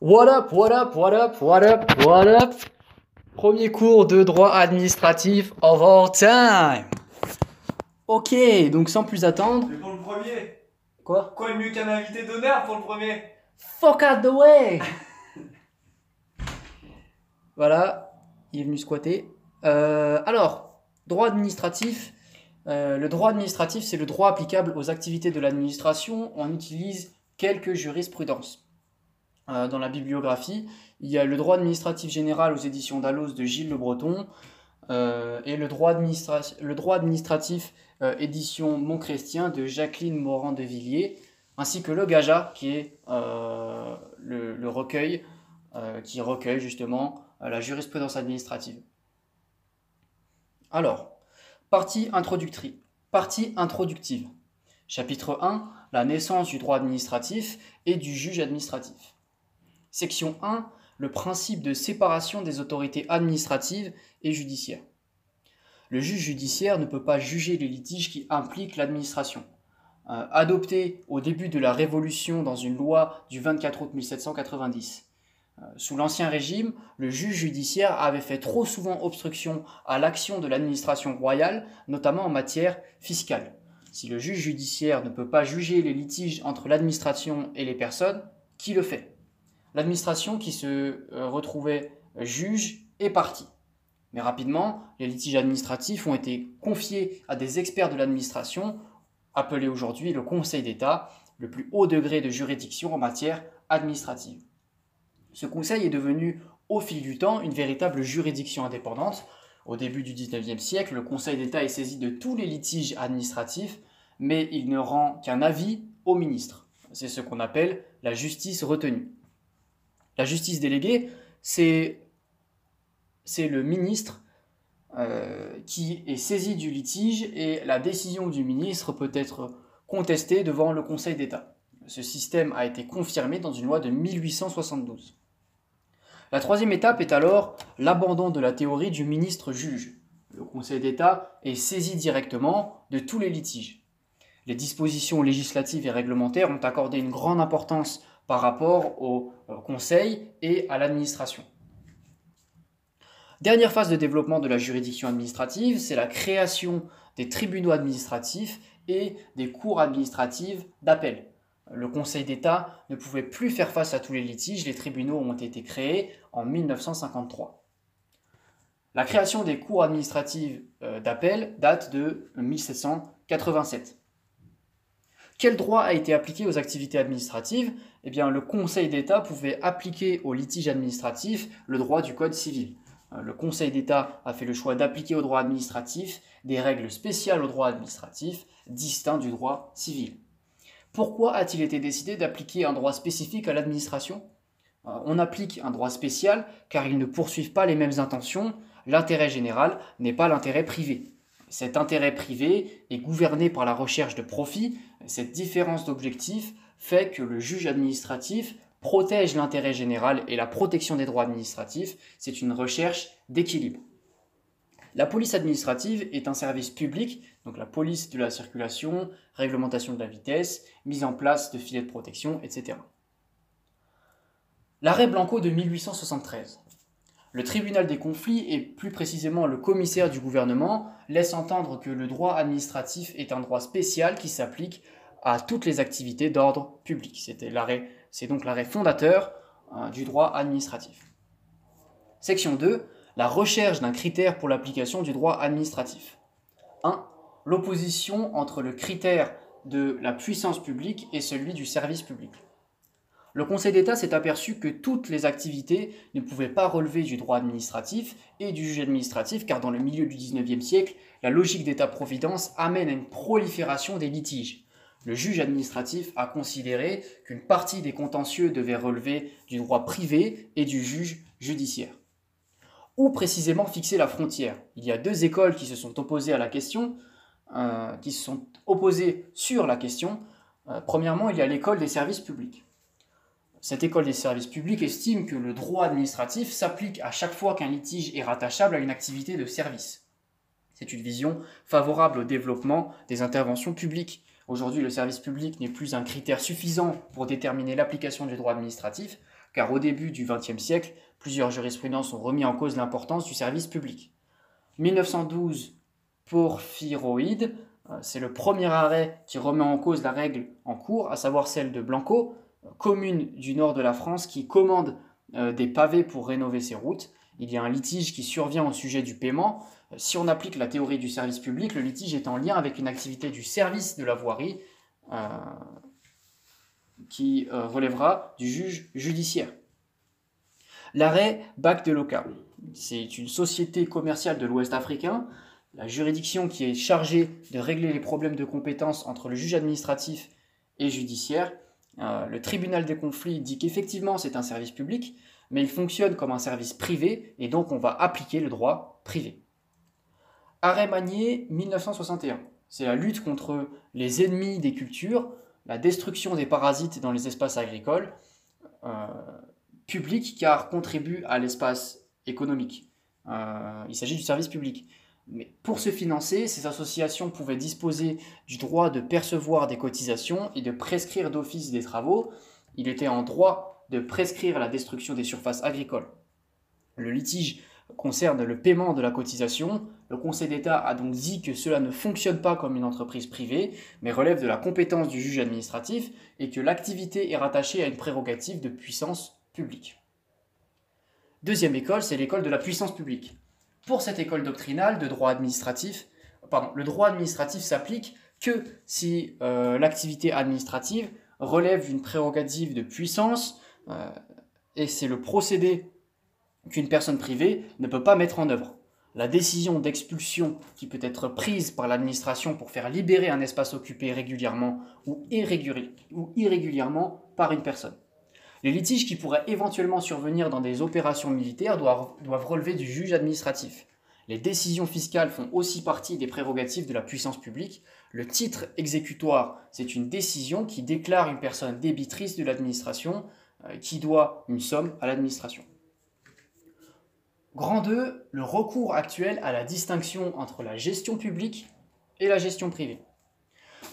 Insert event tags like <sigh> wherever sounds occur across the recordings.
What up, what up, what up, what up, what up? Premier cours de droit administratif of all time. Ok, donc sans plus attendre. Mais pour le premier Quoi? Quoi de mieux qu'un invité d'honneur pour le premier? Fuck out the way <laughs> Voilà, il est venu squatter. Euh, alors, droit administratif. Euh, le droit administratif, c'est le droit applicable aux activités de l'administration. On utilise quelques jurisprudences. Euh, dans la bibliographie, il y a le droit administratif général aux éditions Dallos de Gilles Le Breton euh, et le droit, le droit administratif euh, édition Montchrestien de Jacqueline Morand de Villiers, ainsi que le GAJA, qui est le, recueil qui recueille justement la jurisprudence administrative. Alors, partie. Partie introductive. Chapitre 1, la naissance du droit administratif et du juge administratif. Section 1, le principe de séparation des autorités administratives et judiciaires. Le juge judiciaire ne peut pas juger les litiges qui impliquent l'administration. Euh, adopté au début de la Révolution dans une loi du 24 août 1790. Euh, sous l'Ancien Régime, le juge judiciaire avait fait trop souvent obstruction à l'action de l'administration royale, notamment en matière fiscale. Si le juge judiciaire ne peut pas juger les litiges entre l'administration et les personnes, qui le fait? L'administration qui se euh, retrouvait juge est partie. Mais rapidement, les litiges administratifs ont été confiés à des experts de l'administration, appelés aujourd'hui le Conseil d'État, le plus haut degré de juridiction en matière administrative. Ce conseil est devenu au fil du temps une véritable juridiction indépendante. Au début du XIXe siècle, le Conseil d'État est saisi de tous les litiges administratifs, mais il ne rend qu'un avis au ministre. C'est ce qu'on appelle la justice retenue. La justice déléguée, c'est le ministre euh, qui est saisi du litige et la décision du ministre peut être contestée devant le Conseil d'État. Ce système a été confirmé dans une loi de 1872. La troisième étape est alors l'abandon de la théorie du ministre juge. Le Conseil d'État est saisi directement de tous les litiges. Les dispositions législatives et réglementaires ont accordé une grande importance par rapport au Conseil et à l'administration. Dernière phase de développement de la juridiction administrative, c'est la création des tribunaux administratifs et des cours administratives d'appel. Le Conseil d'État ne pouvait plus faire face à tous les litiges, les tribunaux ont été créés en 1953. La création des cours administratives d'appel date de 1787. Quel droit a été appliqué aux activités administratives? Eh bien, le Conseil d'État pouvait appliquer aux litiges administratifs le droit du Code civil. Le Conseil d'État a fait le choix d'appliquer au droit administratif des règles spéciales au droit administratif, distinctes du droit civil. Pourquoi a-t-il été décidé d'appliquer un droit spécifique à l'administration? On applique un droit spécial car ils ne poursuivent pas les mêmes intentions. L'intérêt général n'est pas l'intérêt privé. Cet intérêt privé est gouverné par la recherche de profit. Cette différence d'objectif fait que le juge administratif protège l'intérêt général et la protection des droits administratifs. C'est une recherche d'équilibre. La police administrative est un service public, donc la police de la circulation, réglementation de la vitesse, mise en place de filets de protection, etc. L'arrêt Blanco de 1873. Le tribunal des conflits, et plus précisément le commissaire du gouvernement, laisse entendre que le droit administratif est un droit spécial qui s'applique à toutes les activités d'ordre public. C'est donc l'arrêt fondateur euh, du droit administratif. Section 2. La recherche d'un critère pour l'application du droit administratif. 1. L'opposition entre le critère de la puissance publique et celui du service public. Le Conseil d'État s'est aperçu que toutes les activités ne pouvaient pas relever du droit administratif et du juge administratif, car dans le milieu du XIXe siècle, la logique d'État-providence amène à une prolifération des litiges. Le juge administratif a considéré qu'une partie des contentieux devait relever du droit privé et du juge judiciaire. Où précisément fixer la frontière? Il y a deux écoles qui se sont opposées à la question, euh, qui se sont opposées sur la question. Euh, premièrement, il y a l'école des services publics. Cette école des services publics estime que le droit administratif s'applique à chaque fois qu'un litige est rattachable à une activité de service. C'est une vision favorable au développement des interventions publiques. Aujourd'hui, le service public n'est plus un critère suffisant pour déterminer l'application du droit administratif, car au début du XXe siècle, plusieurs jurisprudences ont remis en cause l'importance du service public. 1912, Porphyroïde, euh, c'est le premier arrêt qui remet en cause la règle en cours, à savoir celle de Blanco, commune du nord de la France qui commande euh, des pavés pour rénover ses routes. Il y a un litige qui survient au sujet du paiement. Si on applique la théorie du service public, le litige est en lien avec une activité du service de la voirie euh, qui relèvera du juge judiciaire. L'arrêt Bac de Loca, c'est une société commerciale de l'Ouest africain la juridiction qui est chargée de régler les problèmes de compétence entre le juge administratif et judiciaire. Euh, le tribunal des conflits dit qu'effectivement c'est un service public, mais il fonctionne comme un service privé et donc on va appliquer le droit privé. Arrêt Magnier 1961. C'est la lutte contre les ennemis des cultures, la destruction des parasites dans les espaces agricoles euh, publics car contribue à l'espace économique. Euh, il s'agit du service public. Mais pour se financer, ces associations pouvaient disposer du droit de percevoir des cotisations et de prescrire d'office des travaux. Il était en droit de prescrire la destruction des surfaces agricoles. Le litige concerne le paiement de la cotisation. Le Conseil d'État a donc dit que cela ne fonctionne pas comme une entreprise privée, mais relève de la compétence du juge administratif et que l'activité est rattachée à une prérogative de puissance publique. Deuxième école, c'est l'école de la puissance publique. Pour cette école doctrinale de droit administratif, pardon, le droit administratif s'applique que si euh, l'activité administrative relève d'une prérogative de puissance euh, et c'est le procédé qu'une personne privée ne peut pas mettre en œuvre. La décision d'expulsion qui peut être prise par l'administration pour faire libérer un espace occupé régulièrement ou, ou irrégulièrement par une personne. Les litiges qui pourraient éventuellement survenir dans des opérations militaires doivent, relever du juge administratif. Les décisions fiscales font aussi partie des prérogatives de la puissance publique. Le titre exécutoire, c'est une décision qui déclare une personne débitrice de l'administration euh, qui doit une somme à l'administration. Grand 2, le recours actuel à la distinction entre la gestion publique et la gestion privée.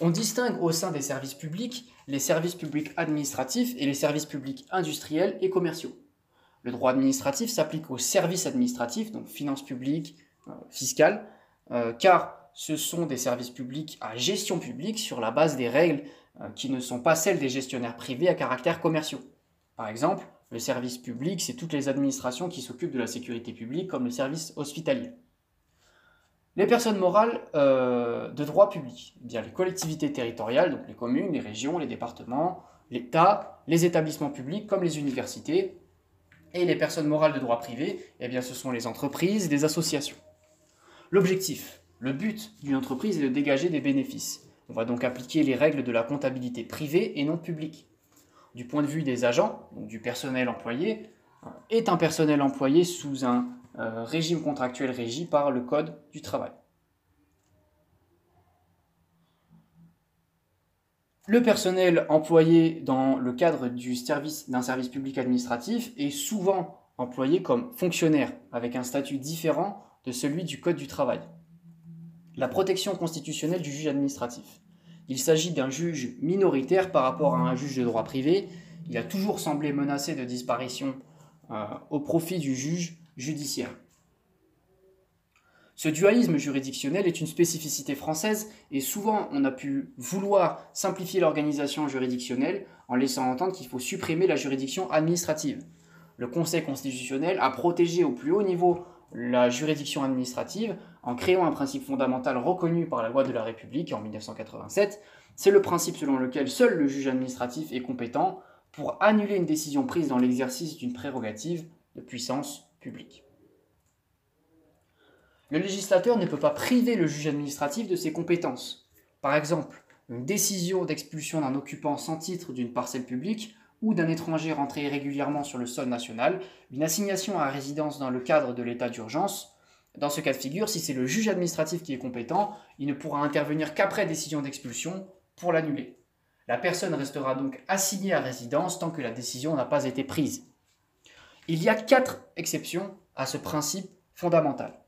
On distingue au sein des services publics les services publics administratifs et les services publics industriels et commerciaux. Le droit administratif s'applique aux services administratifs, donc finances publiques, euh, fiscales, euh, car ce sont des services publics à gestion publique sur la base des règles euh, qui ne sont pas celles des gestionnaires privés à caractère commerciaux. Par exemple, le service public, c'est toutes les administrations qui s'occupent de la sécurité publique, comme le service hospitalier. Les personnes morales euh, de droit public, eh bien les collectivités territoriales, donc les communes, les régions, les départements, l'État, les établissements publics comme les universités, et les personnes morales de droit privé, eh bien ce sont les entreprises, les associations. L'objectif, le but d'une entreprise est de dégager des bénéfices. On va donc appliquer les règles de la comptabilité privée et non publique. Du point de vue des agents, donc du personnel employé, est un personnel employé sous un régime contractuel régi par le Code du travail. Le personnel employé dans le cadre du service, d'un service public administratif est souvent employé comme fonctionnaire, avec un statut différent de celui du Code du travail. La protection constitutionnelle du juge administratif. Il s'agit d'un juge minoritaire par rapport à un juge de droit privé. Il a toujours semblé menacé de disparition euh, au profit du juge judiciaire. Ce dualisme juridictionnel est une spécificité française et souvent on a pu vouloir simplifier l'organisation juridictionnelle en laissant entendre qu'il faut supprimer la juridiction administrative. Le Conseil constitutionnel a protégé au plus haut niveau la juridiction administrative en créant un principe fondamental reconnu par la loi de la République en 1987. C'est le principe selon lequel seul le juge administratif est compétent pour annuler une décision prise dans l'exercice d'une prérogative de puissance Le législateur ne peut pas priver le juge administratif de ses compétences. Par exemple, une décision d'expulsion d'un occupant sans titre d'une parcelle publique ou d'un étranger rentré irrégulièrement sur le sol national, une assignation à résidence dans le cadre de l'état d'urgence. Dans ce cas de figure, si c'est le juge administratif qui est compétent, il ne pourra intervenir qu'après décision d'expulsion pour l'annuler. La personne restera donc assignée à résidence tant que la décision n'a pas été prise. Il y a quatre exceptions à ce principe fondamental.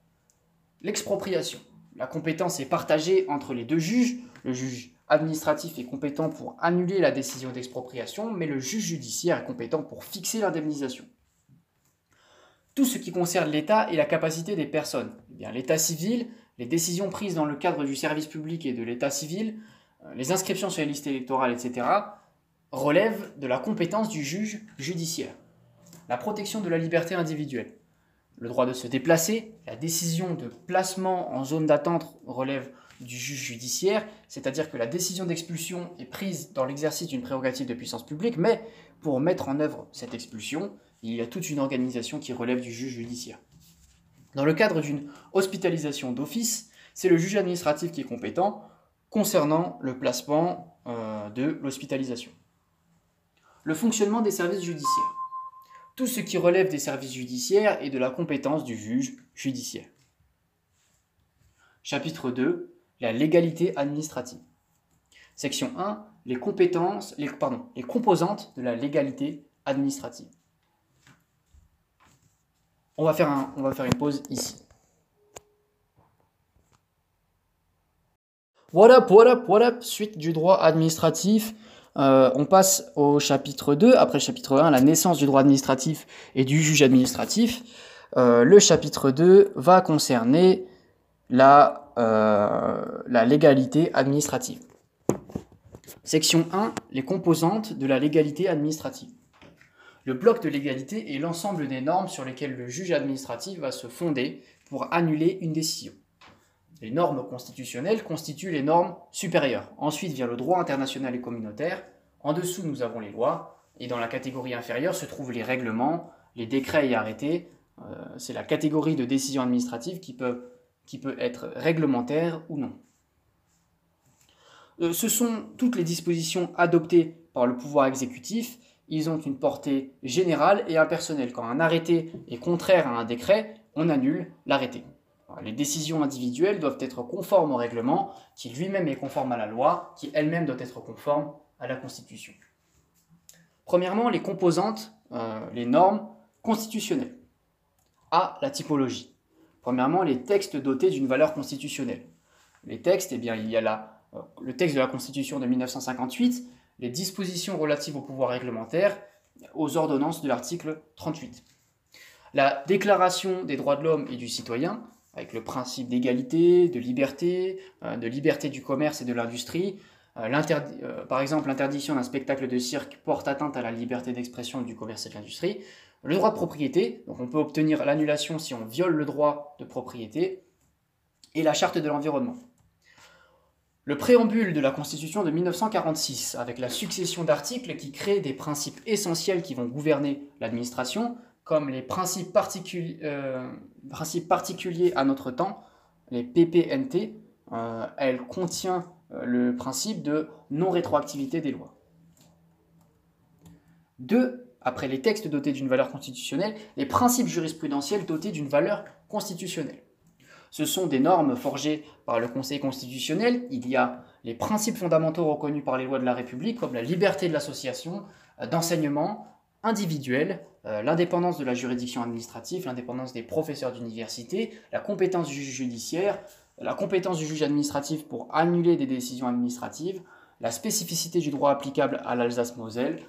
L'expropriation. La compétence est partagée entre les deux juges, le juge administratif est compétent pour annuler la décision d'expropriation, mais le juge judiciaire est compétent pour fixer l'indemnisation. Tout ce qui concerne l'État et la capacité des personnes. Eh L'état civil, les décisions prises dans le cadre du service public et de l'état civil, euh, les inscriptions sur les listes électorales, etc., relèvent de la compétence du juge judiciaire. La protection de la liberté individuelle. Le droit de se déplacer, la décision de placement en zone d'attente relève du juge judiciaire, c'est-à-dire que la décision d'expulsion est prise dans l'exercice d'une prérogative de puissance publique, mais pour mettre en œuvre cette expulsion, il y a toute une organisation qui relève du juge judiciaire. Dans le cadre d'une hospitalisation d'office, c'est le juge administratif qui est compétent concernant le placement euh, de l'hospitalisation. Le fonctionnement des services judiciaires. Tout ce qui relève des services judiciaires est de la compétence du juge judiciaire. Chapitre 2 la légalité administrative. Section 1, les compétences, les, pardon, les composantes de la légalité administrative. On va faire, un, on va faire une pause ici. What up, what up, what up Suite du droit administratif. Euh, on passe au chapitre 2. Après le chapitre 1, la naissance du droit administratif et du juge administratif. Euh, le chapitre 2 va concerner la euh, la légalité administrative. Section 1, les composantes de la légalité administrative. Le bloc de légalité est l'ensemble des normes sur lesquelles le juge administratif va se fonder pour annuler une décision. Les normes constitutionnelles constituent les normes supérieures. Ensuite vient le droit international et communautaire. En dessous, nous avons les lois. Et dans la catégorie inférieure se trouvent les règlements, les décrets et arrêtés. Euh, c'est la catégorie de qui peuvent qui peut être réglementaire ou non. Euh, ce sont toutes les dispositions adoptées par le pouvoir exécutif. Ils ont une portée générale et impersonnelle. Quand un arrêté est contraire à un décret, on annule l'arrêté. Les décisions individuelles doivent être conformes au règlement, qui lui-même est conforme à la loi, qui elle-même doit être conforme à la Constitution. Premièrement, les composantes, euh, les normes constitutionnelles. A. La typologie. Premièrement, les textes dotés d'une valeur constitutionnelle. Les textes, eh bien, il y a là euh, le texte de la Constitution de 1958, les dispositions relatives au pouvoir réglementaire, aux ordonnances de l'article 38. La Déclaration des droits de l'homme et du citoyen, avec le principe d'égalité, de liberté, euh, de liberté du commerce et de l'industrie. Euh, par exemple, l'interdiction d'un spectacle de cirque porte atteinte à la liberté d'expression du commerce et de l'industrie. Le droit de propriété, donc on peut obtenir l'annulation si on viole le droit de propriété, et la charte de l'environnement. Le préambule de la Constitution de 1946, avec la succession d'articles qui créent des principes essentiels qui vont gouverner l'administration, comme les principes, euh, particuliers à notre temps, les PPNT, euh, elle contient euh, le principe de non-rétroactivité des lois. Deux, après les textes dotés d'une valeur constitutionnelle, les principes jurisprudentiels dotés d'une valeur constitutionnelle. Ce sont des normes forgées par le Conseil constitutionnel. Il y a les principes fondamentaux reconnus par les lois de la République, comme la liberté de l'association, d'enseignement individuel, euh, l'indépendance de la juridiction administrative, l'indépendance des professeurs d'université, la compétence du juge judiciaire, la compétence du juge administratif pour annuler des décisions administratives, la spécificité du droit applicable à l'Alsace-Moselle,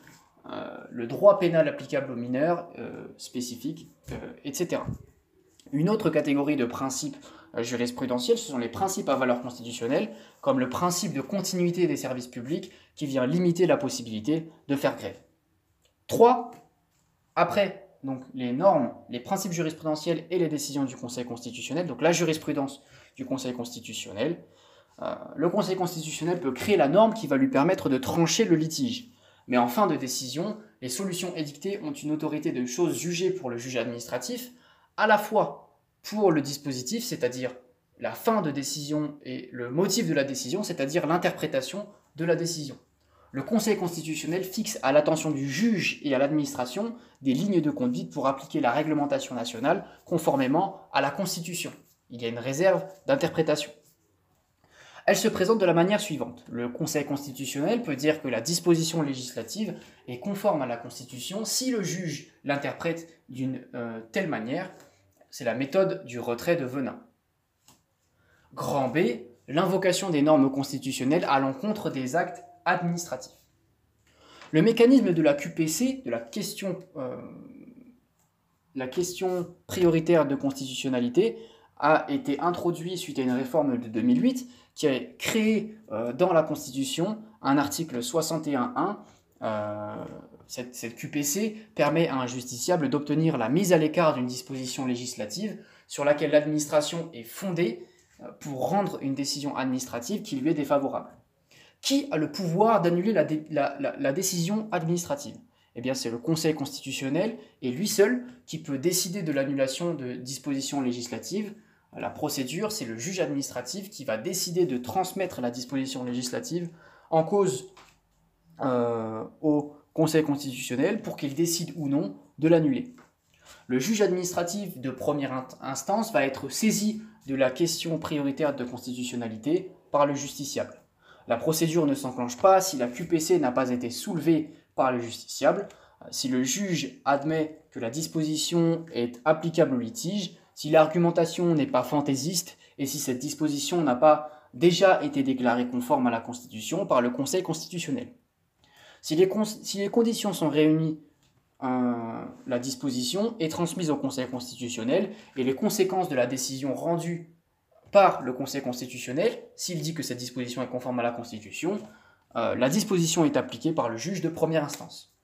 euh, le droit pénal applicable aux mineurs euh, spécifiques, etc. Une autre catégorie de principes jurisprudentiels, ce sont les principes à valeur constitutionnelle, comme le principe de continuité des services publics qui vient limiter la possibilité de faire grève. Trois, après donc les normes, les principes jurisprudentiels et les décisions du Conseil constitutionnel, donc la jurisprudence du Conseil constitutionnel, le Conseil constitutionnel peut créer la norme qui va lui permettre de trancher le litige. Mais en fin de décision, les solutions édictées ont une autorité de choses jugées pour le juge administratif, à la fois pour le dispositif, c'est-à-dire la fin de décision et le motif de la décision, c'est-à-dire l'interprétation de la décision. Le Conseil constitutionnel fixe à l'attention du juge et à l'administration des lignes de conduite pour appliquer la réglementation nationale conformément à la Constitution. Il y a une réserve d'interprétation. Elle se présente de la manière suivante. Le Conseil constitutionnel peut dire que la disposition législative est conforme à la Constitution si le juge l'interprète d'une euh, telle manière. C'est la méthode du retrait de venin. Grand B, l'invocation des normes constitutionnelles à l'encontre des actes administratifs. Le mécanisme de la QPC, de la question, euh, la question prioritaire de constitutionnalité, a été introduit suite à une réforme de 2008 qui a créé euh, dans la Constitution un article 61.1. Euh, cette, QPC permet à un justiciable d'obtenir la mise à l'écart d'une disposition législative sur laquelle l'administration est fondée pour rendre une décision administrative qui lui est défavorable. Qui a le pouvoir d'annuler la, décision administrative? Eh bien, c'est le Conseil constitutionnel et lui seul qui peut décider de l'annulation de dispositions législatives la procédure, c'est le juge administratif qui va décider de transmettre la disposition législative en cause euh, au Conseil constitutionnel pour qu'il décide ou non de l'annuler. Le juge administratif de première instance va être saisi de la question prioritaire de constitutionnalité par le justiciable. La procédure ne s'enclenche pas si la QPC n'a pas été soulevée par le justiciable. Si le juge admet que la disposition est applicable au litige, si l'argumentation n'est pas fantaisiste et si cette disposition n'a pas déjà été déclarée conforme à la Constitution par le Conseil constitutionnel. Si les, conditions sont réunies, euh, la disposition est transmise au Conseil constitutionnel et les conséquences de la décision rendue par le Conseil constitutionnel, s'il dit que cette disposition est conforme à la Constitution, euh, la disposition est appliquée par le juge de première instance.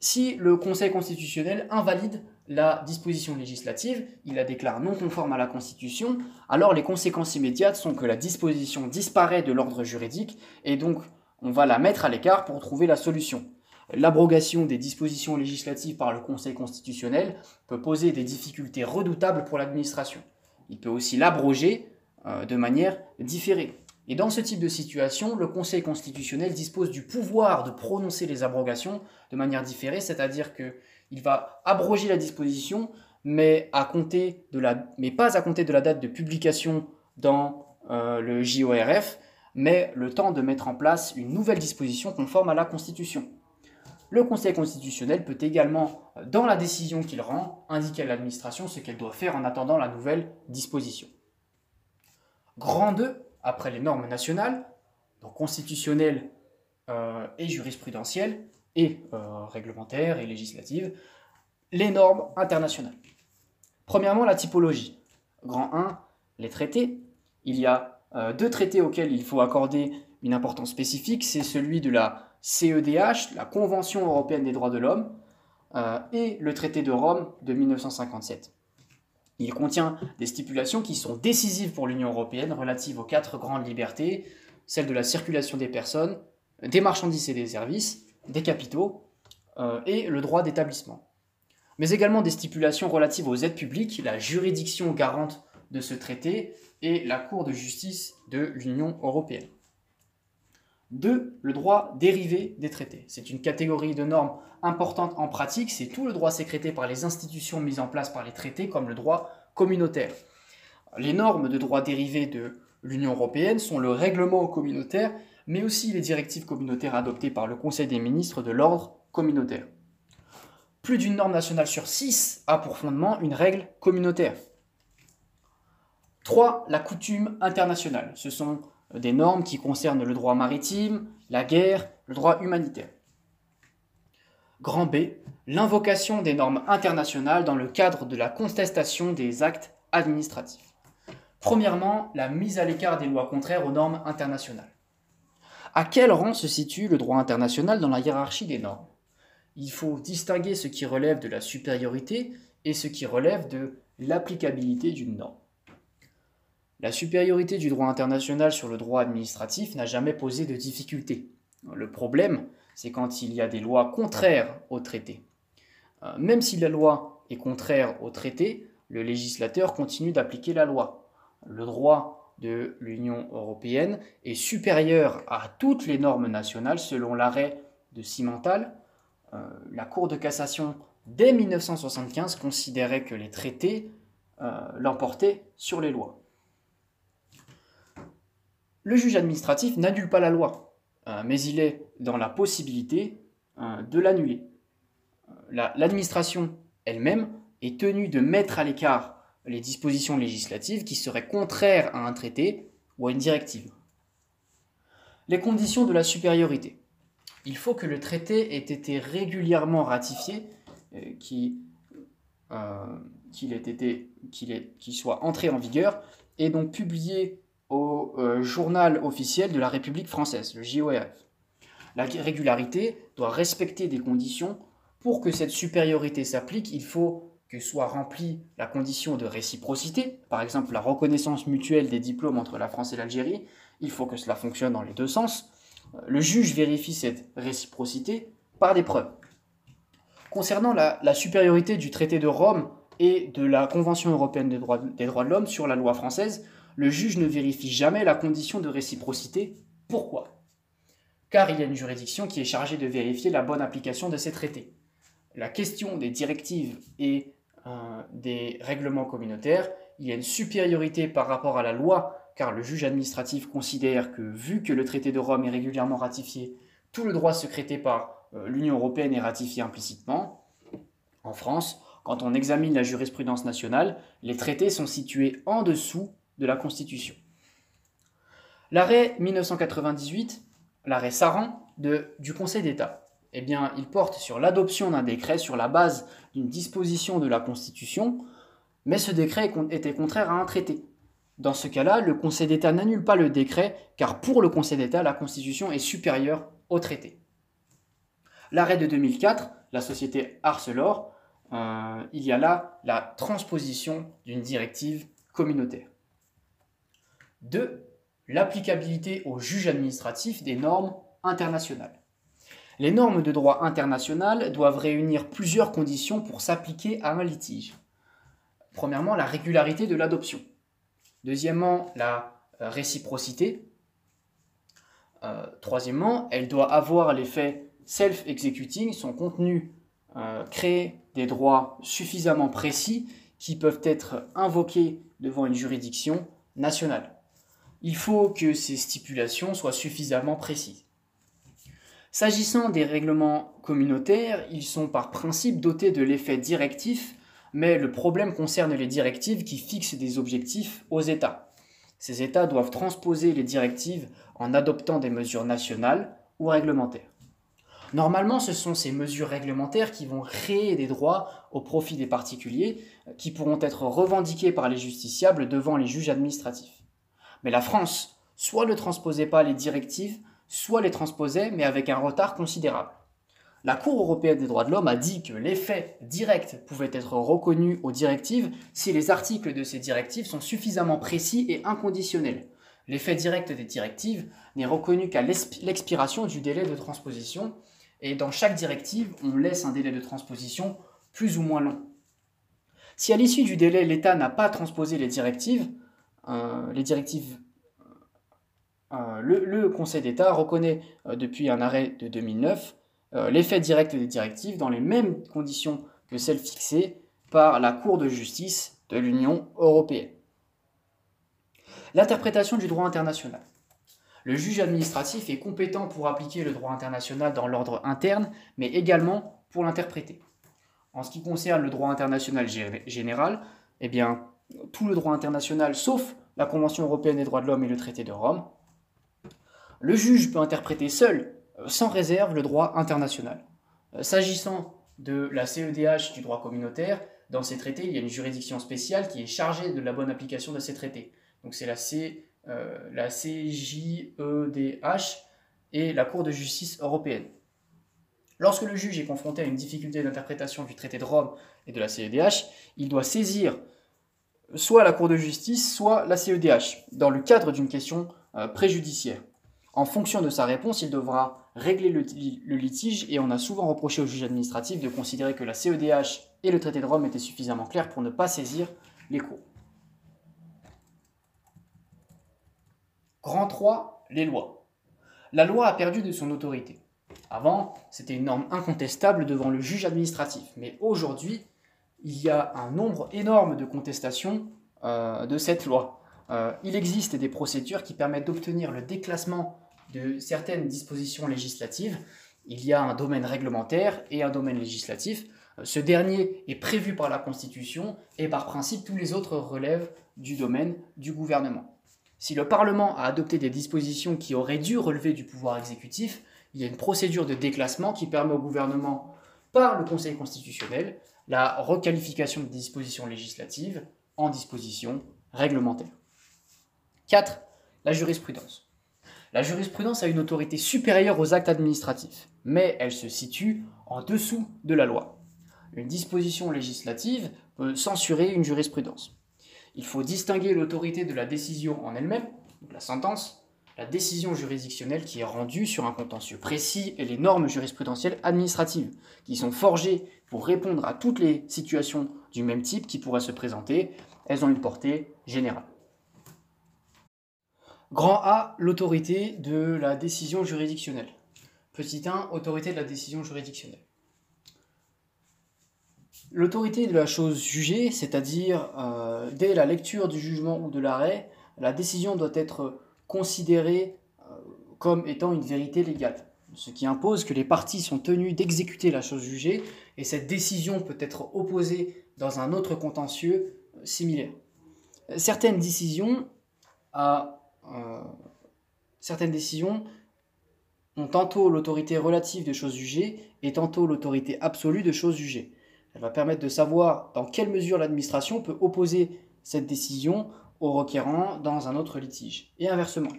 si le Conseil constitutionnel invalide la disposition législative, il la déclare non conforme à la Constitution, alors les conséquences immédiates sont que la disposition disparaît de l'ordre juridique et donc on va la mettre à l'écart pour trouver la solution. L'abrogation des dispositions législatives par le Conseil constitutionnel peut poser des difficultés redoutables pour l'administration. Il peut aussi l'abroger euh, de manière différée. Et dans ce type de situation, le Conseil constitutionnel dispose du pouvoir de prononcer les abrogations de manière différée, c'est-à-dire que il va abroger la disposition, mais pas à compter de la date de publication dans euh, le JORF, mais le temps de mettre en place une nouvelle disposition conforme à la Constitution. Le Conseil constitutionnel peut également, dans la décision qu'il rend, indiquer à l'administration ce qu'elle doit faire en attendant la nouvelle disposition. Grand 2, après les normes nationales, donc constitutionnelles euh, et jurisprudentielles, et euh, réglementaires et législatives, les normes internationales. Premièrement, la typologie. Grand 1, les traités. Il y a euh, deux traités auxquels il faut accorder une importance spécifique. C'est celui de la CEDH, la Convention européenne des droits de l'homme, euh, et le traité de Rome de 1957. Il contient des stipulations qui sont décisives pour l'Union européenne relatives aux quatre grandes libertés, celle de la circulation des personnes, des marchandises et des services, des capitaux euh, et le droit d'établissement. Mais également des stipulations relatives aux aides publiques, la juridiction garante de ce traité et la Cour de justice de l'Union européenne. 2. Le droit dérivé des traités. C'est une catégorie de normes importante en pratique, c'est tout le droit sécrété par les institutions mises en place par les traités comme le droit communautaire. Les normes de droit dérivé de l'Union européenne sont le règlement communautaire mais aussi les directives communautaires adoptées par le Conseil des ministres de l'ordre communautaire. Plus d'une norme nationale sur six a pour fondement une règle communautaire. 3. La coutume internationale. Ce sont des normes qui concernent le droit maritime, la guerre, le droit humanitaire. Grand B. L'invocation des normes internationales dans le cadre de la contestation des actes administratifs. Premièrement, la mise à l'écart des lois contraires aux normes internationales. À quel rang se situe le droit international dans la hiérarchie des normes? Il faut distinguer ce qui relève de la supériorité et ce qui relève de l'applicabilité d'une norme. La supériorité du droit international sur le droit administratif n'a jamais posé de difficulté. Le problème, c'est quand il y a des lois contraires au traité. Euh, même si la loi est contraire au traité, le législateur continue d'appliquer la loi. Le droit de l'Union européenne est supérieure à toutes les normes nationales selon l'arrêt de Cimental. Euh, la Cour de cassation, dès 1975, considérait que les traités euh, l'emportaient sur les lois. Le juge administratif n'annule pas la loi, euh, mais il est dans la possibilité de l'annuler. L'administration elle-même est tenue de mettre à l'écart les dispositions législatives qui seraient contraires à un traité ou à une directive. Les conditions de la supériorité. Il faut que le traité ait été régulièrement ratifié, euh, euh, qu'il soit entré en vigueur et donc publié au euh, journal officiel de la République française, le JORF. La régularité doit respecter des conditions. Pour que cette supériorité s'applique, il faut que soit remplie la condition de réciprocité, par exemple la reconnaissance mutuelle des diplômes entre la France et l'Algérie, il faut que cela fonctionne dans les deux sens. Le juge vérifie cette réciprocité par des preuves. Concernant la, supériorité du traité de Rome et de la Convention européenne des droits, des droits de l'homme sur la loi française, le juge ne vérifie jamais la condition de réciprocité. Pourquoi? Car il y a une juridiction qui est chargée de vérifier la bonne application de ces traités. La question des directives et euh, des règlements communautaires, il y a une supériorité par rapport à la loi, car le juge administratif considère que, vu que le traité de Rome est régulièrement ratifié, tout le droit secrété par euh, l'Union européenne est ratifié implicitement. En France, quand on examine la jurisprudence nationale, les traités sont situés en dessous de la Constitution. L'arrêt 1998, l'arrêt Saran du Conseil d'État, eh bien, il porte sur l'adoption d'un décret sur la base d'une disposition de la Constitution, mais ce décret était contraire à un traité. Dans ce cas-là, le Conseil d'État n'annule pas le décret, car pour le Conseil d'État, la Constitution est supérieure au traité. L'arrêt de 2004, la société Arcelor, euh, il y a là la transposition d'une directive communautaire. 2. L'applicabilité au juge administratif des normes internationales. Les normes de droit international doivent réunir plusieurs conditions pour s'appliquer à un litige. Premièrement, la régularité de l'adoption. Deuxièmement, la euh, réciprocité. Euh, troisièmement, elle doit avoir l'effet self-executing, son contenu euh, créer des droits suffisamment précis qui peuvent être invoqués devant une juridiction nationale. Il faut que ces stipulations soient suffisamment précises. S'agissant des règlements communautaires, ils sont par principe dotés de l'effet directif, mais le problème concerne les directives qui fixent des objectifs aux États. Ces États doivent transposer les directives en adoptant des mesures nationales ou réglementaires. Normalement, ce sont ces mesures réglementaires qui vont créer des droits au profit des particuliers qui pourront être revendiqués par les justiciables devant les juges administratifs. Mais la France soit ne transposait pas les directives, soit les transposait, mais avec un retard considérable. La Cour européenne des droits de l'homme a dit que l'effet direct pouvait être reconnu aux directives si les articles de ces directives sont suffisamment précis et inconditionnels. L'effet direct des directives n'est reconnu qu'à l'expiration du délai de transposition, et dans chaque directive, on laisse un délai de transposition plus ou moins long. Si à l'issue du délai, l'État n'a pas transposé les directives, les directives euh, le, Conseil d'État reconnaît euh, depuis un arrêt de 2009 euh, l'effet direct des directives dans les mêmes conditions que celles fixées par la Cour de justice de l'Union européenne. L'interprétation du droit international. Le juge administratif est compétent pour appliquer le droit international dans l'ordre interne, mais également pour l'interpréter. En ce qui concerne le droit international général, eh bien, tout le droit international, sauf la Convention européenne des droits de l'homme et le traité de Rome, le juge peut interpréter seul, euh, sans réserve, le droit international. Euh, s'agissant de la CEDH du droit communautaire, dans ces traités, il y a une juridiction spéciale qui est chargée de la bonne application de ces traités. Donc c'est la, la CJEDH et la Cour de justice européenne. Lorsque le juge est confronté à une difficulté d'interprétation du traité de Rome et de la CEDH, il doit saisir soit la Cour de justice, soit la CEDH, dans le cadre d'une question préjudiciaire. En fonction de sa réponse, il devra régler le, litige et on a souvent reproché au juge administratif de considérer que la CEDH et le traité de Rome étaient suffisamment clairs pour ne pas saisir les cours. Grand 3, les lois. La loi a perdu de son autorité. Avant, c'était une norme incontestable devant le juge administratif, mais aujourd'hui, il y a un nombre énorme de contestations euh, de cette loi. Euh, il existe des procédures qui permettent d'obtenir le déclassement de certaines dispositions législatives, il y a un domaine réglementaire et un domaine législatif. Ce dernier est prévu par la Constitution et par principe tous les autres relèvent du domaine du gouvernement. Si le Parlement a adopté des dispositions qui auraient dû relever du pouvoir exécutif, il y a une procédure de déclassement qui permet au gouvernement, par le Conseil constitutionnel, la requalification de dispositions législatives en dispositions réglementaires. 4. La jurisprudence. La jurisprudence a une autorité supérieure aux actes administratifs, mais elle se situe en dessous de la loi. Une disposition législative peut censurer une jurisprudence. Il faut distinguer l'autorité de la décision en elle-même, la sentence, la décision juridictionnelle qui est rendue sur un contentieux précis et les normes jurisprudentielles administratives, qui sont forgées pour répondre à toutes les situations du même type qui pourraient se présenter. Elles ont une portée générale. Grand A, l'autorité de la décision juridictionnelle. Petit 1, autorité de la décision juridictionnelle. L'autorité de la chose jugée, c'est-à-dire euh, dès la lecture du jugement ou de l'arrêt, la décision doit être considérée euh, comme étant une vérité légale, ce qui impose que les parties sont tenues d'exécuter la chose jugée et cette décision peut être opposée dans un autre contentieux euh, similaire. Certaines décisions, certaines décisions ont tantôt l'autorité relative de choses jugées et tantôt l'autorité absolue de choses jugées. Elle va permettre de savoir dans quelle mesure l'administration peut opposer cette décision au requérant dans un autre litige, et inversement.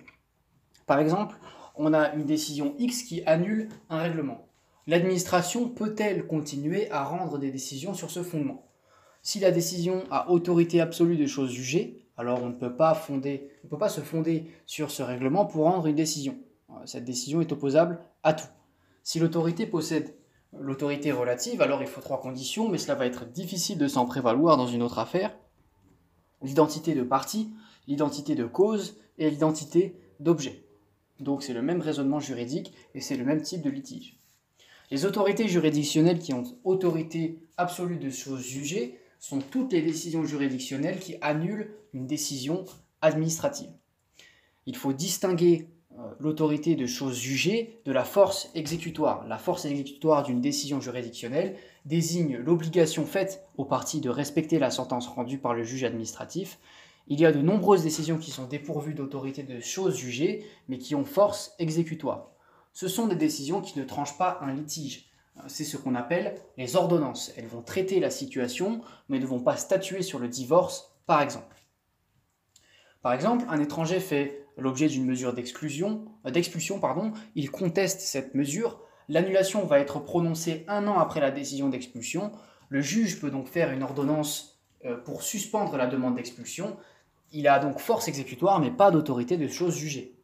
Par exemple, on a une décision X qui annule un règlement. L'administration peut-elle continuer à rendre des décisions sur ce fondement? Si la décision a autorité absolue de choses jugées, alors on ne peut pas, se fonder sur ce règlement pour rendre une décision. Cette décision est opposable à tout. Si l'autorité possède l'autorité relative, alors il faut trois conditions, mais cela va être difficile de s'en prévaloir dans une autre affaire. L'identité de partie, l'identité de cause et l'identité d'objet. Donc c'est le même raisonnement juridique et c'est le même type de litige. Les autorités juridictionnelles qui ont autorité absolue de choses jugées sont toutes les décisions juridictionnelles qui annulent une décision administrative. Il faut distinguer euh, l'autorité de choses jugées de la force exécutoire. La force exécutoire d'une décision juridictionnelle désigne l'obligation faite aux parties de respecter la sentence rendue par le juge administratif. Il y a de nombreuses décisions qui sont dépourvues d'autorité de choses jugées, mais qui ont force exécutoire. Ce sont des décisions qui ne tranchent pas un litige. Euh, c'est ce qu'on appelle les ordonnances. Elles vont traiter la situation, mais ne vont pas statuer sur le divorce, par exemple. Par exemple, un étranger fait l'objet d'une mesure d'exclusion, euh, d'expulsion, il conteste cette mesure. L'annulation va être prononcée un an après la décision d'expulsion. Le juge peut donc faire une ordonnance euh, pour suspendre la demande d'expulsion. Il a donc force exécutoire, mais pas d'autorité de chose jugée.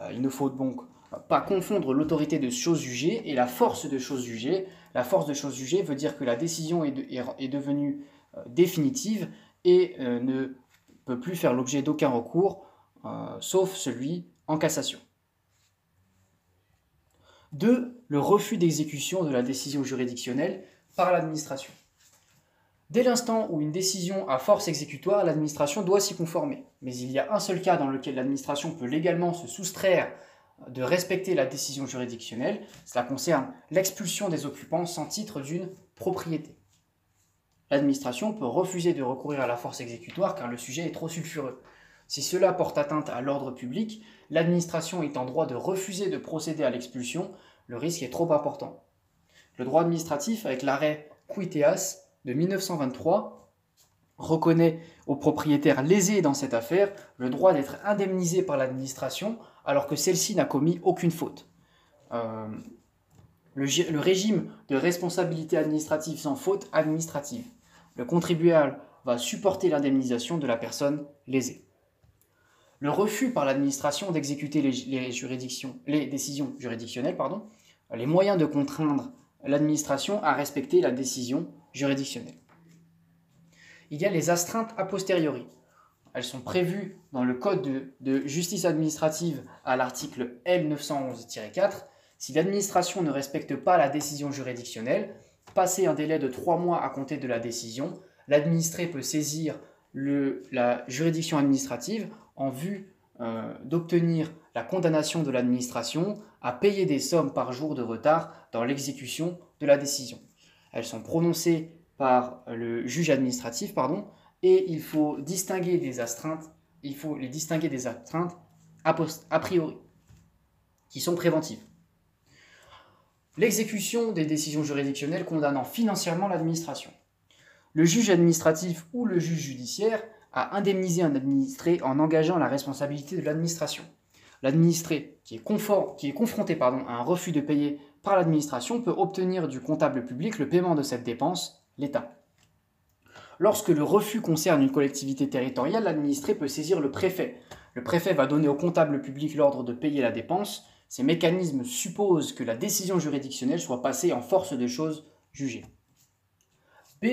Euh, il ne faut donc pas confondre l'autorité de chose jugée et la force de chose jugée. La force de chose jugée veut dire que la décision est, devenue définitive et ne peut plus faire l'objet d'aucun recours euh, sauf celui en cassation. 2. Le refus d'exécution de la décision juridictionnelle par l'administration. Dès l'instant où une décision a force exécutoire, l'administration doit s'y conformer. Mais il y a un seul cas dans lequel l'administration peut légalement se soustraire de respecter la décision juridictionnelle. Cela concerne l'expulsion des occupants sans titre d'une propriété. L'administration peut refuser de recourir à la force exécutoire car le sujet est trop sulfureux. Si cela porte atteinte à l'ordre public, l'administration est en droit de refuser de procéder à l'expulsion, le risque est trop important. Le droit administratif, avec l'arrêt Quiteas de 1923, reconnaît aux propriétaires lésés dans cette affaire le droit d'être indemnisé par l'administration alors que celle-ci n'a commis aucune faute. Euh, le, régime de responsabilité administrative sans faute administrative. Le contribuable va supporter l'indemnisation de la personne lésée. Le refus par l'administration d'exécuter les, décisions juridictionnelles, les moyens de contraindre l'administration à respecter la décision juridictionnelle. Il y a les astreintes a posteriori. Elles sont prévues dans le Code de, justice administrative à l'article L911-4. Si l'administration ne respecte pas la décision juridictionnelle, passé un délai de trois mois à compter de la décision, l'administré peut saisir la juridiction administrative en vue euh, d'obtenir la condamnation de l'administration à payer des sommes par jour de retard dans l'exécution de la décision. Elles sont prononcées par le juge administratif, pardon, et il faut distinguer des astreintes il faut les distinguer des astreintes a, priori, qui sont préventives. L'exécution des décisions juridictionnelles condamnant financièrement l'administration. Le juge administratif ou le juge judiciaire a indemnisé un administré en engageant la responsabilité de l'administration. L'administré qui est, confronté à un refus de payer par l'administration peut obtenir du comptable public le paiement de cette dépense, l'État. Lorsque le refus concerne une collectivité territoriale, l'administré peut saisir le préfet. Le préfet va donner au comptable public l'ordre de payer la dépense. Ces mécanismes supposent que la décision juridictionnelle soit passée en force de choses jugées. B.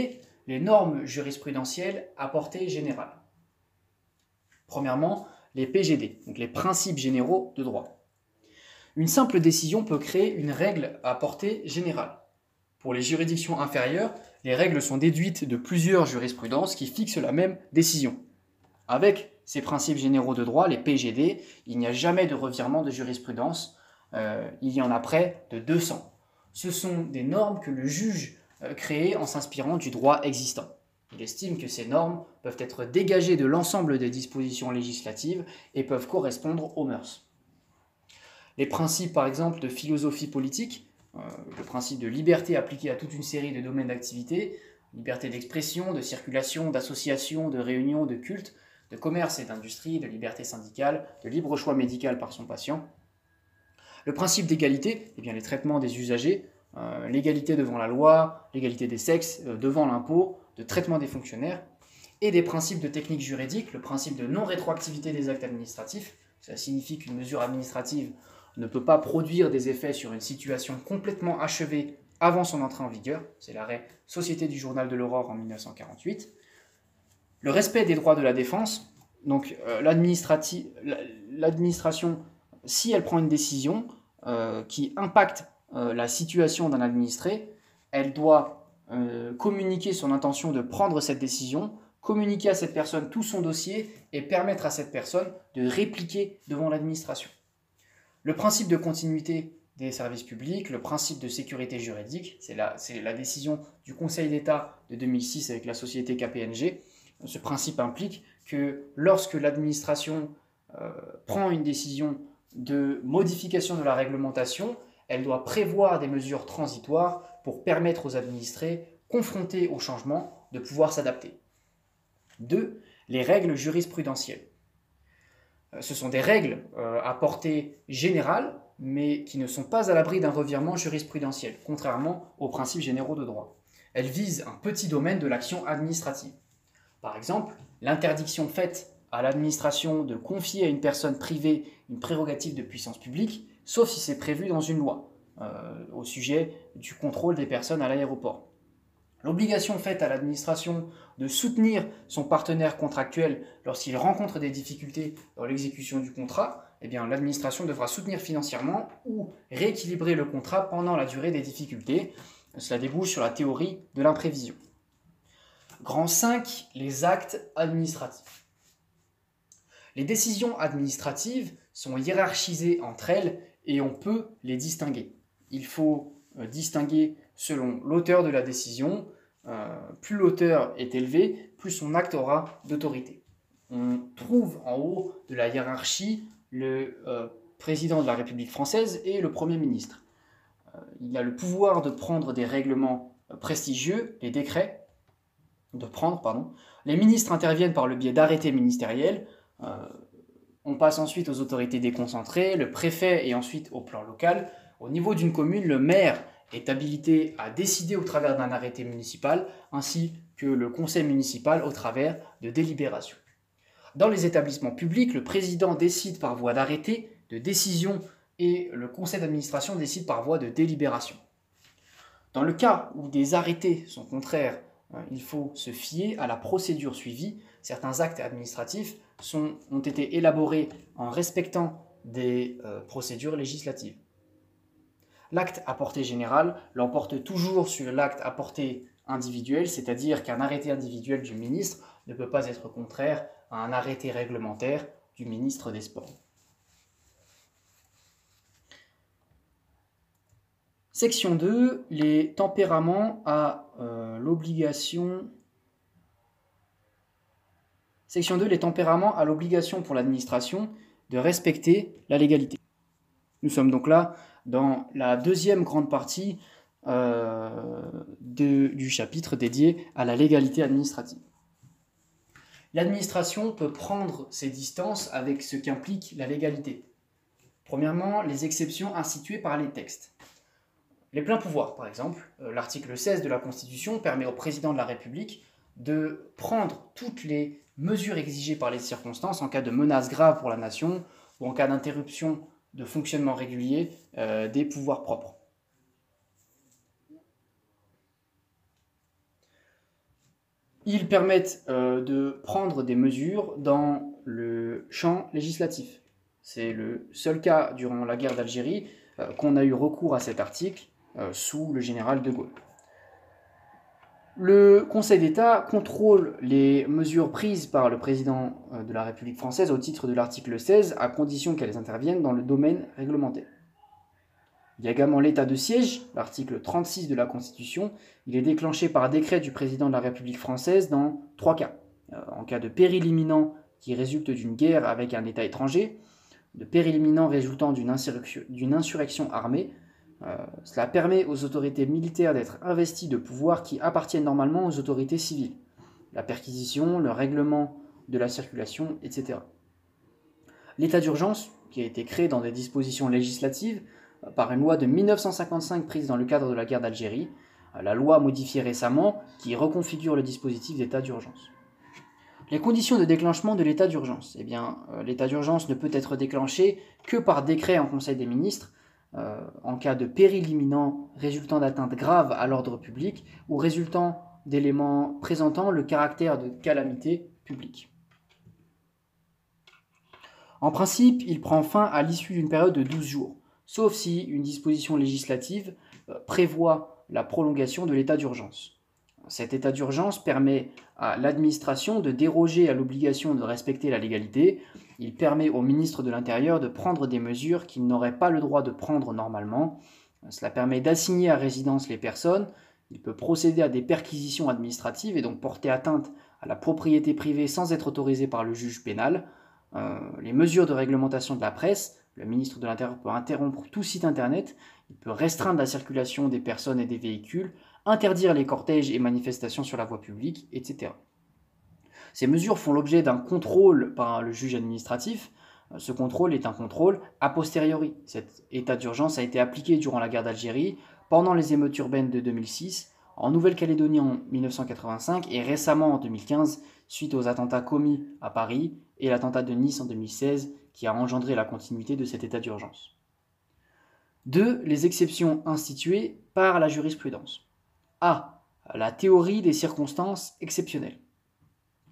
Les normes jurisprudentielles à portée générale. Premièrement, les PGD, donc les principes généraux de droit. Une simple décision peut créer une règle à portée générale. Pour les juridictions inférieures, les règles sont déduites de plusieurs jurisprudences qui fixent la même décision. Avec ces principes généraux de droit, les PGD, il n'y a jamais de revirement de jurisprudence. Euh, il y en a près de 200. Ce sont des normes que le juge euh, crée en s'inspirant du droit existant. Il estime que ces normes peuvent être dégagées de l'ensemble des dispositions législatives et peuvent correspondre aux mœurs. Les principes, par exemple, de philosophie politique le principe de liberté appliqué à toute une série de domaines d'activité, liberté d'expression, de circulation, d'association, de réunion, de culte, de commerce et d'industrie, de liberté syndicale, de libre choix médical par son patient. Le principe d'égalité, eh bien les traitements des usagers, euh, l'égalité devant la loi, l'égalité des sexes, euh, devant l'impôt, de traitement des fonctionnaires, et des principes de technique juridique, le principe de non-rétroactivité des actes administratifs, ça signifie qu'une mesure administrative ne peut pas produire des effets sur une situation complètement achevée avant son entrée en vigueur, c'est l'arrêt Société du Journal de l'Aurore en 1948. Le respect des droits de la défense, donc euh, l'administration, si elle prend une décision euh, qui impacte euh, la situation d'un administré, elle doit communiquer son intention de prendre cette décision, communiquer à cette personne tout son dossier et permettre à cette personne de répliquer devant l'administration. Le principe de continuité des services publics, le principe de sécurité juridique, c'est la, décision du Conseil d'État de 2006 avec la société KPNG. Ce principe implique que lorsque l'administration euh, prend une décision de modification de la réglementation, elle doit prévoir des mesures transitoires pour permettre aux administrés confrontés au changement de pouvoir s'adapter. 2. Les règles jurisprudentielles. Euh, ce sont des règles euh, à portée générale, mais qui ne sont pas à l'abri d'un revirement jurisprudentiel, contrairement aux principes généraux de droit. Elles visent un petit domaine de l'action administrative. Par exemple, l'interdiction faite à l'administration de confier à une personne privée une prérogative de puissance publique, sauf si c'est prévu dans une loi, euh, au sujet du contrôle des personnes à l'aéroport. L'obligation faite à l'administration de soutenir son partenaire contractuel lorsqu'il rencontre des difficultés dans l'exécution du contrat, eh bien l'administration devra soutenir financièrement ou rééquilibrer le contrat pendant la durée des difficultés. Cela débouche sur la théorie de l'imprévision. Grand 5, les actes administratifs. Les décisions administratives sont hiérarchisées entre elles et on peut les distinguer. Il faut euh, distinguer selon l'auteur de la décision, euh, plus l'auteur est élevé, plus son acte aura d'autorité. On trouve en haut de la hiérarchie le euh, président de la République française et le Premier ministre. Euh, il a le pouvoir de prendre des règlements prestigieux, les décrets, de prendre, pardon. Les ministres interviennent par le biais d'arrêtés ministériels. on passe ensuite aux autorités déconcentrées, le préfet et ensuite au plan local. Au niveau d'une commune, le maire est habilité à décider au travers d'un arrêté municipal, ainsi que le conseil municipal au travers de délibérations. Dans les établissements publics, le président décide par voie d'arrêté, de décision, et le conseil d'administration décide par voie de délibération. Dans le cas où des arrêtés sont contraires, euh, il faut se fier à la procédure suivie. Certains actes administratifs ont été élaborés en respectant des euh, procédures législatives. L'acte à portée générale l'emporte toujours sur l'acte à portée individuelle, c'est-à-dire qu'un arrêté individuel du ministre ne peut pas être contraire à un arrêté réglementaire du ministre des Sports. Section 2, les tempéraments à euh, l'obligation Section 2, les tempéraments à l'obligation pour l'administration de respecter la légalité. Nous sommes donc là dans la deuxième grande partie euh, du chapitre dédié à la légalité administrative. L'administration peut prendre ses distances avec ce qu'implique la légalité. Premièrement, les exceptions instituées par les textes. Les pleins pouvoirs, par exemple, euh, l'article 16 de la Constitution permet au président de la République de prendre toutes les mesures exigées par les circonstances en cas de menace grave pour la nation ou en cas d'interruption de fonctionnement régulier euh, des pouvoirs propres. Ils permettent euh, de prendre des mesures dans le champ législatif. C'est le seul cas durant la guerre d'Algérie euh, qu'on a eu recours à cet article sous le général de Gaulle. Le Conseil d'État contrôle les mesures prises par le président euh, de la République française au titre de l'article 16, à condition qu'elles interviennent dans le domaine réglementaire. Il y a également l'état de siège, l'article 36 de la Constitution. Il est déclenché par décret du président de la République française dans trois cas. Euh, en cas de péril imminent qui résulte d'une guerre avec un État étranger, de péril imminent résultant d'une insurrection armée, euh, cela permet aux autorités militaires d'être investies de pouvoirs qui appartiennent normalement aux autorités civiles. La perquisition, le règlement de la circulation, etc. L'état d'urgence, qui a été créé dans des dispositions législatives euh, par une loi de 1955 prise dans le cadre de la guerre d'Algérie, euh, la loi modifiée récemment qui reconfigure le dispositif d'état d'urgence. Les conditions de déclenchement de l'état d'urgence. Eh bien, l'état d'urgence ne peut être déclenché que par décret en Conseil des ministres euh, en cas de péril imminent résultant d'atteinte grave à l'ordre public ou résultant d'éléments présentant le caractère de calamité publique. En principe, il prend fin à l'issue d'une période de 12 jours, sauf si une disposition législative euh, prévoit la prolongation de l'état d'urgence. Cet état d'urgence permet à l'administration de déroger à l'obligation de respecter la légalité. Il permet au ministre de l'Intérieur de prendre des mesures qu'il n'aurait pas le droit de prendre normalement. Cela permet d'assigner à résidence les personnes. Il peut procéder à des perquisitions administratives et donc porter atteinte à la propriété privée sans être autorisé par le juge pénal. Euh, les mesures de réglementation de la presse, le ministre de l'Intérieur peut interrompre tout site internet, il peut restreindre la circulation des personnes et des véhicules, interdire les cortèges et manifestations sur la voie publique, etc. Ces mesures font l'objet d'un contrôle par le juge administratif. Ce contrôle est un contrôle a posteriori. Cet état d'urgence a été appliqué durant la guerre d'Algérie, pendant les émeutes urbaines de 2006, en Nouvelle-Calédonie en 1985 et récemment en 2015 suite aux attentats commis à Paris et l'attentat de Nice en 2016 qui a engendré la continuité de cet état d'urgence. 2. Les exceptions instituées par la jurisprudence. A. La théorie des circonstances exceptionnelles.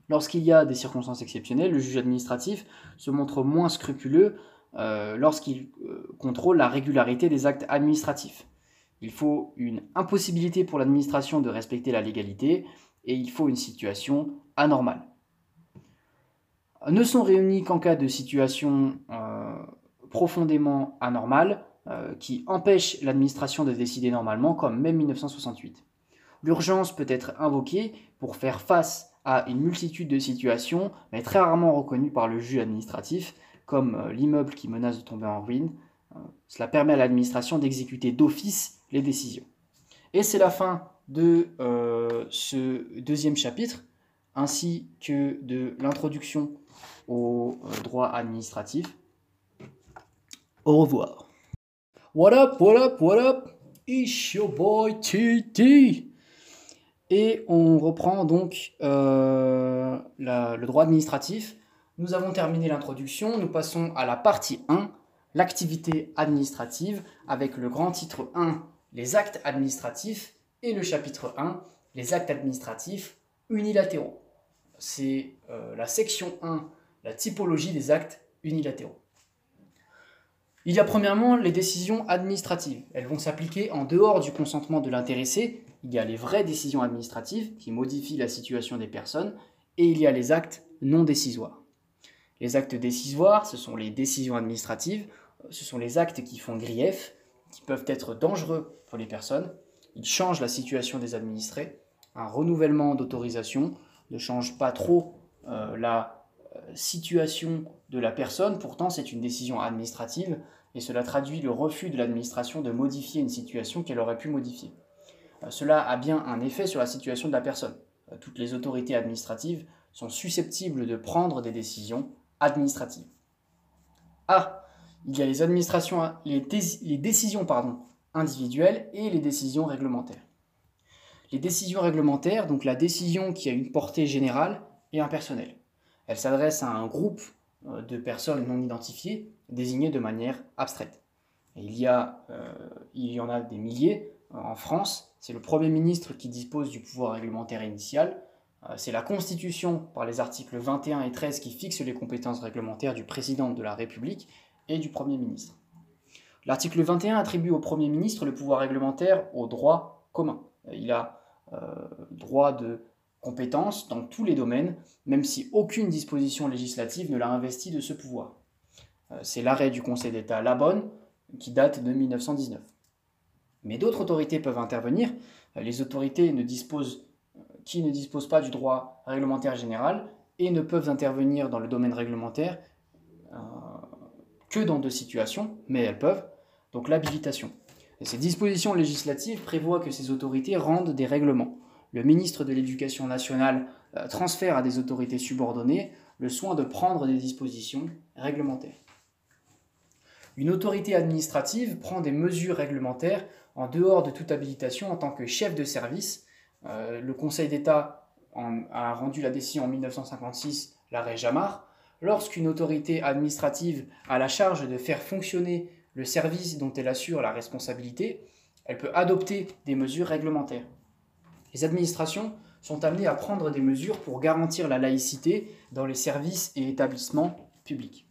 Lorsqu'il y a des circonstances exceptionnelles, le juge administratif se montre moins scrupuleux euh, lorsqu'il euh, contrôle la régularité des actes administratifs. Il faut une impossibilité pour l'administration de respecter la légalité et il faut une situation anormale. Ne sont réunis qu'en cas de situation euh, profondément anormale qui empêche l'administration de décider normalement, comme même 1968. L'urgence peut être invoquée pour faire face à une multitude de situations, mais très rarement reconnues par le juge administratif, comme euh, l'immeuble qui menace de tomber en ruine. Euh, cela permet à l'administration d'exécuter d'office les décisions. Et c'est la fin de euh, ce deuxième chapitre, ainsi que de l'introduction au droit administratif. Au revoir. What up, what up, what up? It's your boy TT. Et on reprend donc euh, le droit administratif. Nous avons terminé l'introduction, nous passons à la partie 1, l'activité administrative, avec le grand titre 1, les actes administratifs, et le chapitre 1, les actes administratifs unilatéraux. C'est euh, la section 1, la typologie des actes unilatéraux. Il y a premièrement les décisions administratives. Elles vont s'appliquer en dehors du consentement de l'intéressé il y a les vraies décisions administratives qui modifient la situation des personnes, et il y a les actes non décisoires. Les actes décisoires, ce sont les décisions administratives, ce sont les actes qui font grief, qui peuvent être dangereux pour les personnes. Ils changent la situation des administrés. Un renouvellement d'autorisation ne change pas trop euh, la euh, situation de la personne, pourtant c'est une décision administrative et cela traduit le refus de l'administration de modifier une situation qu'elle aurait pu modifier. Euh, cela a bien un effet sur la situation de la personne. toutes les autorités administratives sont susceptibles de prendre des décisions administratives. Ah, il y a les, administrations, les, décisions individuelles et les décisions réglementaires. Les décisions réglementaires, donc la décision qui a une portée générale et impersonnelle. Elle s'adresse à un groupe euh, de personnes non identifiées désignées de manière abstraite. il, y a, euh, il y en a des milliers euh, en France. C'est le Premier ministre qui dispose du pouvoir réglementaire initial. C'est la Constitution, par les articles 21 et 13, qui fixe les compétences réglementaires du président de la République et du Premier ministre. L'article 21 attribue au Premier ministre le pouvoir réglementaire au droit commun. Il a euh, droit de compétence dans tous les domaines, même si aucune disposition législative ne l'a investi de ce pouvoir. Euh, c'est l'arrêt du Conseil d'État Labonne qui date de 1919. Mais d'autres autorités peuvent intervenir. Euh, les autorités ne disposent, qui ne disposent pas du droit réglementaire général et ne peuvent intervenir dans le domaine réglementaire que dans deux situations, mais elles peuvent. Donc l'habilitation. Ces dispositions législatives prévoient que ces autorités rendent des règlements. Le ministre de l'Éducation nationale euh, transfère à des autorités subordonnées le soin de prendre des dispositions réglementaires. Une autorité administrative prend des mesures réglementaires en dehors de toute habilitation en tant que chef de service. Euh, le Conseil d'État a rendu la décision en 1956, l'arrêt Jamar. Lorsqu'une autorité administrative a la charge de faire fonctionner le service dont elle assure la responsabilité, elle peut adopter des mesures réglementaires. Les administrations sont amenées à prendre des mesures pour garantir la laïcité dans les services et établissements publics.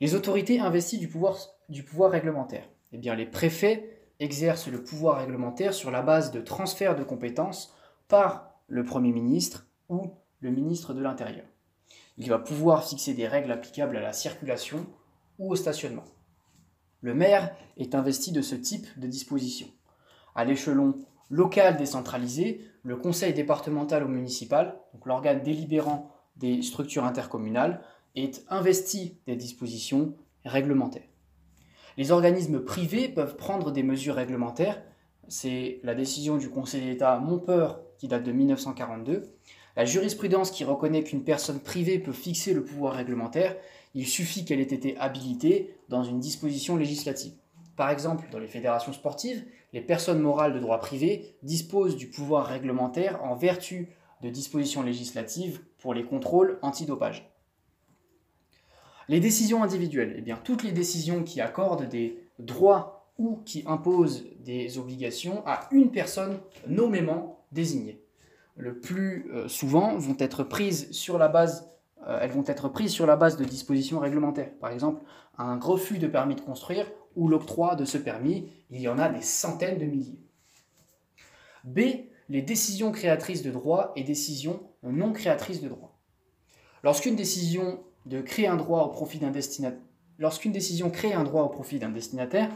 Les autorités investissent du pouvoir, du pouvoir réglementaire. Eh les préfets exercent le pouvoir réglementaire sur la base de transferts de compétences par le Premier ministre ou le ministre de l'Intérieur. Il va pouvoir fixer des règles applicables à la circulation ou au stationnement. Le maire est investi de ce type de disposition. À l'échelon local décentralisé, le conseil départemental ou municipal, l'organe délibérant des structures intercommunales, est investi des dispositions réglementaires. Les organismes privés peuvent prendre des mesures réglementaires. C'est la décision du Conseil d'État Montpeur qui date de 1942. La jurisprudence qui reconnaît qu'une personne privée peut fixer le pouvoir réglementaire il suffit qu'elle ait été habilitée dans une disposition législative. Par exemple, dans les fédérations sportives, les personnes morales de droit privé disposent du pouvoir réglementaire en vertu de dispositions législatives pour les contrôles antidopage. Les décisions individuelles, eh bien, toutes les décisions qui accordent des droits ou qui imposent des obligations à une personne nommément désignée. Le plus euh, souvent vont être prises sur la base euh, elles vont être prises sur la base de dispositions réglementaires. Par exemple, un refus de permis de construire ou l'octroi de ce permis, il y en a des centaines de milliers. B. Les décisions créatrices de droit et décisions non créatrices de droit. Lorsqu'une décision de créer un droit au profit d'un destinataire, lorsqu'une décision crée un droit au profit d'un destinataire,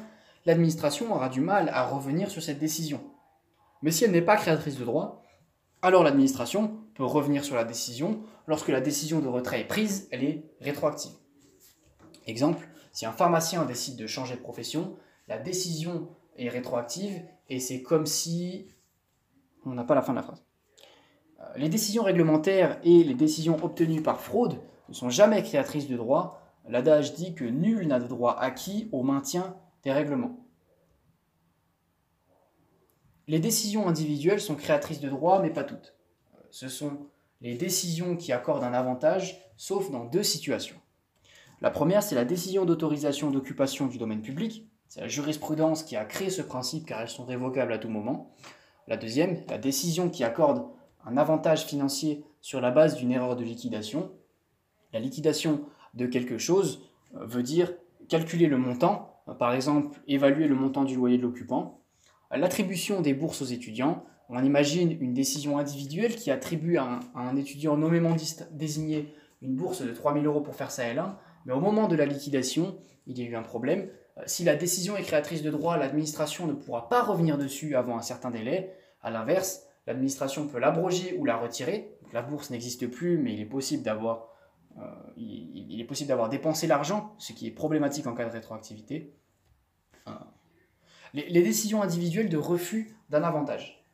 l'administration aura du mal à revenir sur cette décision. Mais si elle n'est pas créatrice de droit, alors l'administration peut revenir sur la décision. Lorsque la décision de retrait est prise, elle est rétroactive. Exemple, si un pharmacien décide de changer de profession, la décision est rétroactive et c'est comme si... On n'a pas la fin de la phrase. Euh, les décisions réglementaires et les décisions obtenues par fraude ne sont jamais créatrices de droit. L'adage dit que nul n'a de droit acquis au maintien des règlements. Les décisions individuelles sont créatrices de droit, mais pas toutes. Ce sont les décisions qui accordent un avantage, sauf dans deux situations. La première, c'est la décision d'autorisation d'occupation du domaine public. C'est la jurisprudence qui a créé ce principe car elles sont révocables à tout moment. La deuxième, la décision qui accorde un avantage financier sur la base d'une erreur de liquidation. La liquidation de quelque chose euh, veut dire calculer le montant, par exemple évaluer le montant du loyer de l'occupant, l'attribution des bourses aux étudiants. On imagine une décision individuelle qui attribue à un, étudiant nommément désigné une bourse de 3000 euros pour faire sa L1, mais au moment de la liquidation, il y a eu un problème. Euh, si la décision est créatrice de droit, l'administration ne pourra pas revenir dessus avant un certain délai. A l'inverse, l'administration peut l'abroger ou la retirer. la bourse n'existe plus, mais il est possible d'avoir euh, il, est possible d'avoir dépensé l'argent, ce qui est problématique en cas de rétroactivité. Euh, les, décisions individuelles de refus d'un avantage,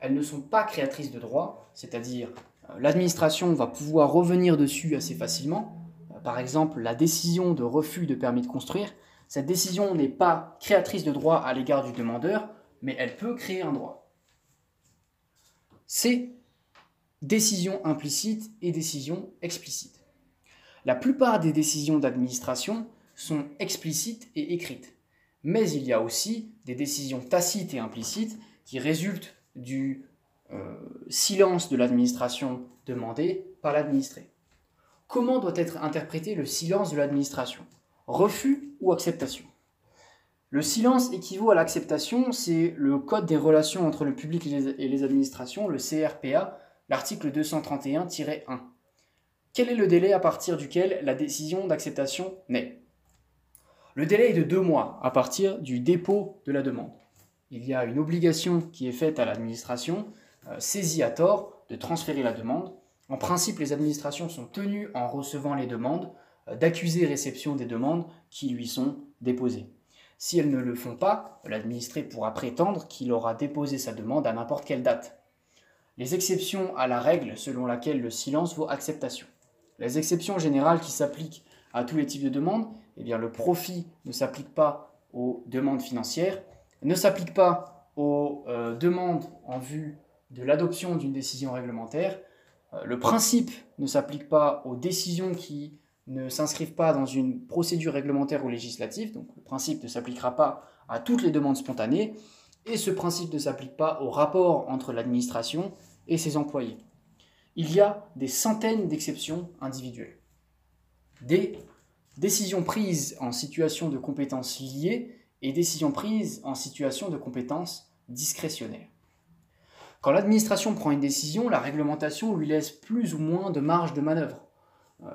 elles ne sont pas créatrices de droit, c'est-à-dire euh, l'administration va pouvoir revenir dessus assez facilement. par exemple, la décision de refus de permis de construire, cette décision n'est pas créatrice de droit à l'égard du demandeur, mais elle peut créer un droit. C'est décision implicite et décision explicite. La plupart des décisions d'administration sont explicites et écrites. Mais il y a aussi des décisions tacites et implicites qui résultent du euh, silence de l'administration demandé par l'administré. Comment doit être interprété le silence de l'administration? Refus ou acceptation? Le silence équivaut à l'acceptation, c'est le Code des relations entre le public et les administrations, le CRPA, l'article 231-1. Quel est le délai à partir duquel la décision d'acceptation naît? Le délai est de deux mois à partir du dépôt de la demande. Il y a une obligation qui est faite à l'administration, euh, saisie à tort, de transférer la demande. En principe, les administrations sont tenues, en recevant les demandes, euh, d'accuser réception des demandes qui lui sont déposées. Si elles ne le font pas, l'administré pourra prétendre qu'il aura déposé sa demande à n'importe quelle date. Les exceptions à la règle selon laquelle le silence vaut acceptation. Les exceptions générales qui s'appliquent à tous les types de demandes, eh bien, le profit ne s'applique pas aux demandes financières, ne s'applique pas aux euh, demandes en vue de l'adoption d'une décision réglementaire, euh, le principe ne s'applique pas aux décisions qui ne s'inscrivent pas dans une procédure réglementaire ou législative, donc le principe ne s'appliquera pas à toutes les demandes spontanées, et ce principe ne s'applique pas au rapport entre l'administration et ses employés il y a des centaines d'exceptions individuelles. Des décisions prises en situation de compétence liée et décisions prises en situation de compétence discrétionnaire. Quand l'administration prend une décision, la réglementation lui laisse plus ou moins de marge de manœuvre. Euh,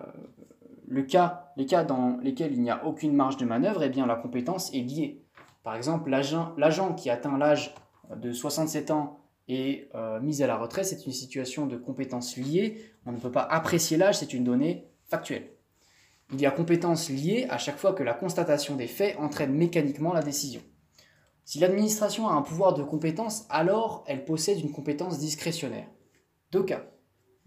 les cas dans lesquels il n'y a aucune marge de manœuvre, eh bien la compétence est liée. Par exemple, l'agent qui atteint l'âge de 67 ans et euh, mise à la retraite, c'est une situation de compétences liées. On ne peut pas apprécier l'âge, c'est une donnée factuelle. Il y a compétences liées à chaque fois que la constatation des faits entraîne mécaniquement la décision. Si l'administration a un pouvoir de compétence, alors elle possède une compétence discrétionnaire. Deux cas.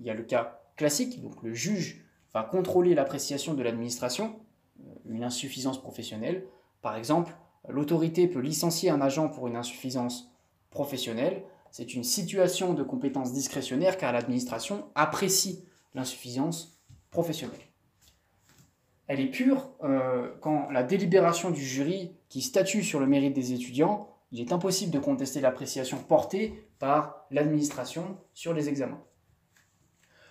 Il y a le cas classique, donc le juge va contrôler l'appréciation de l'administration, euh, une insuffisance professionnelle. Par exemple, l'autorité peut licencier un agent pour une insuffisance professionnelle c'est une situation de compétence discrétionnaire car l'administration apprécie l'insuffisance professionnelle. Elle est pure euh, quand la délibération du jury qui statue sur le mérite des étudiants, il est impossible de contester l'appréciation portée par l'administration sur les examens.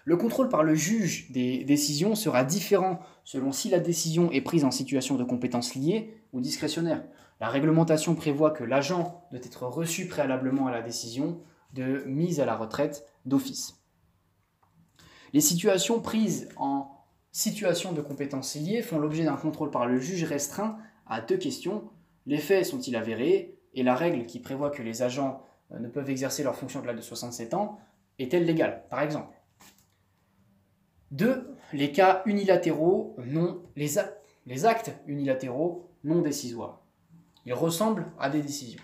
Le contrôle par le juge des décisions sera différent selon si la décision est prise en situation de compétence liée ou discrétionnaire. La réglementation prévoit que l'agent doit être reçu préalablement à la décision de mise à la retraite d'office. Les situations prises en situation de compétence liée font l'objet d'un contrôle par le juge restreint à deux questions. Les faits sont-ils avérés Et la règle qui prévoit que les agents euh, ne peuvent exercer leur fonction au-delà de 67 ans est-elle légale, par exemple? Deux, les cas unilatéraux non, les actes unilatéraux non décisoires. Ils ressemblent à des décisions.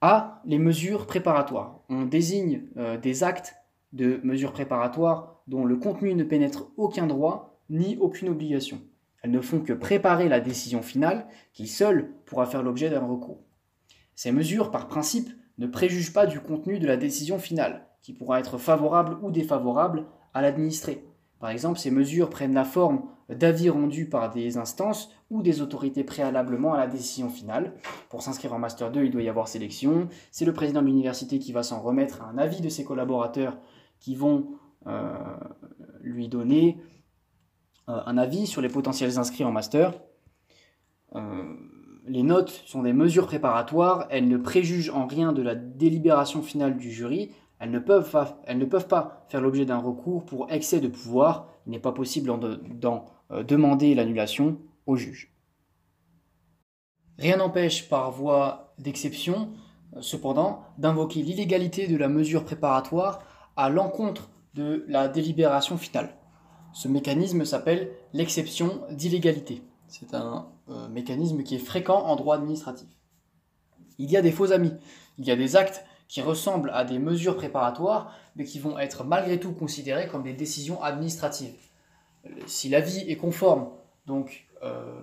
A. Les mesures préparatoires. On désigne euh, des actes de mesures préparatoires dont le contenu ne pénètre aucun droit ni aucune obligation. Elles ne font que préparer la décision finale qui seule pourra faire l'objet d'un recours. Ces mesures, par principe, ne préjugent pas du contenu de la décision finale, qui pourra être favorable ou défavorable à l'administré. Par exemple, ces mesures prennent la forme d'avis rendus par des instances ou des autorités préalablement à la décision finale. Pour s'inscrire en Master 2, il doit y avoir sélection. C'est le président de l'université qui va s'en remettre à un avis de ses collaborateurs qui vont euh, lui donner euh, un avis sur les potentiels inscrits en Master. Euh, les notes sont des mesures préparatoires, elles ne préjugent en rien de la délibération finale du jury, elles ne peuvent pas, faire l'objet d'un recours pour excès de pouvoir. Il n'est pas possible d'en euh, demander l'annulation au juge. Rien n'empêche par voie d'exception cependant, d'invoquer l'illégalité de la mesure préparatoire à l'encontre de la délibération finale. Ce mécanisme s'appelle l'exception d'illégalité. C'est un euh, mécanisme qui est fréquent en droit administratif. Il y a des faux amis, il y a des actes qui ressemblent à des mesures préparatoires, mais qui vont être malgré tout considérés comme des décisions administratives. Si l'avis est conforme, donc, euh,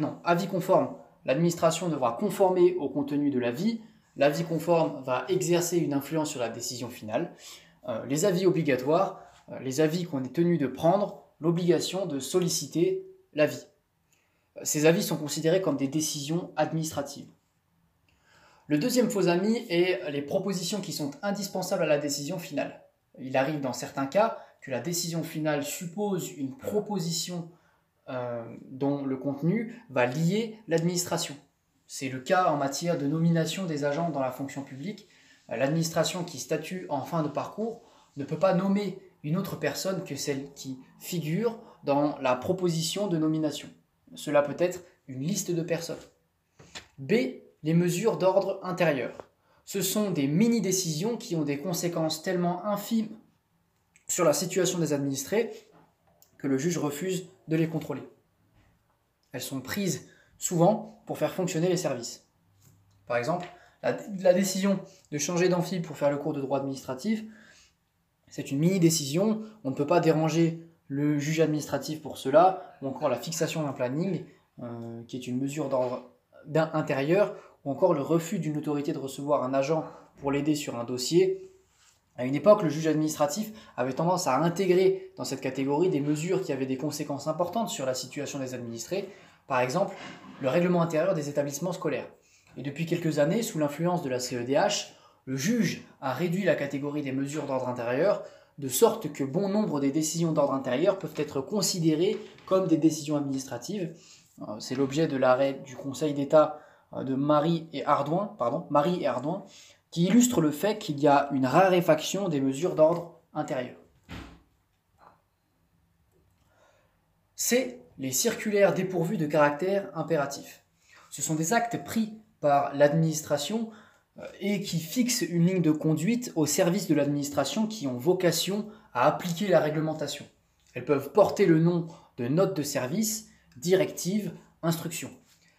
non, avis conforme, l'administration devra conformer au contenu de l'avis, l'avis conforme va exercer une influence sur la décision finale, euh, les avis obligatoires, euh, les avis qu'on est tenu de prendre, l'obligation de solliciter l'avis. Ces avis sont considérés comme des décisions administratives. Le deuxième faux ami est les propositions qui sont indispensables à la décision finale. Il arrive dans certains cas que la décision finale suppose une proposition euh, dont le contenu va lier l'administration. C'est le cas en matière de nomination des agents dans la fonction publique. L'administration qui statue en fin de parcours ne peut pas nommer une autre personne que celle qui figure dans la proposition de nomination. Cela peut être une liste de personnes. B les mesures d'ordre intérieur. Ce sont des mini-décisions qui ont des conséquences tellement infimes sur la situation des administrés que le juge refuse de les contrôler. Elles sont prises souvent pour faire fonctionner les services. Par exemple, la, décision de changer d'amphi pour faire le cours de droit administratif, c'est une mini-décision, on ne peut pas déranger le juge administratif pour cela, ou encore la fixation d'un planning, euh, qui est une mesure d'ordre intérieur, ou encore le refus d'une autorité de recevoir un agent pour l'aider sur un dossier. À une époque, le juge administratif avait tendance à intégrer dans cette catégorie des mesures qui avaient des conséquences importantes sur la situation des administrés, par exemple le règlement intérieur des établissements scolaires. Et depuis quelques années, sous l'influence de la CEDH, le juge a réduit la catégorie des mesures d'ordre intérieur, de sorte que bon nombre des décisions d'ordre intérieur peuvent être considérées comme des décisions administratives. Euh, c'est l'objet de l'arrêt du Conseil d'État euh, de Marie et Ardouin, pardon, Marie et Ardouin, qui illustre le fait qu'il y a une raréfaction des mesures d'ordre intérieur. C'est les circulaires dépourvus de caractère impératif. Ce sont des actes pris par l'administration euh, et qui fixent une ligne de conduite au service de l'administration qui ont vocation à appliquer la réglementation. Elles peuvent porter le nom de notes de service, directives, instructions.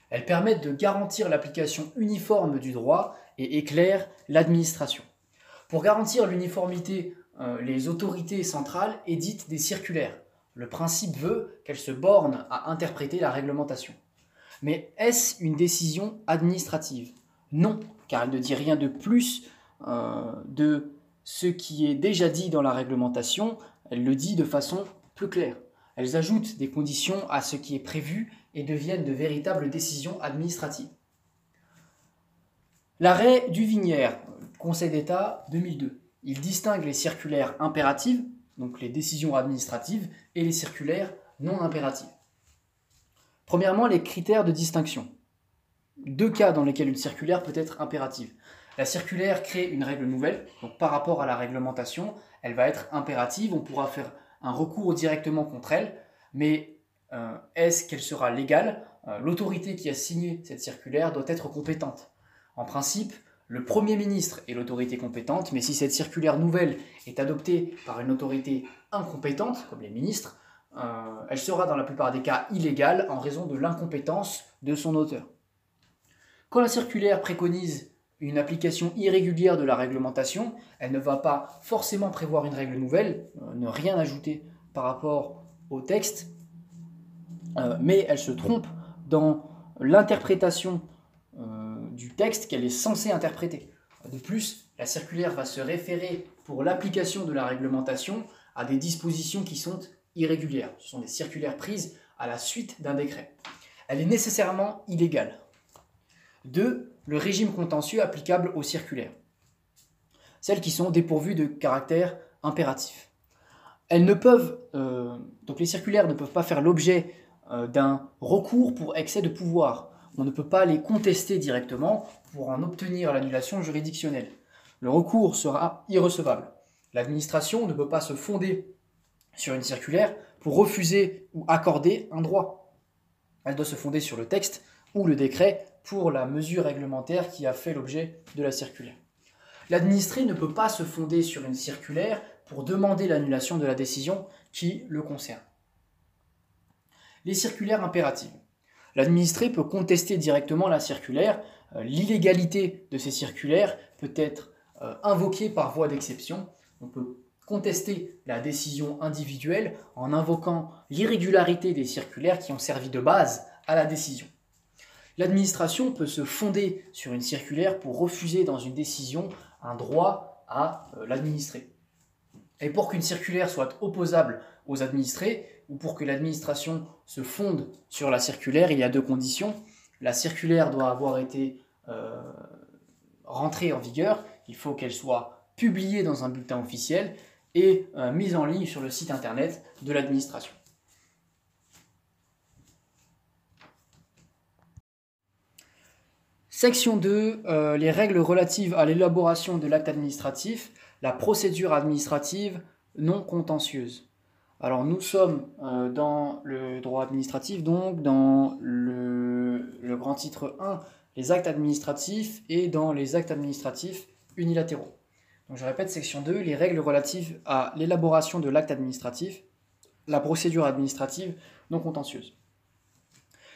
Elles permettent de garantir l'application uniforme du droit et éclairent l'administration. Pour garantir l'uniformité, euh, les autorités centrales éditent des circulaires. Le principe veut qu'elles se bornent à interpréter la réglementation. Mais est-ce une décision administrative? Non, car elle ne dit rien de plus euh, de ce qui est déjà dit dans la réglementation, elle le dit de façon plus claire. Elles ajoutent des conditions à ce qui est prévu et deviennent de véritables décisions administratives. L'arrêt du Vinière, Conseil d'État 2002, il distingue les circulaires impératives, donc les décisions administratives, et les circulaires non impératives. Premièrement, les critères de distinction. Deux cas dans lesquels une circulaire peut être impérative. La circulaire crée une règle nouvelle, donc par rapport à la réglementation, elle va être impérative, on pourra faire un recours directement contre elle, mais euh, est-ce qu'elle sera légale euh, L'autorité qui a signé cette circulaire doit être compétente. En principe, le Premier ministre est l'autorité compétente, mais si cette circulaire nouvelle est adoptée par une autorité incompétente, comme les ministres, euh, elle sera dans la plupart des cas illégale en raison de l'incompétence de son auteur. Quand la circulaire préconise une application irrégulière de la réglementation, elle ne va pas forcément prévoir une règle nouvelle, ne rien ajouter par rapport au texte, euh, mais elle se trompe dans l'interprétation euh, du texte qu'elle est censée interpréter. De plus, la circulaire va se référer pour l'application de la réglementation à des dispositions qui sont irrégulières. Ce sont des circulaires prises à la suite d'un décret. Elle est nécessairement illégale. 2. Le régime contentieux applicable aux circulaires. Celles qui sont dépourvues de caractère impératif. Elles ne peuvent, euh, donc les circulaires ne peuvent pas faire l'objet euh, d'un recours pour excès de pouvoir. On ne peut pas les contester directement pour en obtenir l'annulation juridictionnelle. Le recours sera irrecevable. L'administration ne peut pas se fonder sur une circulaire pour refuser ou accorder un droit. Elle doit se fonder sur le texte ou le décret pour la mesure réglementaire qui a fait l'objet de la circulaire. L'administré ne peut pas se fonder sur une circulaire pour demander l'annulation de la décision qui le concerne. Les circulaires impératives. L'administré peut contester directement la circulaire. Euh, l'illégalité de ces circulaires peut être euh, invoquée par voie d'exception. On peut contester la décision individuelle en invoquant l'irrégularité des circulaires qui ont servi de base à la décision. L'administration peut se fonder sur une circulaire pour refuser dans une décision un droit à euh, l'administré. Et pour qu'une circulaire soit opposable aux administrés, ou pour que l'administration se fonde sur la circulaire, il y a deux conditions. La circulaire doit avoir été euh, rentrée en vigueur, il faut qu'elle soit publiée dans un bulletin officiel et euh, mise en ligne sur le site internet de l'administration. Section 2, euh, les règles relatives à l'élaboration de l'acte administratif, la procédure administrative non contentieuse. Alors nous sommes euh, dans le droit administratif, donc dans le, grand titre 1, les actes administratifs, et dans les actes administratifs unilatéraux. Donc je répète, section 2, les règles relatives à l'élaboration de l'acte administratif, la procédure administrative non contentieuse.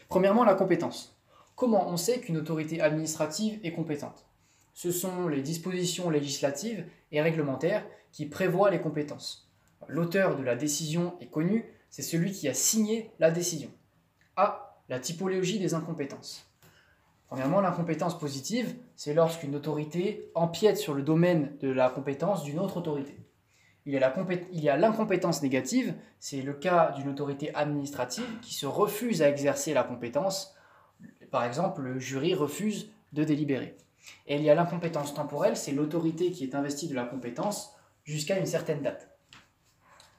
Premièrement, la compétence. Comment on sait qu'une autorité administrative est compétente Ce sont les dispositions législatives et réglementaires qui prévoient les compétences. L'auteur de la décision est connu, c'est celui qui a signé la décision. A. La typologie des incompétences. Premièrement, l'incompétence positive, c'est lorsqu'une autorité empiète sur le domaine de la compétence d'une autre autorité. Il y a l'incompétence négative, c'est le cas d'une autorité administrative qui se refuse à exercer la compétence. Par exemple, le jury refuse de délibérer. Et il y a l'incompétence temporelle, c'est l'autorité qui est investie de la compétence jusqu'à une certaine date.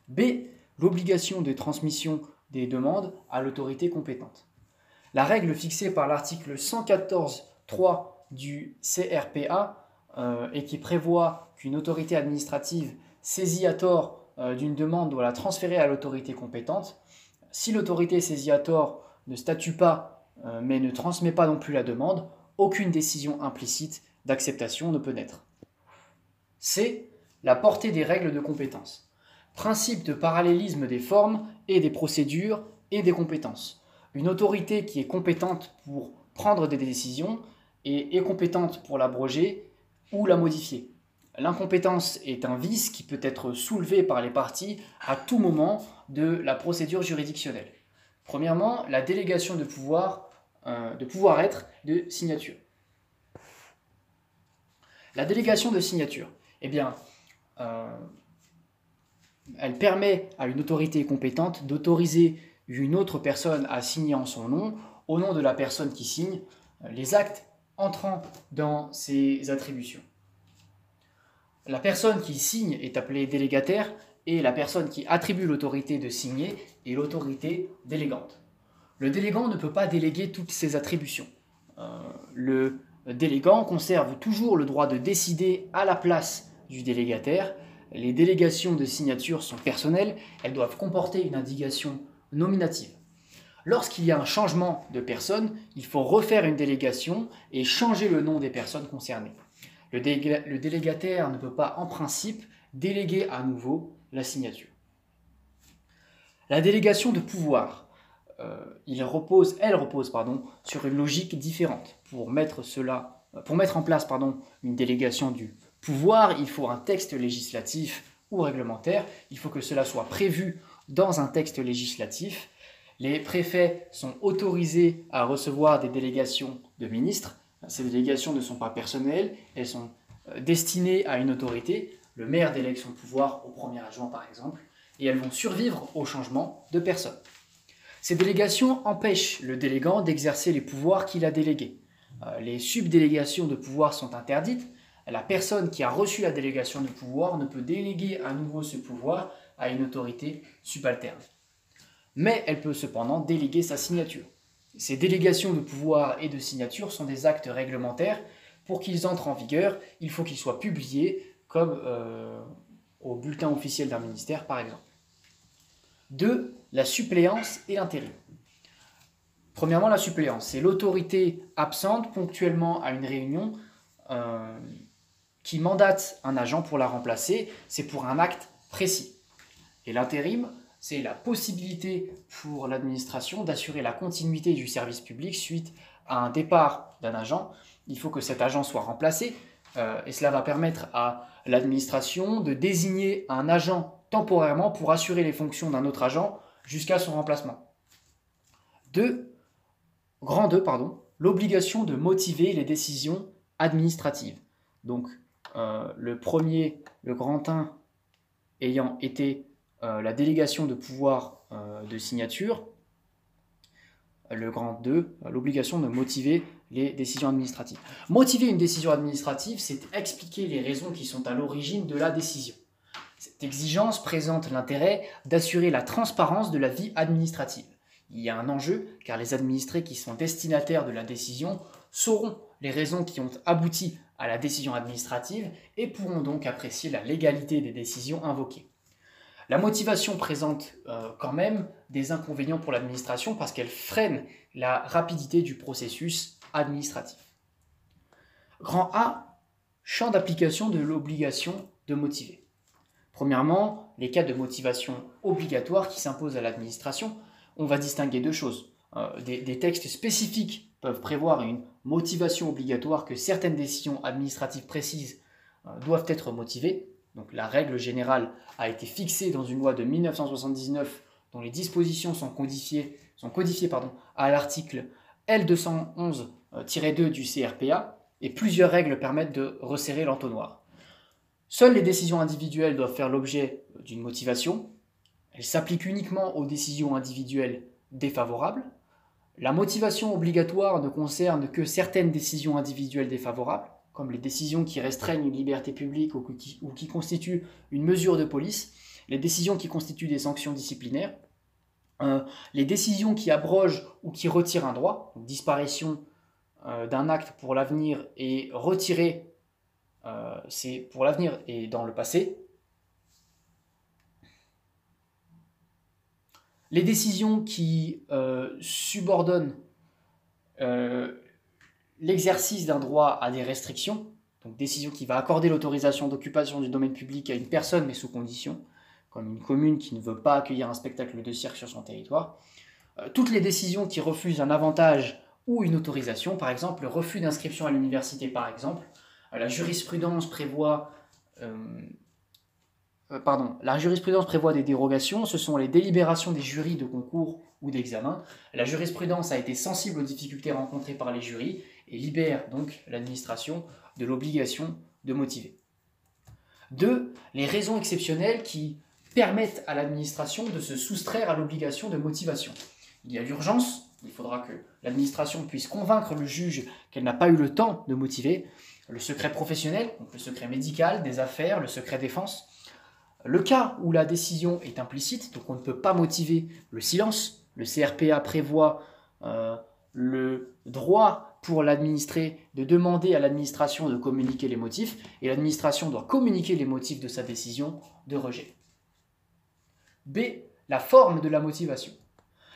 B. L'obligation de transmission des demandes à l'autorité compétente. La règle fixée par l'article 114.3 du CRPA euh, et qui prévoit qu'une autorité administrative saisie à tort euh, d'une demande doit la transférer à l'autorité compétente. Si l'autorité saisie à tort ne statue pas mais ne transmet pas non plus la demande, aucune décision implicite d'acceptation ne peut naître. C. La portée des règles de compétence principe de parallélisme des formes et des procédures et des compétences. Une autorité qui est compétente pour prendre des décisions et est compétente pour l'abroger ou la modifier. L'incompétence est un vice qui peut être soulevé par les parties à tout moment de la procédure juridictionnelle. Premièrement, la délégation de pouvoir, euh, de pouvoir être de signature. La délégation de signature. Eh bien, euh, elle permet à une autorité compétente d'autoriser une autre personne à signer en son nom, au nom de la personne qui signe, euh, les actes entrant dans ses attributions. La personne qui signe est appelée délégataire et la personne qui attribue l'autorité de signer est l'autorité délégante. Le délégant ne peut pas déléguer toutes ses attributions. Euh, le délégant conserve toujours le droit de décider à la place du délégataire les délégations de signature sont personnelles, elles doivent comporter une indication nominative. Lorsqu'il y a un changement de personne, il faut refaire une délégation et changer le nom des personnes concernées. Le, délégataire ne peut pas en principe déléguer à nouveau la signature. La délégation de pouvoir, euh, elle repose pardon, sur une logique différente. Pour mettre, cela, pour mettre en place pardon, une délégation du pouvoir, il faut un texte législatif ou réglementaire, il faut que cela soit prévu dans un texte législatif. Les préfets sont autorisés à recevoir des délégations de ministres. Ces délégations ne sont pas personnelles, elles sont euh, destinées à une autorité. Le maire délègue son pouvoir au premier adjoint, par exemple, et elles vont survivre au changement de personne. Ces délégations empêchent le délégant d'exercer les pouvoirs qu'il a délégués. Euh, les subdélégations de pouvoir sont interdites, la personne qui a reçu la délégation de pouvoir ne peut déléguer à nouveau ce pouvoir à une autorité subalterne. Mais elle peut cependant déléguer sa signature. Ces délégations de pouvoir et de signature sont des actes réglementaires. Pour qu'ils entrent en vigueur, il faut qu'ils soient publiés comme euh, au bulletin officiel d'un ministère, par exemple. 2. La suppléance et l'intérim. Premièrement, la suppléance. C'est l'autorité absente ponctuellement à une réunion euh, qui mandate un agent pour la remplacer. C'est pour un acte précis. Et l'intérim, c'est la possibilité pour l'administration d'assurer la continuité du service public suite à un départ d'un agent. Il faut que cet agent soit remplacé. Euh, et cela va permettre à l'administration de désigner un agent temporairement pour assurer les fonctions d'un autre agent jusqu'à son remplacement. 2. Grand 2, pardon, l'obligation de motiver les décisions administratives. Donc, euh, le premier, le grand 1, ayant été euh, la délégation de pouvoir de signature, le grand 2, euh, l'obligation de motiver les décisions administratives. Motiver une décision administrative, c'est expliquer les raisons qui sont à l'origine de la décision. Cette exigence présente l'intérêt d'assurer la transparence de la vie administrative. Il y a un enjeu car les administrés qui sont destinataires de la décision sauront les raisons qui ont abouti à la décision administrative et pourront donc apprécier la légalité des décisions invoquées. La motivation présente euh, quand même des inconvénients pour l'administration parce qu'elle freine la rapidité du processus administratif. Grand A, champ d'application de l'obligation de motiver. Premièrement, les cas de motivation obligatoire qui s'imposent à l'administration, on va distinguer deux choses. Euh, des, textes spécifiques peuvent prévoir une motivation obligatoire que certaines décisions administratives précises euh, doivent être motivées. Donc la règle générale a été fixée dans une loi de 1979 dont les dispositions sont codifiées, sont codifiées pardon, à l'article L211-2 du CRPA et plusieurs règles permettent de resserrer l'entonnoir. Seules les décisions individuelles doivent faire l'objet d'une motivation. Elles s'appliquent uniquement aux décisions individuelles défavorables. La motivation obligatoire ne concerne que certaines décisions individuelles défavorables, comme les décisions qui restreignent une liberté publique ou qui, constituent une mesure de police, les décisions qui constituent des sanctions disciplinaires, euh, les décisions qui abrogent ou qui retirent un droit, donc disparition euh, d'un acte pour l'avenir et retirer, euh, c'est pour l'avenir et dans le passé. Les décisions qui subordonnent l'exercice d'un droit à des restrictions, donc décision qui va accorder l'autorisation d'occupation du domaine public à une personne mais sous condition, comme une commune qui ne veut pas accueillir un spectacle de cirque sur son territoire. Euh, toutes les décisions qui refusent un avantage ou une autorisation, par exemple le refus d'inscription à l'université par exemple, euh, la jurisprudence prévoit euh, pardon, la jurisprudence prévoit des dérogations, ce sont les délibérations des jurys de concours ou d'examen. La jurisprudence a été sensible aux difficultés rencontrées par les jurys libère donc l'administration de l'obligation de motiver. 2. Les raisons exceptionnelles qui permettent à l'administration de se soustraire à l'obligation de motivation. Il y a l'urgence, il faudra que l'administration puisse convaincre le juge qu'elle n'a pas eu le temps de motiver. Le secret professionnel, le secret médical, des affaires, le secret défense. Le cas où la décision est implicite, donc on ne peut pas motiver le silence, le CRPA prévoit euh, le droit pour l'administré de demander à l'administration de communiquer les motifs, et l'administration doit communiquer les motifs de sa décision de rejet. B. La forme de la motivation.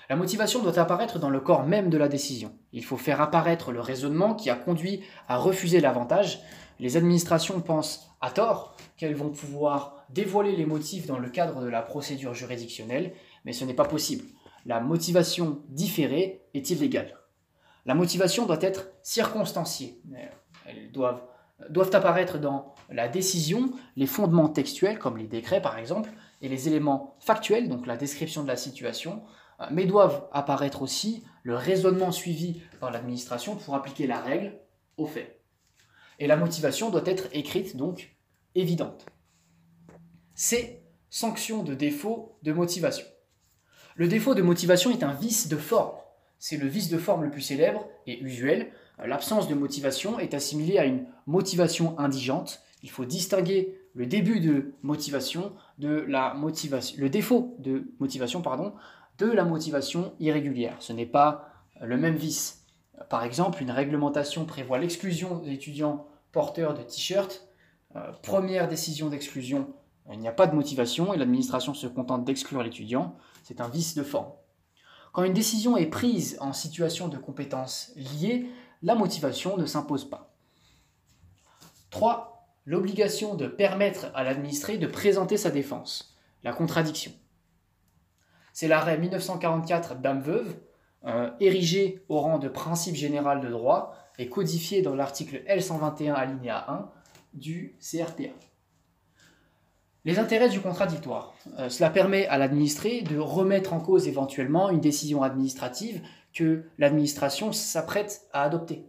La motivation doit apparaître dans le corps même de la décision. Il faut faire apparaître le raisonnement qui a conduit à refuser l'avantage. Les administrations pensent, à tort, qu'elles vont pouvoir dévoiler les motifs dans le cadre de la procédure juridictionnelle, mais ce n'est pas possible. La motivation différée est illégale. La motivation doit être circonstanciée. Elles doivent, doivent apparaître dans la décision les fondements textuels, comme les décrets par exemple, et les éléments factuels, donc la description de la situation, mais doivent apparaître aussi le raisonnement suivi par l'administration pour appliquer la règle aux faits. Et la motivation doit être écrite, donc évidente. C'est sanction de défaut de motivation. Le défaut de motivation est un vice de forme. C'est le vice de forme le plus célèbre et usuel. L'absence de motivation est assimilée à une motivation indigente. Il faut distinguer le début de motivation de la motivation, le défaut de motivation, de la motivation irrégulière. Ce n'est pas le même vice. Par exemple, une réglementation prévoit l'exclusion des étudiants porteurs de t-shirts. Euh, première décision d'exclusion, il n'y a pas de motivation et l'administration se contente d'exclure l'étudiant. C'est un vice de forme. Quand une décision est prise en situation de compétence liée, la motivation ne s'impose pas. 3. L'obligation de permettre à l'administré de présenter sa défense, la contradiction. C'est l'arrêt 1944 Dame Veuve, érigé au rang de principe général de droit et codifié dans l'article L121 alinéa 1 du CRPA. Les intérêts du contradictoire. Euh, cela permet à l'administré de remettre en cause éventuellement une décision administrative que l'administration s'apprête à adopter.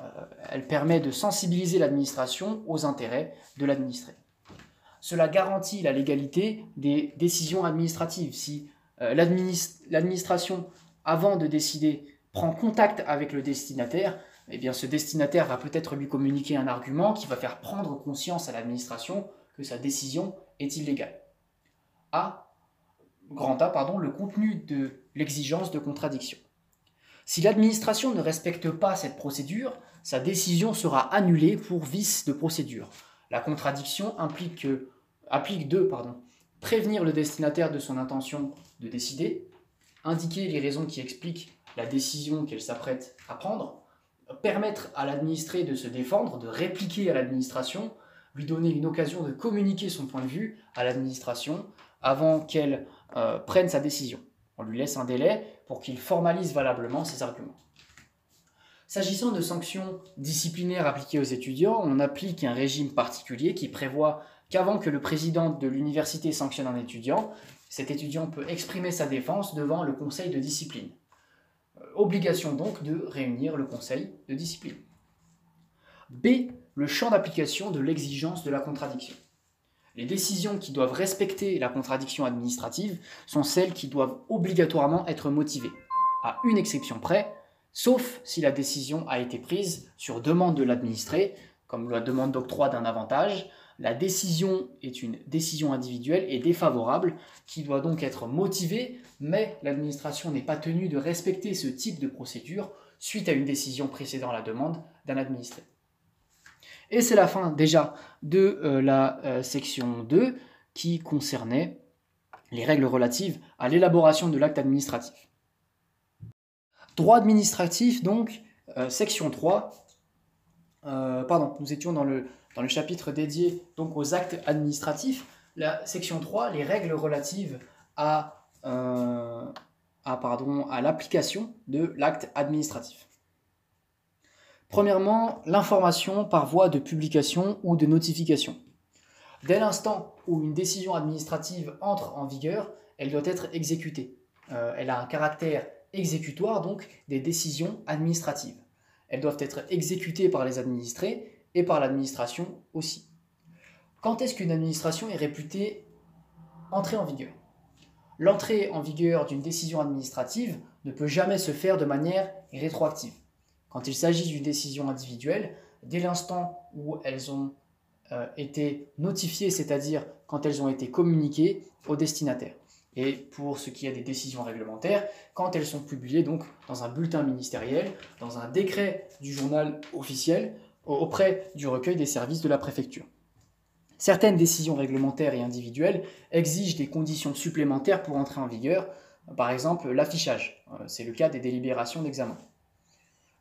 Euh, elle permet de sensibiliser l'administration aux intérêts de l'administré. Cela garantit la légalité des décisions administratives. Si euh, l'administration, avant de décider, prend contact avec le destinataire, eh bien ce destinataire va peut-être lui communiquer un argument qui va faire prendre conscience à l'administration que sa décision est illégale. A, grand A, pardon, le contenu de l'exigence de contradiction. Si l'administration ne respecte pas cette procédure, sa décision sera annulée pour vice de procédure. La contradiction implique, de prévenir le destinataire de son intention de décider, indiquer les raisons qui expliquent la décision qu'elle s'apprête à prendre, permettre à l'administré de se défendre, de répliquer à l'administration, lui donner une occasion de communiquer son point de vue à l'administration avant qu'elle euh, prenne sa décision. On lui laisse un délai pour qu'il formalise valablement ses arguments. S'agissant de sanctions disciplinaires appliquées aux étudiants, on applique un régime particulier qui prévoit qu'avant que le président de l'université sanctionne un étudiant, cet étudiant peut exprimer sa défense devant le conseil de discipline. Euh, obligation donc de réunir le conseil de discipline. B. Le champ d'application de l'exigence de la contradiction. Les décisions qui doivent respecter la contradiction administrative sont celles qui doivent obligatoirement être motivées, à une exception près, sauf si la décision a été prise sur demande de l'administré, comme la demande d'octroi d'un avantage. La décision est une décision individuelle et défavorable qui doit donc être motivée, mais l'administration n'est pas tenue de respecter ce type de procédure suite à une décision précédant la demande d'un administré. Et c'est la fin déjà de euh, la euh, section 2 qui concernait les règles relatives à l'élaboration de l'acte administratif. Droit administratif, donc, euh, section 3. pardon, nous étions dans le, dans le chapitre dédié aux actes administratifs. La section 3, les règles relatives à, à, à l'application de l'acte administratif. Premièrement, l'information par voie de publication ou de notification. Dès l'instant où une décision administrative entre en vigueur, elle doit être exécutée. Euh, elle a un caractère exécutoire, donc des décisions administratives. Elles doivent être exécutées par les administrés et par l'administration aussi. Quand est-ce qu'une administration est réputée entrer en vigueur? L'entrée en vigueur d'une décision administrative ne peut jamais se faire de manière rétroactive. Quand il s'agit d'une décision individuelle, dès l'instant où elles ont euh, été notifiées, c'est-à-dire quand elles ont été communiquées au destinataire. Et pour ce qui est des décisions réglementaires, quand elles sont publiées donc dans un bulletin ministériel, dans un décret du journal officiel, auprès du recueil des services de la préfecture. Certaines décisions réglementaires et individuelles exigent des conditions supplémentaires pour entrer en vigueur, par exemple l'affichage, euh, c'est le cas des délibérations d'examen.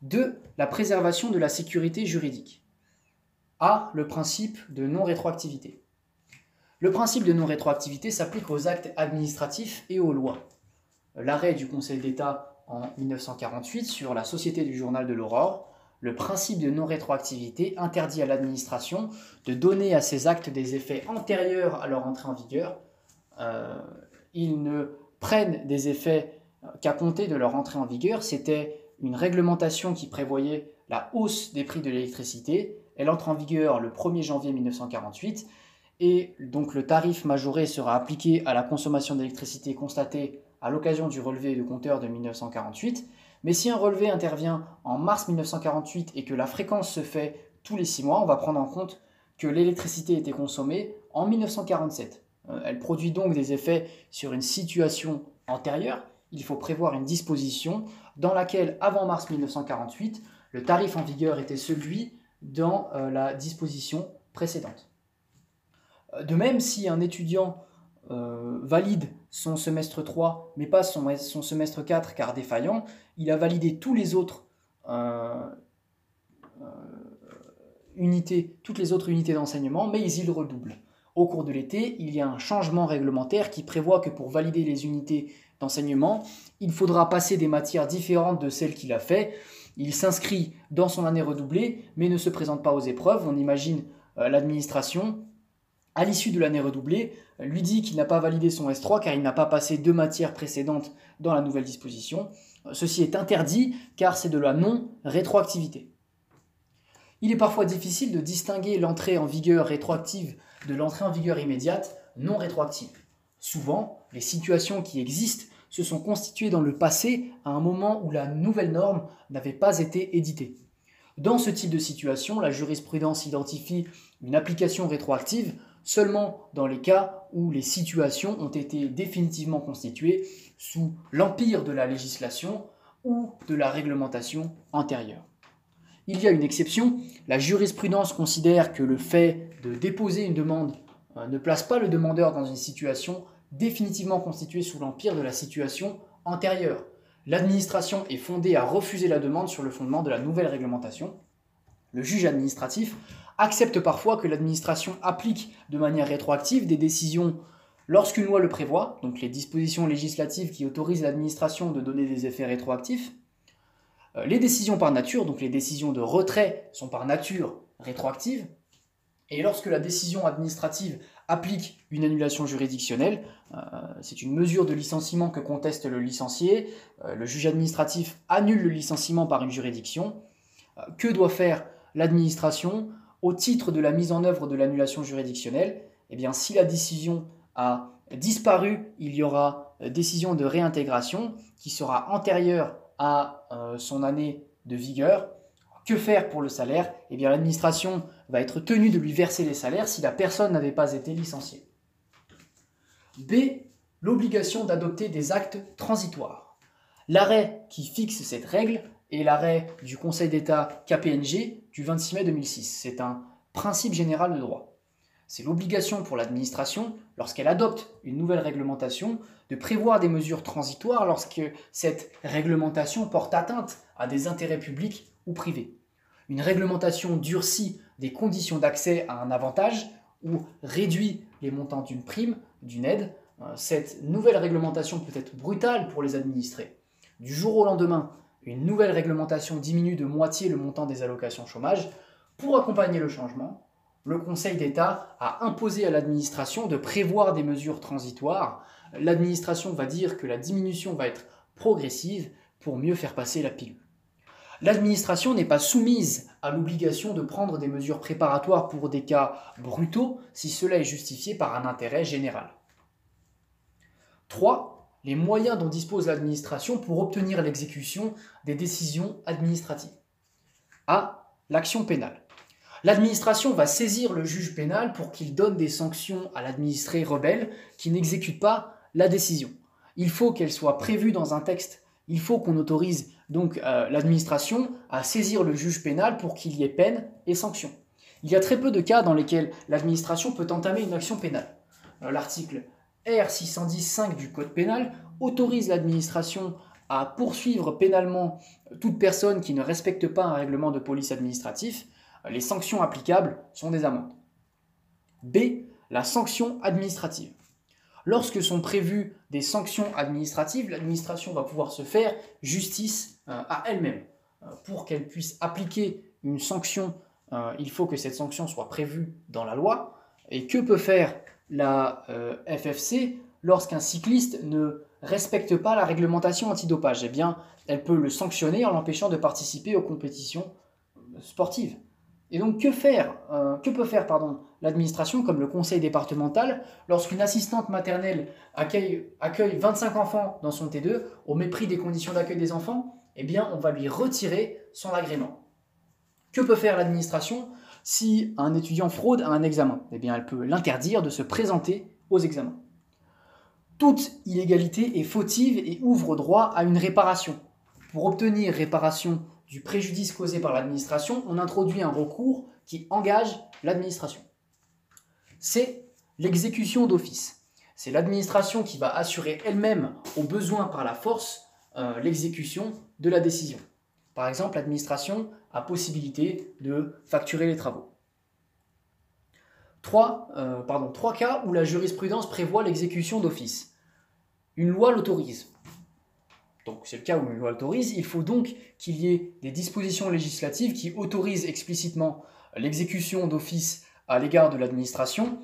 2. La préservation de la sécurité juridique. A. Le principe de non-rétroactivité. Le principe de non-rétroactivité s'applique aux actes administratifs et aux lois. L'arrêt du Conseil d'État en 1948 sur la Société du Journal de l'Aurore, le principe de non-rétroactivité interdit à l'administration de donner à ces actes des effets antérieurs à leur entrée en vigueur. Euh, ils ne prennent des effets qu'à compter de leur entrée en vigueur. C'était une réglementation qui prévoyait la hausse des prix de l'électricité. Elle entre en vigueur le 1er janvier 1948 et donc le tarif majoré sera appliqué à la consommation d'électricité constatée à l'occasion du relevé de compteur de 1948. Mais si un relevé intervient en mars 1948 et que la fréquence se fait tous les 6 mois, on va prendre en compte que l'électricité était consommée en 1947. Euh, elle produit donc des effets sur une situation antérieure. Il faut prévoir une disposition dans laquelle, avant mars 1948, le tarif en vigueur était celui dans euh, la disposition précédente. Euh, de même, si un étudiant euh, valide son semestre 3, mais pas son, semestre 4 car défaillant, il a validé tous les autres unités, toutes les autres unités d'enseignement, mais il redouble. Au cours de l'été, il y a un changement réglementaire qui prévoit que pour valider les unités d'enseignement, il faudra passer des matières différentes de celles qu'il a fait. Il s'inscrit dans son année redoublée, mais ne se présente pas aux épreuves. On imagine euh, l'administration, à l'issue de l'année redoublée, lui dit qu'il n'a pas validé son S3 car il n'a pas passé deux matières précédentes dans la nouvelle disposition. Ceci est interdit car c'est de la non-rétroactivité. Il est parfois difficile de distinguer l'entrée en vigueur rétroactive de l'entrée en vigueur immédiate non rétroactive. Souvent, les situations qui existent se sont constituées dans le passé à un moment où la nouvelle norme n'avait pas été éditée. Dans ce type de situation, la jurisprudence identifie une application rétroactive seulement dans les cas où les situations ont été définitivement constituées sous l'empire de la législation ou de la réglementation antérieure. Il y a une exception, la jurisprudence considère que le fait de déposer une demande euh, ne place pas le demandeur dans une situation définitivement constituée sous l'empire de la situation antérieure. L'administration est fondée à refuser la demande sur le fondement de la nouvelle réglementation. Le juge administratif accepte parfois que l'administration applique de manière rétroactive des décisions lorsqu'une loi le prévoit, donc les dispositions législatives qui autorisent l'administration de donner des effets rétroactifs. Euh, les décisions par nature, donc les décisions de retrait, sont par nature rétroactives. Et lorsque la décision administrative applique une annulation juridictionnelle, euh, c'est une mesure de licenciement que conteste le licencié, euh, le juge administratif annule le licenciement par une juridiction. que doit faire l'administration au titre de la mise en œuvre de l'annulation juridictionnelle, eh bien, si la décision a disparu, il y aura euh, décision de réintégration qui sera antérieure à euh, son année de vigueur. Que faire pour le salaire? Eh bien, l'administration va être tenue de lui verser les salaires si la personne n'avait pas été licenciée. B. L'obligation d'adopter des actes transitoires. L'arrêt qui fixe cette règle et l'arrêt du Conseil d'État KPNG du 26 mai 2006. C'est un principe général de droit. C'est l'obligation pour l'administration, lorsqu'elle adopte une nouvelle réglementation, de prévoir des mesures transitoires lorsque cette réglementation porte atteinte à des intérêts publics ou privés. Une réglementation durcit des conditions d'accès à un avantage ou réduit les montants d'une prime, d'une aide. Euh, cette nouvelle réglementation peut être brutale pour les administrés. Du jour au lendemain, une nouvelle réglementation diminue de moitié le montant des allocations chômage. Pour accompagner le changement, le Conseil d'État a imposé à l'administration de prévoir des mesures transitoires. L'administration va dire que la diminution va être progressive pour mieux faire passer la pilule. L'administration n'est pas soumise à l'obligation de prendre des mesures préparatoires pour des cas brutaux si cela est justifié par un intérêt général. 3 les moyens dont dispose l'administration pour obtenir l'exécution des décisions administratives. A. L'action pénale. L'administration va saisir le juge pénal pour qu'il donne des sanctions à l'administré rebelle qui n'exécute pas la décision. Il faut qu'elle soit prévue dans un texte. Il faut qu'on autorise donc euh, l'administration à saisir le juge pénal pour qu'il y ait peine et sanction. Il y a très peu de cas dans lesquels l'administration peut entamer une action pénale. Euh, l'article R610.5 du Code pénal autorise l'administration à poursuivre pénalement toute personne qui ne respecte pas un règlement de police administratif. Les sanctions applicables sont des amendes. B. La sanction administrative. Lorsque sont prévues des sanctions administratives, l'administration va pouvoir se faire justice euh, à elle-même. Euh, pour qu'elle puisse appliquer une sanction, euh, il faut que cette sanction soit prévue dans la loi. Et que peut faire la FFC lorsqu'un cycliste ne respecte pas la réglementation antidopage? Eh bien, elle peut le sanctionner en l'empêchant de participer aux compétitions sportives. Et donc, que faire euh, Que peut faire l'administration, comme le conseil départemental, lorsqu'une assistante maternelle accueille, accueille 25 enfants dans son T2 au mépris des conditions d'accueil des enfants? Eh bien, on va lui retirer son agrément. Que peut faire l'administration si un étudiant fraude à un examen, eh bien, elle peut l'interdire de se présenter aux examens. Toute illégalité est fautive et ouvre droit à une réparation. Pour obtenir réparation du préjudice causé par l'administration, on introduit un recours qui engage l'administration. C'est l'exécution d'office. c'est l'administration qui va assurer elle-même, au besoin par la force, euh, l'exécution de la décision. Par exemple, l'administration a possibilité de facturer les travaux. Trois, euh, cas où la jurisprudence prévoit l'exécution d'office. Une loi l'autorise. Donc c'est le cas où une loi l'autorise. Il faut donc qu'il y ait des dispositions législatives qui autorisent explicitement l'exécution d'office à l'égard de l'administration.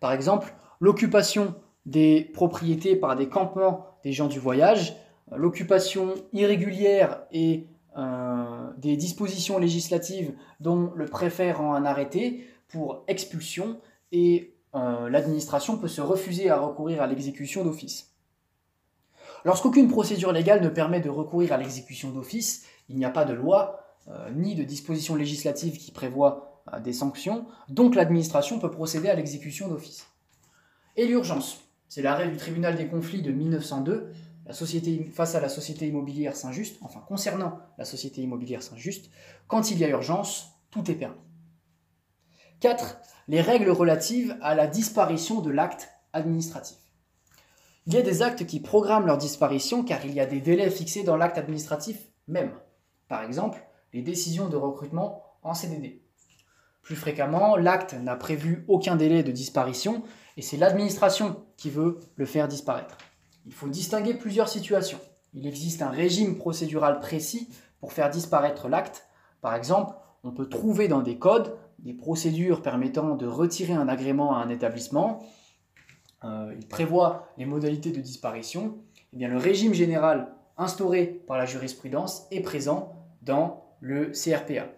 Par exemple, l'occupation des propriétés par des campements des gens du voyage, l'occupation irrégulière et euh, des dispositions législatives dont le préfet rend un arrêté pour expulsion et euh, l'administration peut se refuser à recourir à l'exécution d'office. Lorsqu'aucune procédure légale ne permet de recourir à l'exécution d'office, il n'y a pas de loi euh, ni de disposition législative qui prévoit des sanctions, donc l'administration peut procéder à l'exécution d'office. Et l'urgence, c'est l'arrêt du tribunal des conflits de 1902 la société, face à la société immobilière Saint-Just, enfin concernant la société immobilière Saint-Just, quand il y a urgence, tout est permis. 4. Les règles relatives à la disparition de l'acte administratif. Il y a des actes qui programment leur disparition car il y a des délais fixés dans l'acte administratif même. Par exemple, les décisions de recrutement en CDD. Plus fréquemment, l'acte n'a prévu aucun délai de disparition et c'est l'administration qui veut le faire disparaître. Il faut distinguer plusieurs situations. Il existe un régime procédural précis pour faire disparaître l'acte. Par exemple, on peut trouver dans des codes des procédures permettant de retirer un agrément à un établissement. Euh, il prévoit les modalités de disparition. Eh le régime général instauré par la jurisprudence est présent dans le CRPA.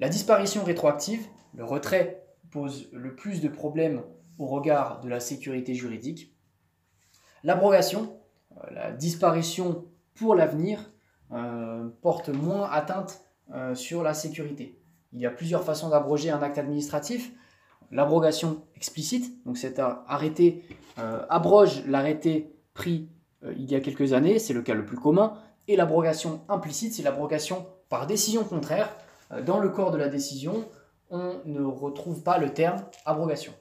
La disparition rétroactive, le retrait, pose le plus de problèmes au regard de la sécurité juridique. L'abrogation, euh, la disparition pour l'avenir, euh, porte moins atteinte sur la sécurité. Il y a plusieurs façons d'abroger un acte administratif. L'abrogation explicite, donc cet arrêté abroge l'arrêté pris il y a quelques années, c'est le cas le plus commun, et l'abrogation implicite, c'est l'abrogation par décision contraire. Dans le corps de la décision, on ne retrouve pas le terme abrogation.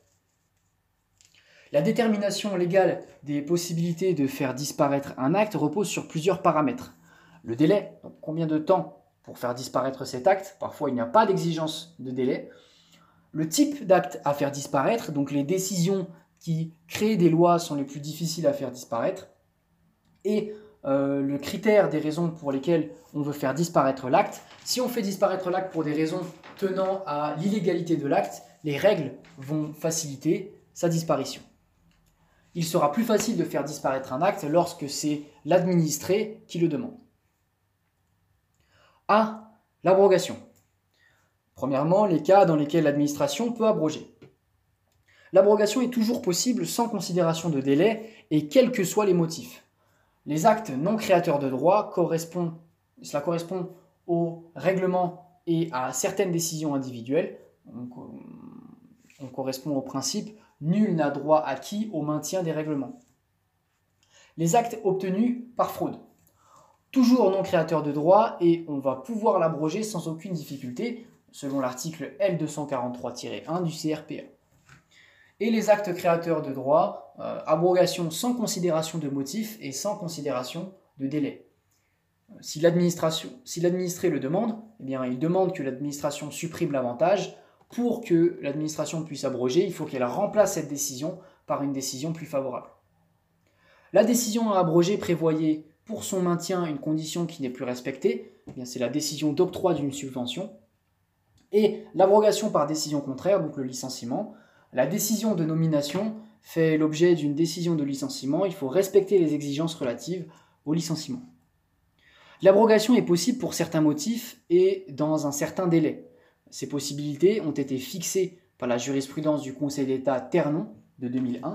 La détermination légale des possibilités de faire disparaître un acte repose sur plusieurs paramètres. Le délai, donc combien de temps pour faire disparaître cet acte, parfois il n'y a pas d'exigence de délai. Le type d'acte à faire disparaître, donc les décisions qui créent des lois sont les plus difficiles à faire disparaître. Et euh, le critère des raisons pour lesquelles on veut faire disparaître l'acte. Si on fait disparaître l'acte pour des raisons tenant à l'illégalité de l'acte, les règles vont faciliter sa disparition il sera plus facile de faire disparaître un acte lorsque c'est l'administré qui le demande. A. L'abrogation. Premièrement, les cas dans lesquels l'administration peut abroger. L'abrogation est toujours possible sans considération de délai et quels que soient les motifs. Les actes non créateurs de droit correspondent, cela correspond au règlement et à certaines décisions individuelles. on correspond au principe Nul n'a droit acquis au maintien des règlements. Les actes obtenus par fraude. Toujours non créateur de droit et on va pouvoir l'abroger sans aucune difficulté, selon l'article L243-1 du CRPA. Et les actes créateurs de droit, euh, abrogation sans considération de motif et sans considération de délai. Si l'administré le demande, eh bien, il demande que l'administration supprime l'avantage pour que l'administration puisse abroger, il faut qu'elle remplace cette décision par une décision plus favorable. La décision à abroger prévoyait pour son maintien une condition qui n'est plus respectée, eh c'est la décision d'octroi d'une subvention, et l'abrogation par décision contraire, donc le licenciement. La décision de nomination fait l'objet d'une décision de licenciement, il faut respecter les exigences relatives au licenciement. L'abrogation est possible pour certains motifs et dans un certain délai. Ces possibilités ont été fixées par la jurisprudence du Conseil d'État Ternon de 2001.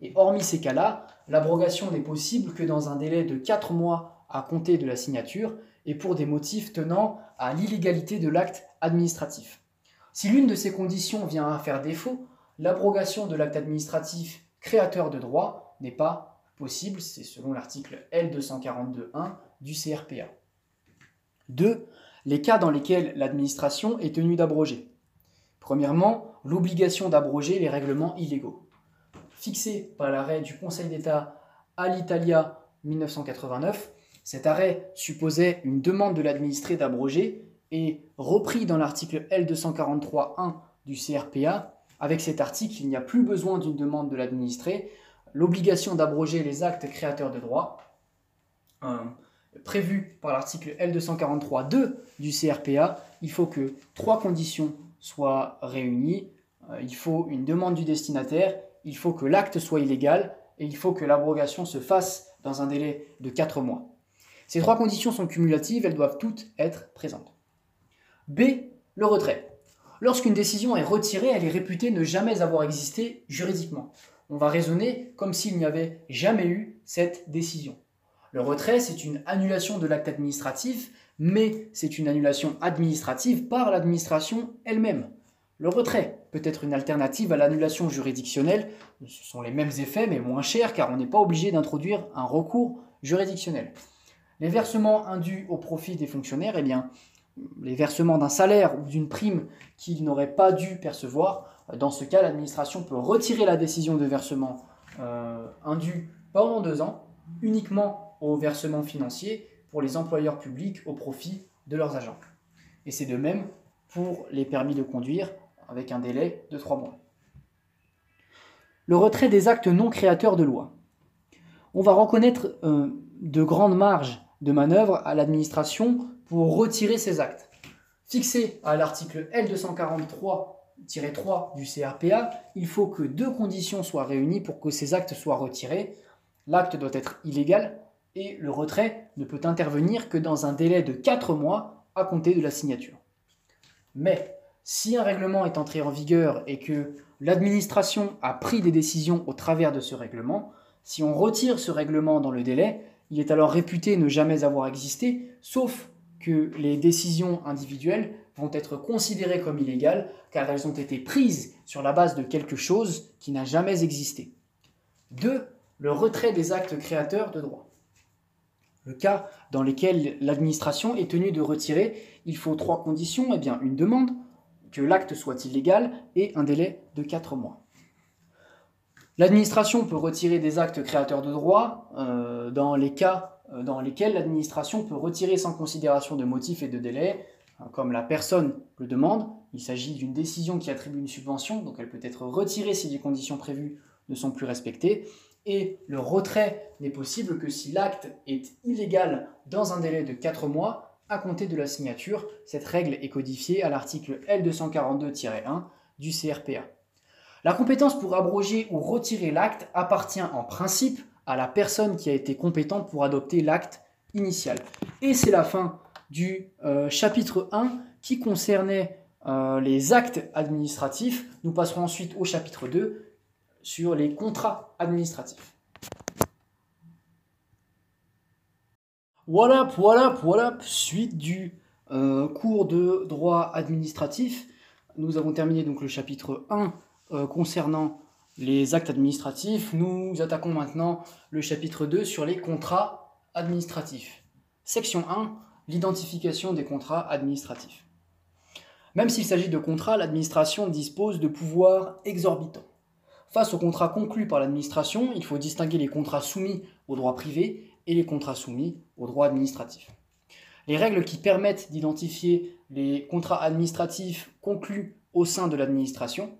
Et hormis ces cas-là, l'abrogation n'est possible que dans un délai de 4 mois à compter de la signature et pour des motifs tenant à l'illégalité de l'acte administratif. Si l'une de ces conditions vient à faire défaut, l'abrogation de l'acte administratif créateur de droit n'est pas possible, c'est selon l'article L242.1 du CRPA. 2 les cas dans lesquels l'administration est tenue d'abroger. Premièrement, l'obligation d'abroger les règlements illégaux. fixé par l'arrêt du Conseil d'État Alitalia 1989. Cet arrêt supposait une demande de l'administré d'abroger et repris dans l'article L243.1 du CRPA. Avec cet article, il n'y a plus besoin d'une demande de l'administré. L'obligation d'abroger les actes créateurs de droit, euh, prévue par l'article L243.2 du CRPA, il faut que trois conditions soient réunies. Euh, il faut une demande du destinataire, il faut que l'acte soit illégal et il faut que l'abrogation se fasse dans un délai de 4 mois. Ces trois conditions sont cumulatives, elles doivent toutes être présentes. B. Le retrait. Lorsqu'une décision est retirée, elle est réputée ne jamais avoir existé juridiquement. On va raisonner comme s'il n'y avait jamais eu cette décision. Le retrait, c'est une annulation de l'acte administratif, mais c'est une annulation administrative par l'administration elle-même. Le retrait peut être une alternative à l'annulation juridictionnelle. Ce sont les mêmes effets, mais moins chers, car on n'est pas obligé d'introduire un recours juridictionnel. Les versements indus au profit des fonctionnaires, eh bien, les versements d'un salaire ou d'une prime qu'ils n'auraient pas dû percevoir, dans ce cas, l'administration peut retirer la décision de versement euh, indu pendant deux ans, uniquement au versement financier pour les employeurs publics au profit de leurs agents. Et c'est de même pour les permis de conduire avec un délai de trois mois. Le retrait des actes non créateurs de loi. On va reconnaître euh, de grandes marges de manœuvre à l'administration pour retirer ces actes. Fixé à l'article L243-3 du CRPA, il faut que deux conditions soient réunies pour que ces actes soient retirés. L'acte doit être illégal et le retrait ne peut intervenir que dans un délai de 4 mois à compter de la signature. Mais si un règlement est entré en vigueur et que l'administration a pris des décisions au travers de ce règlement, si on retire ce règlement dans le délai, il est alors réputé ne jamais avoir existé, sauf que les décisions individuelles vont être considérées comme illégales car elles ont été prises sur la base de quelque chose qui n'a jamais existé. 2. Le retrait des actes créateurs de droit. Le cas dans lequel l'administration est tenue de retirer, il faut trois conditions, eh bien une demande, que l'acte soit illégal et un délai de 4 mois. L'administration peut retirer des actes créateurs de droit euh, dans les cas euh, dans lesquels l'administration peut retirer sans considération de motifs et de délai, hein, comme la personne le demande. Il s'agit d'une décision qui attribue une subvention, donc elle peut être retirée si les conditions prévues ne sont plus respectées. Et le retrait n'est possible que si l'acte est illégal dans un délai de 4 mois à compter de la signature. Cette règle est codifiée à l'article L242-1 du CRPA. La compétence pour abroger ou retirer l'acte appartient en principe à la personne qui a été compétente pour adopter l'acte initial. Et c'est la fin du euh, chapitre 1 qui concernait euh, les actes administratifs. Nous passerons ensuite au chapitre 2 sur les contrats administratifs. Voilà, voilà, voilà, suite du euh, cours de droit administratif. Nous avons terminé donc le chapitre 1 euh, concernant les actes administratifs, nous attaquons maintenant le chapitre 2 sur les contrats administratifs. Section 1, l'identification des contrats administratifs. Même s'il s'agit de contrats, l'administration dispose de pouvoirs exorbitants. Face aux contrats conclus par l'administration, il faut distinguer les contrats soumis au droit privé et les contrats soumis au droit administratif. Les règles qui permettent d'identifier les contrats administratifs conclus au sein de l'administration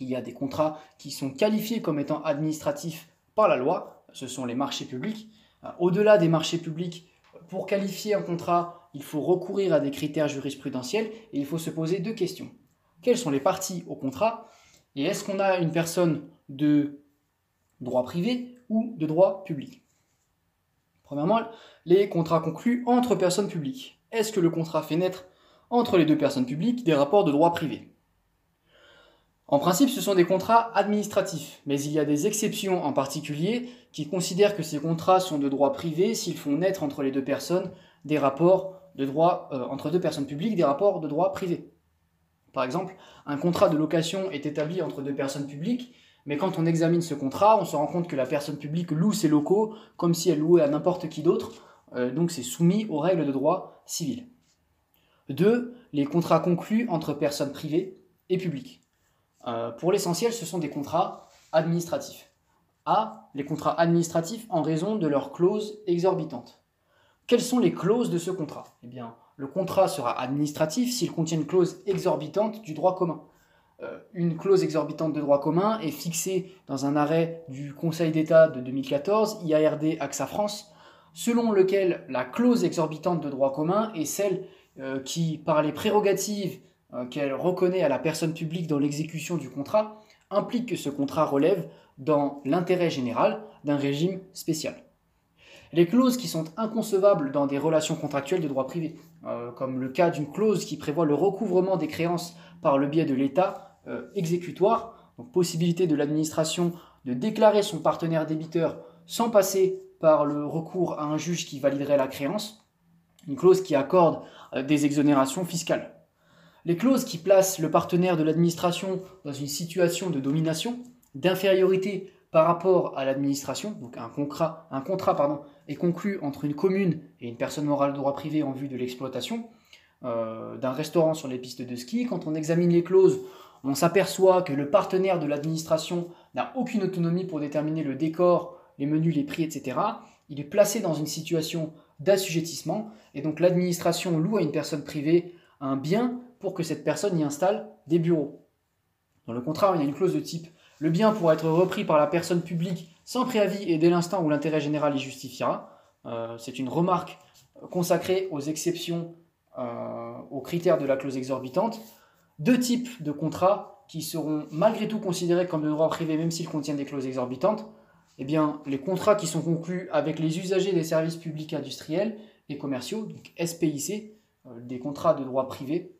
il y a des contrats qui sont qualifiés comme étant administratifs par la loi, ce sont les marchés publics. Euh, au-delà des marchés publics, pour qualifier un contrat, il faut recourir à des critères jurisprudentiels et il faut se poser deux questions. Quelles sont les parties au contrat et est-ce qu'on a une personne de droit privé ou de droit public? Premièrement, les contrats conclus entre personnes publiques. Est-ce que le contrat fait naître entre les deux personnes publiques des rapports de droit privé? En principe, ce sont des contrats administratifs, mais il y a des exceptions en particulier qui considèrent que ces contrats sont de droit privé s'ils font naître entre les deux personnes des rapports de droit euh, entre deux personnes publiques des rapports de droit privé. Par exemple, un contrat de location est établi entre deux personnes publiques, mais quand on examine ce contrat, on se rend compte que la personne publique loue ses locaux comme si elle louait à n'importe qui d'autre, euh, donc c'est soumis aux règles de droit civil. 2. Les contrats conclus entre personnes privées et publiques. Euh, pour l'essentiel, ce sont des contrats administratifs. A. Les contrats administratifs en raison de leurs clauses exorbitantes. Quelles sont les clauses de ce contrat? Eh bien, le contrat sera administratif s'il contient une clause exorbitante du droit commun. Euh, une clause exorbitante de droit commun est fixée dans un arrêt du Conseil d'État de 2014, IARD AXA France, selon lequel la clause exorbitante de droit commun est celle euh, qui, par les prérogatives qu'elle reconnaît à la personne publique dans l'exécution du contrat, implique que ce contrat relève, dans l'intérêt général, d'un régime spécial. Les clauses qui sont inconcevables dans des relations contractuelles de droit privé, comme le cas d'une clause qui prévoit le recouvrement des créances par le biais de l'État euh, exécutoire, donc possibilité de l'administration de déclarer son partenaire débiteur sans passer par le recours à un juge qui validerait la créance, une clause qui accorde euh, des exonérations fiscales. Les clauses qui placent le partenaire de l'administration dans une situation de domination, d'infériorité par rapport à l'administration, donc un contrat, est conclu entre une commune et une personne morale de droit privé en vue de l'exploitation euh, d'un restaurant sur les pistes de ski. Quand on examine les clauses, on s'aperçoit que le partenaire de l'administration n'a aucune autonomie pour déterminer le décor, les menus, les prix, etc. Il est placé dans une situation d'assujettissement et donc l'administration loue à une personne privée un bien pour que cette personne y installe des bureaux. Dans le contrat, il y a une clause de type le bien pourra être repris par la personne publique sans préavis et dès l'instant où l'intérêt général y justifiera. Euh, c'est une remarque consacrée aux exceptions euh, aux critères de la clause exorbitante deux types de contrats qui seront malgré tout considérés comme de droit privé même s'ils contiennent des clauses exorbitantes. Eh bien, les contrats qui sont conclus avec les usagers des services publics industriels et commerciaux, donc SPIC, euh, des contrats de droit privé.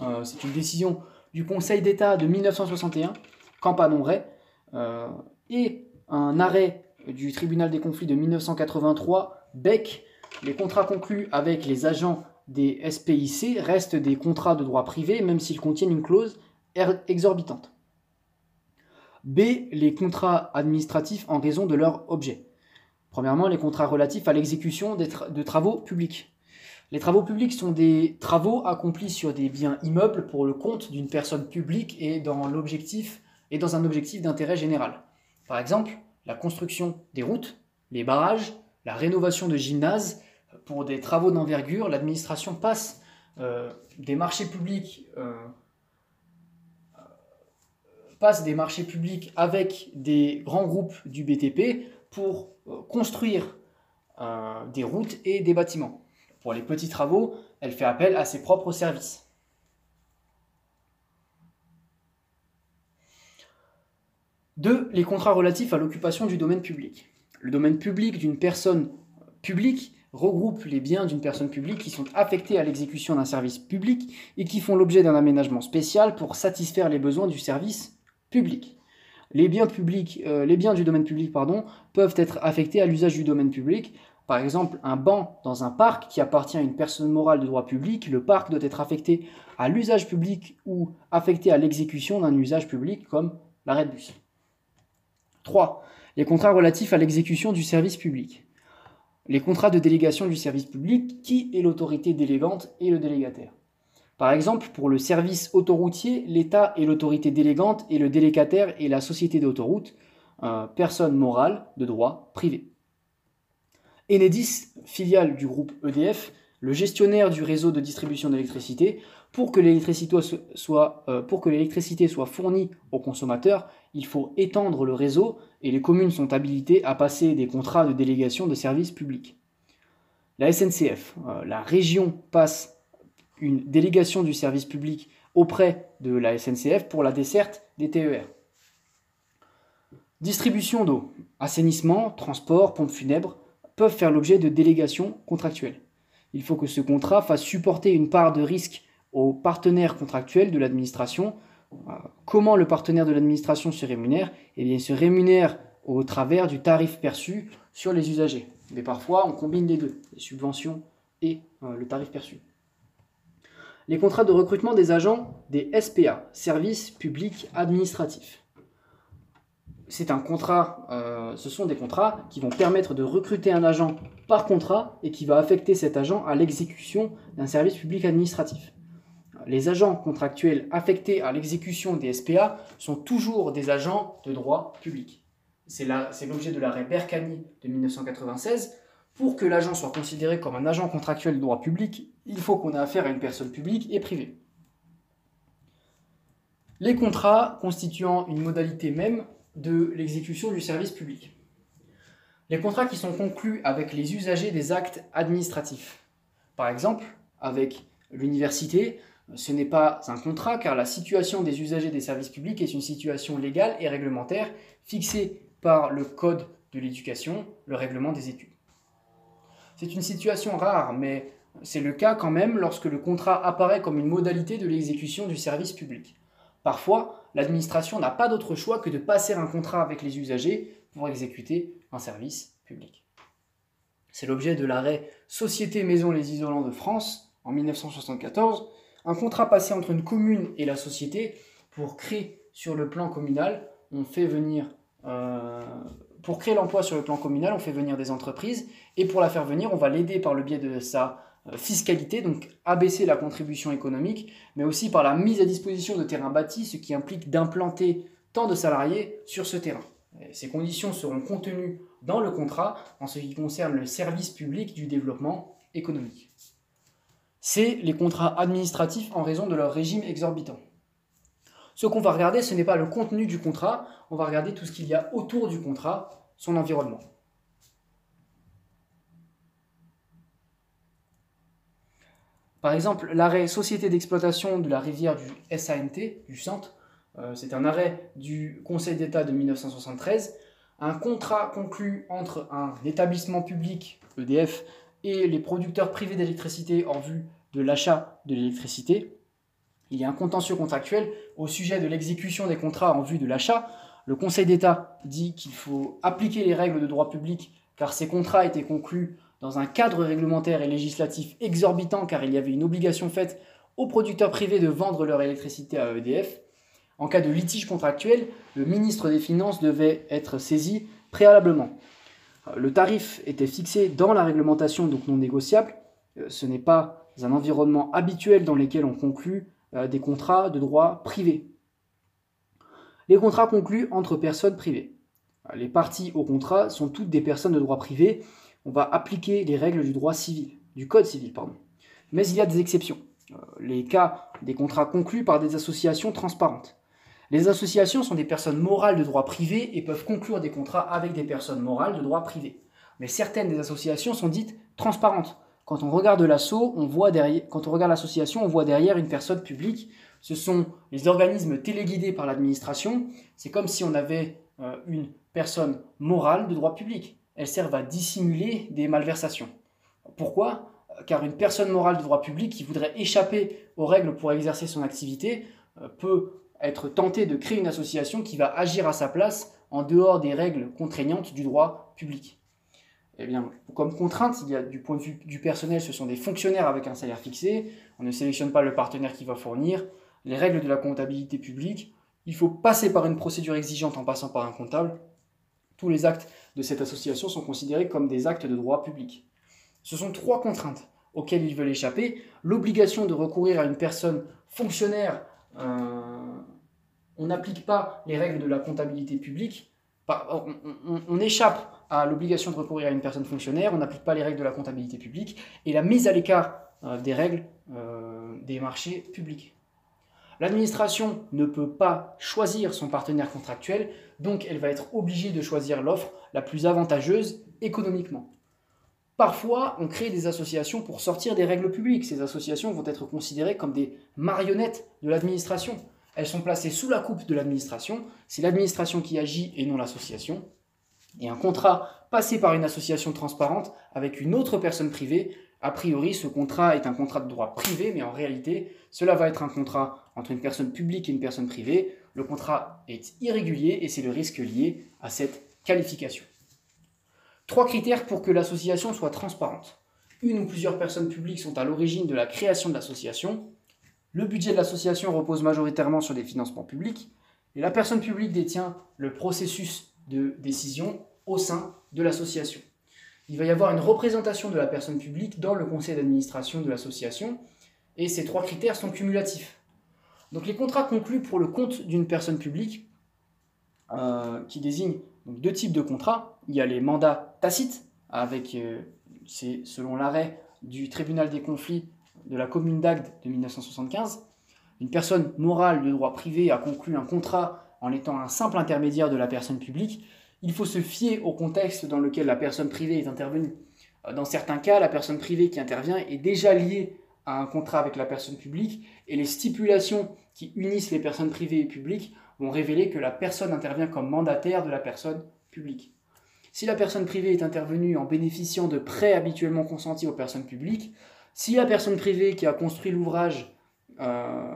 Euh, c'est une décision du Conseil d'État de 1961, Campanon-Ray, euh, et un arrêt du tribunal des conflits de 1983, Beck, les contrats conclus avec les agents des SPIC restent des contrats de droit privé, même s'ils contiennent une clause er-, exorbitante. B. Les contrats administratifs en raison de leur objet. Premièrement, les contrats relatifs à l'exécution de travaux publics. Les travaux publics sont des travaux accomplis sur des biens immeubles pour le compte d'une personne publique et dans un objectif d'intérêt général. Par exemple, la construction des routes, les barrages, la rénovation de gymnases, pour des travaux d'envergure, l'administration passe euh, des marchés publics euh, passe des marchés publics avec des grands groupes du BTP pour euh, construire des routes et des bâtiments. Pour les petits travaux, elle fait appel à ses propres services. Deux, les contrats relatifs à l'occupation du domaine public. Le domaine public d'une personne publique regroupe les biens d'une personne publique qui sont affectés à l'exécution d'un service public et qui font l'objet d'un aménagement spécial pour satisfaire les besoins du service public. Les biens, publics, euh, les biens du domaine public peuvent être affectés à l'usage du domaine public. Par exemple, un banc dans un parc qui appartient à une personne morale de droit public, le parc doit être affecté à l'usage public ou affecté à l'exécution d'un usage public comme l'arrêt de bus. 3. Les contrats relatifs à l'exécution du service public les contrats de délégation du service public, qui est l'autorité délégante et le délégataire. Par exemple, pour le service autoroutier, l'État est l'autorité délégante et le délégataire est la société d'autoroute, personne morale de droit privé. Enedis, filiale du groupe EDF, le gestionnaire du réseau de distribution d'électricité, pour que l'électricité soit, euh, pour que l'électricité soit fournie aux consommateurs, il faut étendre le réseau et les communes sont habilitées à passer des contrats de délégation de services publics. La SNCF, euh, la région passe une délégation du service public auprès de la SNCF pour la desserte des TER. Distribution d'eau, assainissement, transport, pompes funèbres peuvent faire l'objet de délégations contractuelles. Il faut que ce contrat fasse supporter une part de risque aux partenaires contractuels de l'administration. Euh, comment le partenaire de l'administration se rémunère? Eh bien, il se rémunère au travers du tarif perçu sur les usagers. Mais parfois, on combine les deux, les subventions et euh, le tarif perçu. Les contrats de recrutement des agents des SPA, services publics administratifs. C'est un contrat, euh, ce sont des contrats qui vont permettre de recruter un agent par contrat et qui va affecter cet agent à l'exécution d'un service public administratif les agents contractuels affectés à l'exécution des SPA sont toujours des agents de droit public. C'est l'objet de l'arrêt Berkani de 1996. Pour que l'agent soit considéré comme un agent contractuel de droit public, il faut qu'on ait affaire à une personne publique et privée. Les contrats constituant une modalité même de l'exécution du service public. Les contrats qui sont conclus avec les usagers des actes administratifs. Par exemple, avec l'université, ce n'est pas un contrat car la situation des usagers des services publics est une situation légale et réglementaire fixée par le Code de l'éducation, le règlement des études. C'est une situation rare, mais c'est le cas quand même lorsque le contrat apparaît comme une modalité de l'exécution du service public. Parfois, l'administration n'a pas d'autre choix que de passer un contrat avec les usagers pour exécuter un service public. C'est l'objet de l'arrêt Société Maison Les Isolants de France en 1974, un contrat passé entre une commune et la société pour créer sur le plan communal, on fait venir euh, pour créer l'emploi sur le plan communal, on fait venir des entreprises. Et pour la faire venir, on va l'aider par le biais de sa fiscalité, donc abaisser la contribution économique, mais aussi par la mise à disposition de terrains bâtis, ce qui implique d'implanter tant de salariés sur ce terrain. ces conditions seront contenues dans le contrat en ce qui concerne le service public du développement économique. C'est les contrats administratifs en raison de leur régime exorbitant. Ce qu'on va regarder, ce n'est pas le contenu du contrat, on va regarder tout ce qu'il y a autour du contrat, son environnement. Par exemple, l'arrêt Société d'exploitation de la rivière du SANT, du centre, euh, c'est un arrêt du Conseil d'État de 1973, un contrat conclu entre un établissement public, EDF, et les producteurs privés d'électricité en vue de l'achat de l'électricité. Il y a un contentieux contractuel au sujet de l'exécution des contrats en vue de l'achat. Le Conseil d'État dit qu'il faut appliquer les règles de droit public car ces contrats étaient conclus dans un cadre réglementaire et législatif exorbitant car il y avait une obligation faite aux producteurs privés de vendre leur électricité à EDF. En cas de litige contractuel, le ministre des Finances devait être saisi préalablement. Le tarif était fixé dans la réglementation, donc non négociable. Euh, ce n'est pas un environnement habituel dans lequel on conclut euh, des contrats de droit privé. Les contrats conclus entre personnes privées. Les parties au contrat sont toutes des personnes de droit privé on va appliquer les règles du droit civil, du code civil, pardon. Mais il y a des exceptions. Euh, les cas des contrats conclus par des associations transparentes. Les associations sont des personnes morales de droit privé et peuvent conclure des contrats avec des personnes morales de droit privé. Mais certaines des associations sont dites transparentes. Quand on regarde l'assaut, on voit derrière, l'association, on voit derrière une personne publique. Ce sont les organismes téléguidés par l'administration. C'est comme si on avait euh, une personne morale de droit public elles servent à dissimuler des malversations. Pourquoi? Car une personne morale de droit public qui voudrait échapper aux règles pour exercer son activité euh, peut être tentée de créer une association qui va agir à sa place en dehors des règles contraignantes du droit public. Eh bien, comme contrainte, du point de vue du personnel, ce sont des fonctionnaires avec un salaire fixé, on ne sélectionne pas le partenaire qui va fournir, les règles de la comptabilité publique, il faut passer par une procédure exigeante en passant par un comptable, tous les actes de cette association sont considérés comme des actes de droit public. Ce sont trois contraintes auxquelles ils veulent échapper. L'obligation de recourir à une personne fonctionnaire, euh, on n'applique pas les règles de la comptabilité publique, on, échappe à l'obligation de recourir à une personne fonctionnaire, on n'applique pas les règles de la comptabilité publique, et la mise à l'écart euh, des règles euh, des marchés publics. L'administration ne peut pas choisir son partenaire contractuel, donc elle va être obligée de choisir l'offre la plus avantageuse économiquement. Parfois, on crée des associations pour sortir des règles publiques. Ces associations vont être considérées comme des marionnettes de l'administration. Elles sont placées sous la coupe de l'administration. C'est l'administration qui agit et non l'association. Et un contrat passé par une association transparente avec une autre personne privée, a priori, ce contrat est un contrat de droit privé, mais en réalité, cela va être un contrat entre une personne publique et une personne privée. Le contrat est irrégulier et c'est le risque lié à cette qualification. Trois critères pour que l'association soit transparente. Une ou plusieurs personnes publiques sont à l'origine de la création de l'association. Le budget de l'association repose majoritairement sur des financements publics. Et la personne publique détient le processus de décision au sein de l'association. Il va y avoir une représentation de la personne publique dans le conseil d'administration de l'association et ces trois critères sont cumulatifs. Donc les contrats conclus pour le compte d'une personne publique, euh, qui désignent deux types de contrats, il y a les mandats tacites, avec, euh, c'est selon l'arrêt du tribunal des conflits de la commune d'Agde de 1975, une personne morale de droit privé a conclu un contrat en étant un simple intermédiaire de la personne publique, il faut se fier au contexte dans lequel la personne privée est intervenue. Euh, dans certains cas, la personne privée qui intervient est déjà liée à un contrat avec la personne publique et les stipulations qui unissent les personnes privées et publiques vont révéler que la personne intervient comme mandataire de la personne publique. Si la personne privée est intervenue en bénéficiant de prêts habituellement consentis aux personnes publiques, si la personne privée qui a construit l'ouvrage, euh,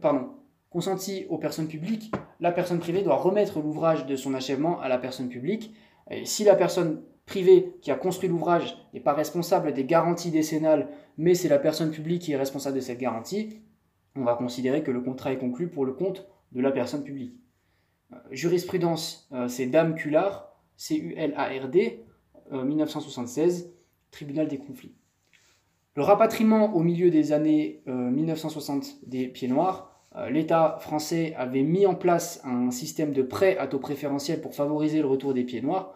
pardon, consenti aux personnes publiques, la personne privée doit remettre l'ouvrage de son achèvement à la personne publique. Et si la personne privée qui a construit l'ouvrage n'est pas responsable des garanties décennales, mais c'est la personne publique qui est responsable de cette garantie, on va considérer que le contrat est conclu pour le compte de la personne publique. Euh, jurisprudence, euh, c'est Dame Cullard, C-U-L-A-R-D, 1976, tribunal des conflits. Le rapatriement au milieu des années 1960 des pieds noirs euh, l'État français avait mis en place un système de prêt à taux préférentiel pour favoriser le retour des pieds noirs.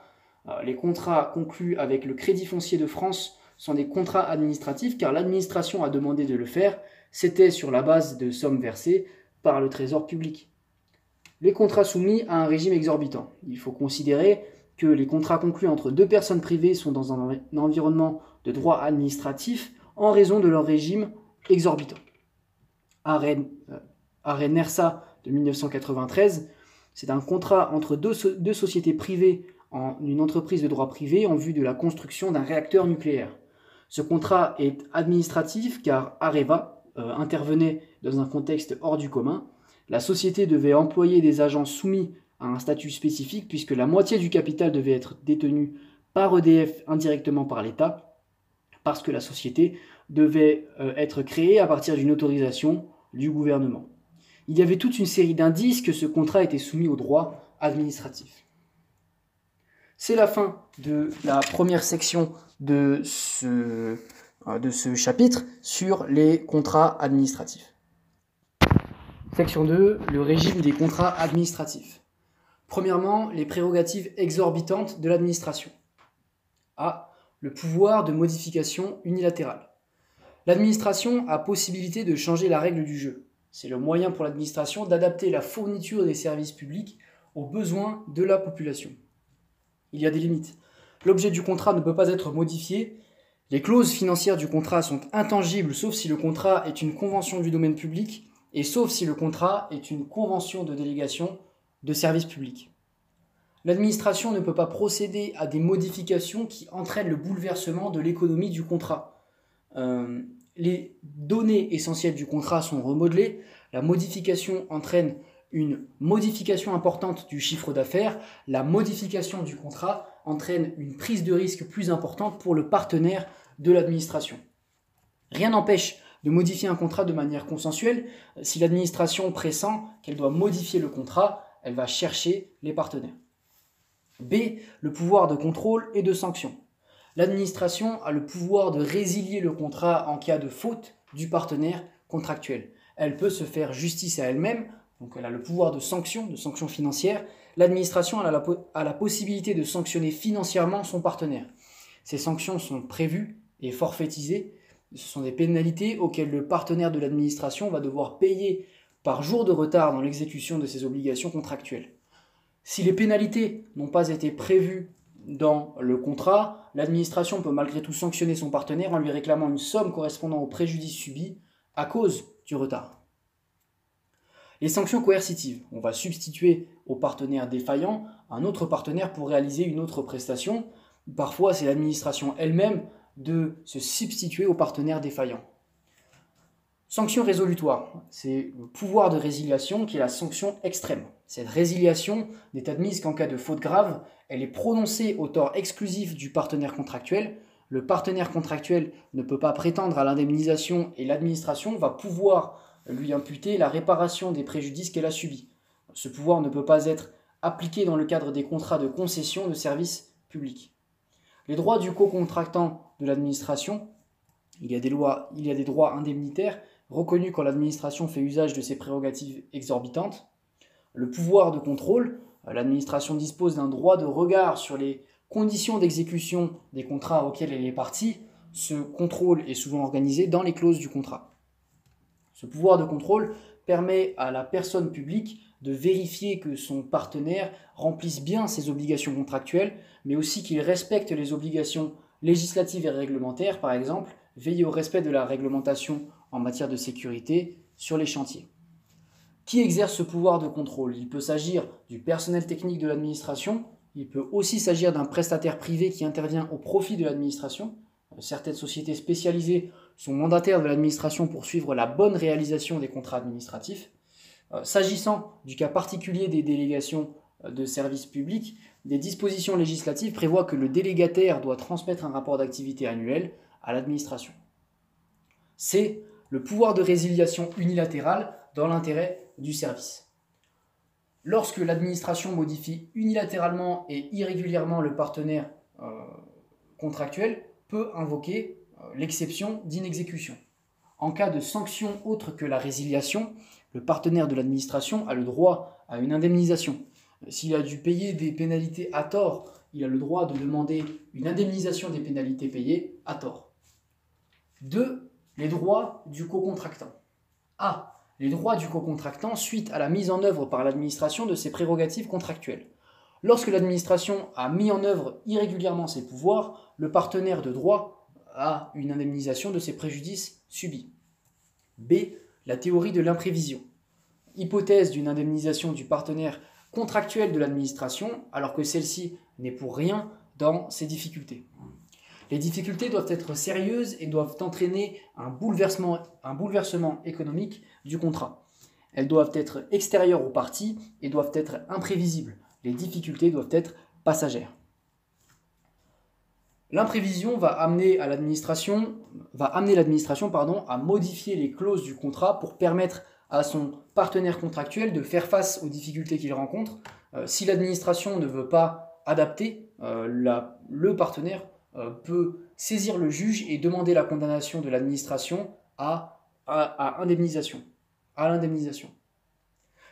Euh, les contrats conclus avec le Crédit foncier de France sont des contrats administratifs car l'administration a demandé de le faire. C'était sur la base de sommes versées par le Trésor public. Les contrats soumis à un régime exorbitant. Il faut considérer que les contrats conclus entre deux personnes privées sont dans un environnement de droit administratif en raison de leur régime exorbitant. Euh, arrêt NERSA de 1993. C'est un contrat entre deux, deux, sociétés privées en une entreprise de droit privé en vue de la construction d'un réacteur nucléaire. Ce contrat est administratif car Areva euh, intervenait dans un contexte hors du commun. La société devait employer des agents soumis à un statut spécifique puisque la moitié du capital devait être détenu par EDF indirectement par l'État parce que la société devait euh, être créée à partir d'une autorisation du gouvernement il y avait toute une série d'indices que ce contrat était soumis au droit administratif. C'est la fin de la première section de ce, euh, de ce chapitre sur les contrats administratifs. Section 2, le régime des contrats administratifs. Premièrement, les prérogatives exorbitantes de l'administration. A. Le pouvoir de modification unilatérale. L'administration a possibilité de changer la règle du jeu. C'est le moyen pour l'administration d'adapter la fourniture des services publics aux besoins de la population. Il y a des limites. L'objet du contrat ne peut pas être modifié. Les clauses financières du contrat sont intangibles sauf si le contrat est une convention du domaine public et sauf si le contrat est une convention de délégation de services publics. L'administration ne peut pas procéder à des modifications qui entraînent le bouleversement de l'économie du contrat. Euh, les données essentielles du contrat sont remodelées, la modification entraîne une modification importante du chiffre d'affaires, la modification du contrat entraîne une prise de risque plus importante pour le partenaire de l'administration. Rien n'empêche de modifier un contrat de manière consensuelle. Si l'administration pressent qu'elle doit modifier le contrat, elle va chercher les partenaires. B. Le pouvoir de contrôle et de sanction l'administration a le pouvoir de résilier le contrat en cas de faute du partenaire contractuel. Elle peut se faire justice à elle-même, donc elle a le pouvoir de sanction, de sanction financière. L'administration a, a la, possibilité de sanctionner financièrement son partenaire. Ces sanctions sont prévues et forfaitisées. Ce sont des pénalités auxquelles le partenaire de l'administration va devoir payer par jour de retard dans l'exécution de ses obligations contractuelles. Si les pénalités n'ont pas été prévues dans le contrat, l'administration peut malgré tout sanctionner son partenaire en lui réclamant une somme correspondant au préjudice subi à cause du retard. Les sanctions coercitives. On va substituer au partenaire défaillant un autre partenaire pour réaliser une autre prestation. Parfois, c'est l'administration elle-même de se substituer au partenaire défaillant. Sanction résolutoire, c'est le pouvoir de résiliation qui est la sanction extrême. Cette résiliation n'est admise qu'en cas de faute grave, elle est prononcée au tort exclusif du partenaire contractuel. Le partenaire contractuel ne peut pas prétendre à l'indemnisation et l'administration va pouvoir lui imputer la réparation des préjudices qu'elle a subis. Ce pouvoir ne peut pas être appliqué dans le cadre des contrats de concession de services publics. Les droits du co-contractant de l'administration Il y a des lois, il y a des droits indemnitaires reconnus quand l'administration fait usage de ses prérogatives exorbitantes. Le pouvoir de contrôle, l'administration dispose d'un droit de regard sur les conditions d'exécution des contrats auxquels elle est partie. Ce contrôle est souvent organisé dans les clauses du contrat. Ce pouvoir de contrôle permet à la personne publique de vérifier que son partenaire remplisse bien ses obligations contractuelles, mais aussi qu'il respecte les obligations législatives et réglementaires, par exemple, veiller au respect de la réglementation en matière de sécurité sur les chantiers. Qui exerce ce pouvoir de contrôle? Il peut s'agir du personnel technique de l'administration, il peut aussi s'agir d'un prestataire privé qui intervient au profit de l'administration. Certaines sociétés spécialisées sont mandataires de l'administration pour suivre la bonne réalisation des contrats administratifs. Euh, s'agissant du cas particulier des délégations euh, de services publics, des dispositions législatives prévoient que le délégataire doit transmettre un rapport d'activité annuel à l'administration. C'est le pouvoir de résiliation unilatérale dans l'intérêt du service. Lorsque l'administration modifie unilatéralement et irrégulièrement le partenaire euh, contractuel, peut invoquer l'exception d'inexécution. En cas de sanction autre que la résiliation, le partenaire de l'administration a le droit à une indemnisation. S'il a dû payer des pénalités à tort, il a le droit de demander une indemnisation des pénalités payées à tort. 2. Les droits du co-contractant. A. Les droits du co-contractant suite à la mise en œuvre par l'administration de ses prérogatives contractuelles. Lorsque l'administration a mis en œuvre irrégulièrement ses pouvoirs, le partenaire de droit a une indemnisation de ses préjudices subis. B la théorie de l'imprévision. Hypothèse d'une indemnisation du partenaire contractuel de l'administration, alors que celle-ci n'est pour rien dans ses difficultés. Les difficultés doivent être sérieuses et doivent entraîner un bouleversement, économique du contrat. Elles doivent être extérieures aux parties et doivent être imprévisibles. Les difficultés doivent être passagères. L'imprévision va amener l'administration à modifier les clauses du contrat pour permettre à son partenaire contractuel de faire face aux difficultés qu'il rencontre. Euh, si l'administration ne veut pas adapter, euh, le partenaire peut saisir le juge et demander la condamnation de l'administration à, indemnisation, à l'indemnisation.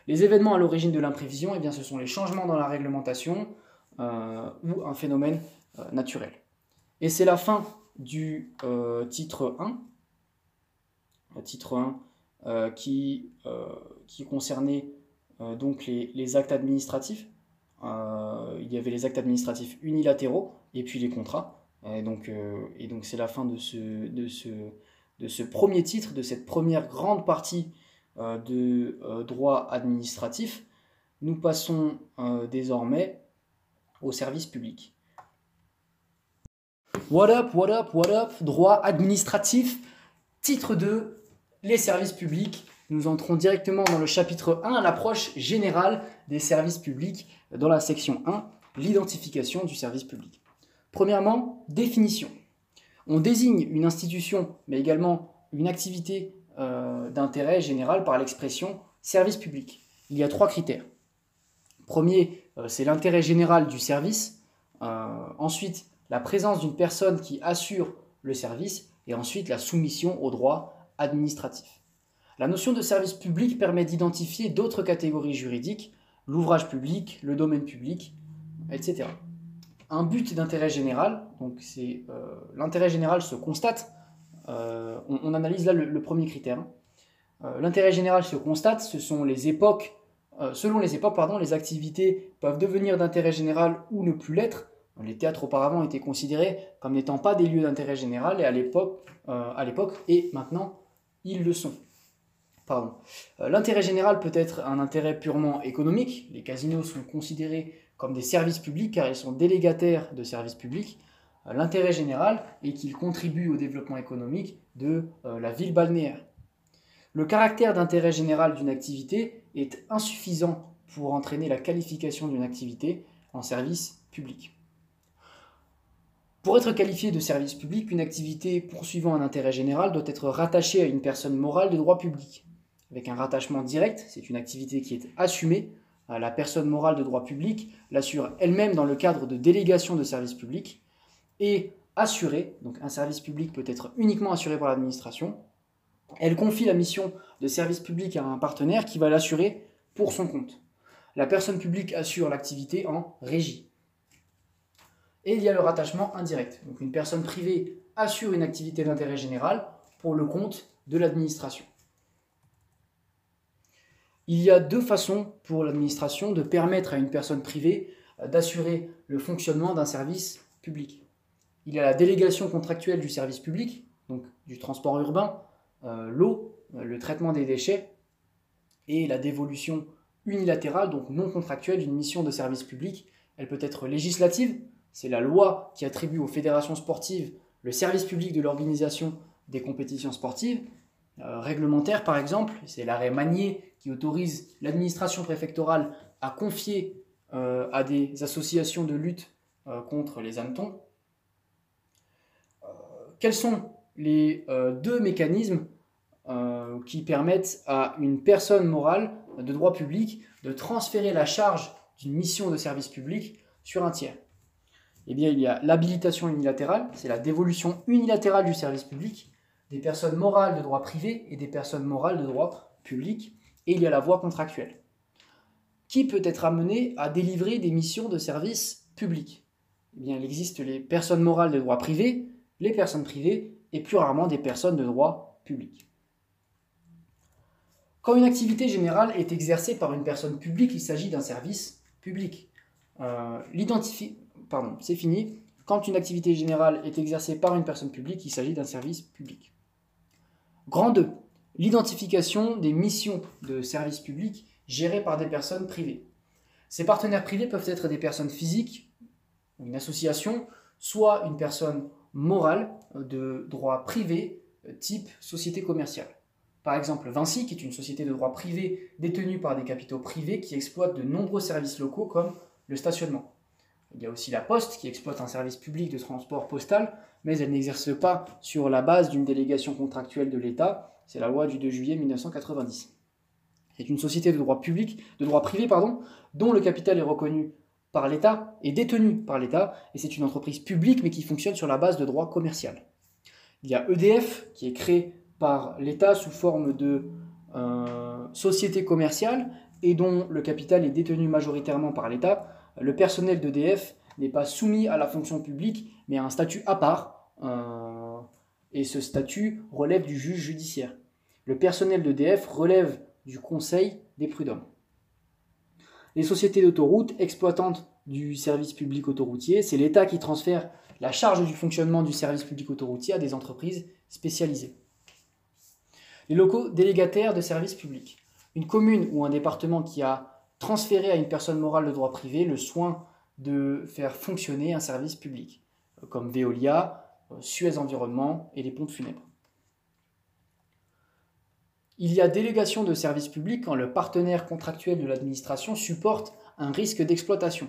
Les événements à l'origine de l'imprévision, eh bien, ce sont les changements dans la réglementation ou un phénomène naturel. Et c'est la fin du euh, titre 1, le titre 1 euh, qui, euh, qui concernait donc les, actes administratifs. il y avait les actes administratifs unilatéraux et puis les contrats. Et donc, et donc c'est la fin de ce, de, ce, de ce premier titre, de cette première grande partie de droit administratif. Nous passons désormais au service public. What up, what up, what up, droit administratif, titre 2, les services publics. Nous entrons directement dans le chapitre 1, l'approche générale des services publics, dans la section 1, l'identification du service public. Premièrement, définition. On désigne une institution, mais également une activité euh, d'intérêt général par l'expression service public. Il y a trois critères. Premier, euh, c'est l'intérêt général du service. Euh, ensuite, la présence d'une personne qui assure le service et ensuite la soumission aux droits administratifs. La notion de service public permet d'identifier d'autres catégories juridiques, l'ouvrage public, le domaine public, etc. Un but d'intérêt général, donc c'est euh, l'intérêt général se constate, euh, on, analyse là le, premier critère. Euh, l'intérêt général se constate, ce sont les époques, selon les époques, pardon, les activités peuvent devenir d'intérêt général ou ne plus l'être, les théâtres auparavant étaient considérés comme n'étant pas des lieux d'intérêt général et à l'époque, à l'époque et maintenant ils le sont. Pardon. L'intérêt général peut être un intérêt purement économique. Les casinos sont considérés comme des services publics car ils sont délégataires de services publics. Euh, l'intérêt général est qu'ils contribuent au développement économique de la ville balnéaire. Le caractère d'intérêt général d'une activité est insuffisant pour entraîner la qualification d'une activité en service public. Pour être qualifié de service public, une activité poursuivant un intérêt général doit être rattachée à une personne morale de droit public. Avec un rattachement direct, c'est une activité qui est assumée. La personne morale de droit public l'assure elle-même dans le cadre de délégation de service public. Et assurée, donc un service public peut être uniquement assuré par l'administration, elle confie la mission de service public à un partenaire qui va l'assurer pour son compte. La personne publique assure l'activité en régie. Et il y a le rattachement indirect. Une personne privée assure une activité d'intérêt général pour le compte de l'administration. Il y a deux façons pour l'administration de permettre à une personne privée euh, d'assurer le fonctionnement d'un service public. Il y a la délégation contractuelle du service public, donc du transport urbain, euh, l'eau, euh, le traitement des déchets, et la dévolution unilatérale, donc non contractuelle, d'une mission de service public. Elle peut être législative, c'est la loi qui attribue aux fédérations sportives le service public de l'organisation des compétitions sportives. Réglementaire, par exemple, c'est l'arrêt Magnier qui autorise l'administration préfectorale à confier euh, à des associations de lutte euh, contre les hannetons. Euh, quels sont les deux mécanismes qui permettent à une personne morale de droit public de transférer la charge d'une mission de service public sur un tiers? Eh bien, il y a l'habilitation unilatérale, c'est la dévolution unilatérale du service public des personnes morales de droit privé et des personnes morales de droit public et il y a la voie contractuelle. Qui peut être amené à délivrer des missions de service public? Eh bien, il existe les personnes morales de droit privé, les personnes privées et plus rarement des personnes de droit public. Quand une activité générale est exercée par une personne publique, il s'agit d'un service public. Euh, Pardon, c'est fini. Quand une activité générale est exercée par une personne publique, il s'agit d'un service public. Grand 2 l'identification des missions de service public gérées par des personnes privées. Ces partenaires privés peuvent être des personnes physiques, une association, soit une personne morale de droit privé type société commerciale. Par exemple, Vinci, qui est une société de droit privé détenue par des capitaux privés qui exploite de nombreux services locaux comme le stationnement. Il y a aussi la Poste qui exploite un service public de transport postal, mais elle n'exerce pas sur la base d'une délégation contractuelle de l'État, c'est la loi du 2 juillet 1990. C'est une société de droit public, de droit privé, dont le capital est reconnu par l'État et détenu par l'État, et c'est une entreprise publique mais qui fonctionne sur la base de droit commercial. Il y a EDF qui est créé par l'État sous forme de euh, société commerciale et dont le capital est détenu majoritairement par l'État. Le personnel d'EDF n'est pas soumis à la fonction publique mais à un statut à part. Euh, et ce statut relève du juge judiciaire. Le personnel d'EDF relève du conseil des prud'hommes. Les sociétés d'autoroutes exploitantes du service public autoroutier, c'est l'État qui transfère la charge du fonctionnement du service public autoroutier à des entreprises spécialisées. Les locaux délégataires de services publics. Une commune ou un département qui a transféré à une personne morale de droit privé le soin de faire fonctionner un service public, comme Veolia, euh, Suez Environnement et les pompes funèbres. Il y a délégation de services publics quand le partenaire contractuel de l'administration supporte un risque d'exploitation.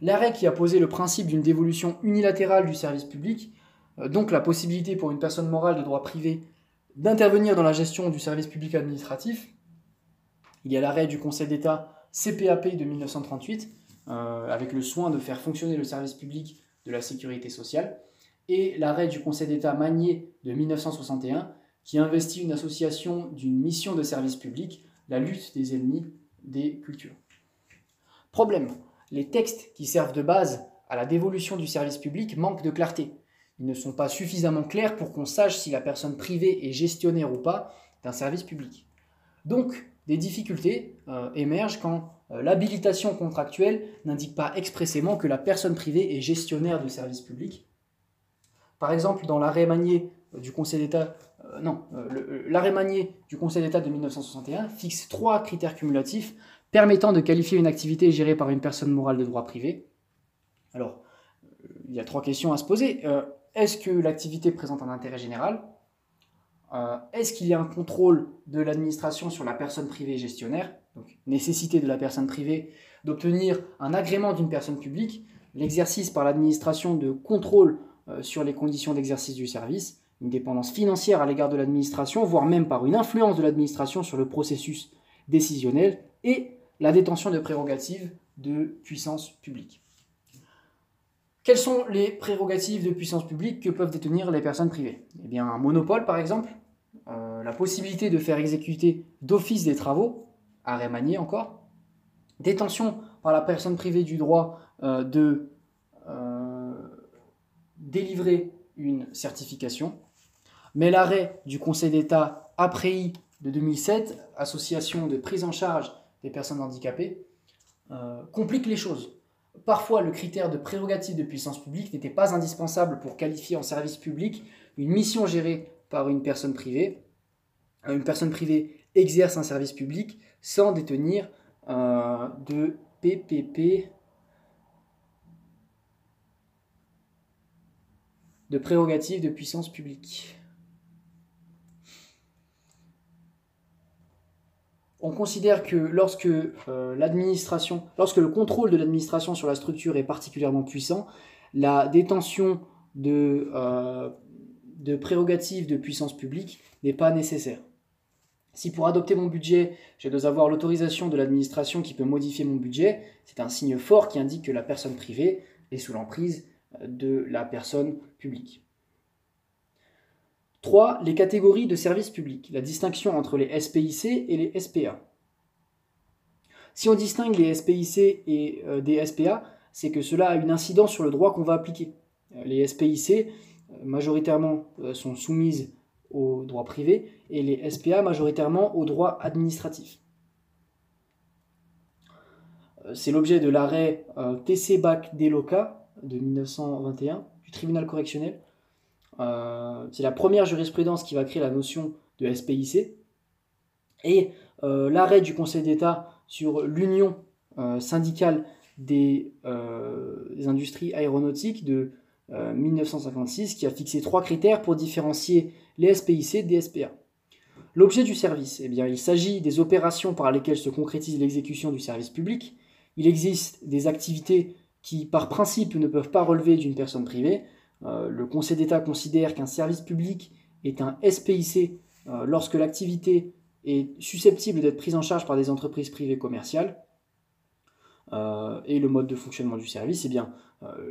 L'arrêt qui a posé le principe d'une dévolution unilatérale du service public, euh, donc la possibilité pour une personne morale de droit privé d'intervenir dans la gestion du service public administratif, il y a l'arrêt du Conseil d'État CPAP de 1938, euh, avec le soin de faire fonctionner le service public de la sécurité sociale, et l'arrêt du Conseil d'État Magnier de 1961 qui investit une association d'une mission de service public, la lutte des ennemis des cultures. Problème, les textes qui servent de base à la dévolution du service public manquent de clarté. Ils ne sont pas suffisamment clairs pour qu'on sache si la personne privée est gestionnaire ou pas d'un service public. Donc, des difficultés euh, émergent quand euh, l'habilitation contractuelle n'indique pas expressément que la personne privée est gestionnaire du service public. Par exemple, dans l'arrêt Magnier euh, du Conseil d'État, non, l'arrêt Magnier du Conseil d'État de 1961 fixe trois critères cumulatifs permettant de qualifier une activité gérée par une personne morale de droit privé. Alors, il y a trois questions à se poser. Est-ce que l'activité présente un intérêt général? Euh, est-ce qu'il y a un contrôle de l'administration sur la personne privée gestionnaire Donc, nécessité de la personne privée d'obtenir un agrément d'une personne publique, l'exercice par l'administration de contrôle euh, sur les conditions d'exercice du service, une dépendance financière à l'égard de l'administration, voire même par une influence de l'administration sur le processus décisionnel, et la détention de prérogatives de puissance publique. Quelles sont les prérogatives de puissance publique que peuvent détenir les personnes privées? Eh bien, un monopole, par exemple, euh, la possibilité de faire exécuter d'office des travaux, à remanier encore, détention par la personne privée du droit euh, de euh, délivrer une certification, mais l'arrêt du Conseil d'État APREI de 2007, Association de prise en charge des personnes handicapées, complique les choses. Parfois, le critère de prérogative de puissance publique n'était pas indispensable pour qualifier en service public une mission gérée par une personne privée. Une personne privée exerce un service public sans détenir euh, de PPP de prérogative de puissance publique. On considère que lorsque euh, l'administration, lorsque le contrôle de l'administration sur la structure est particulièrement puissant, la détention de, euh, de prérogatives de puissance publique n'est pas nécessaire. Si pour adopter mon budget, je dois avoir l'autorisation de l'administration qui peut modifier mon budget, c'est un signe fort qui indique que la personne privée est sous l'emprise de la personne publique. 3. Les catégories de services publics. La distinction entre les SPIC et les SPA. Si on distingue les SPIC et euh, des SPA, c'est que cela a une incidence sur le droit qu'on va appliquer. Les SPIC, euh, majoritairement, euh, sont soumises au droit privé et les SPA majoritairement au droit administratif. Euh, c'est l'objet de l'arrêt euh, TC BAC Deloca de 1921 du tribunal correctionnel. C'est la première jurisprudence qui va créer la notion de SPIC. Et l'arrêt du Conseil d'État sur l'union syndicale des, industries aéronautiques de 1956 qui a fixé trois critères pour différencier les SPIC des SPA. L'objet du service, eh bien, il s'agit des opérations par lesquelles se concrétise l'exécution du service public. Il existe des activités qui, par principe, ne peuvent pas relever d'une personne privée. Euh, le Conseil d'État considère qu'un service public est un SPIC euh, lorsque l'activité est susceptible d'être prise en charge par des entreprises privées commerciales. Euh, et le mode de fonctionnement du service, eh bien,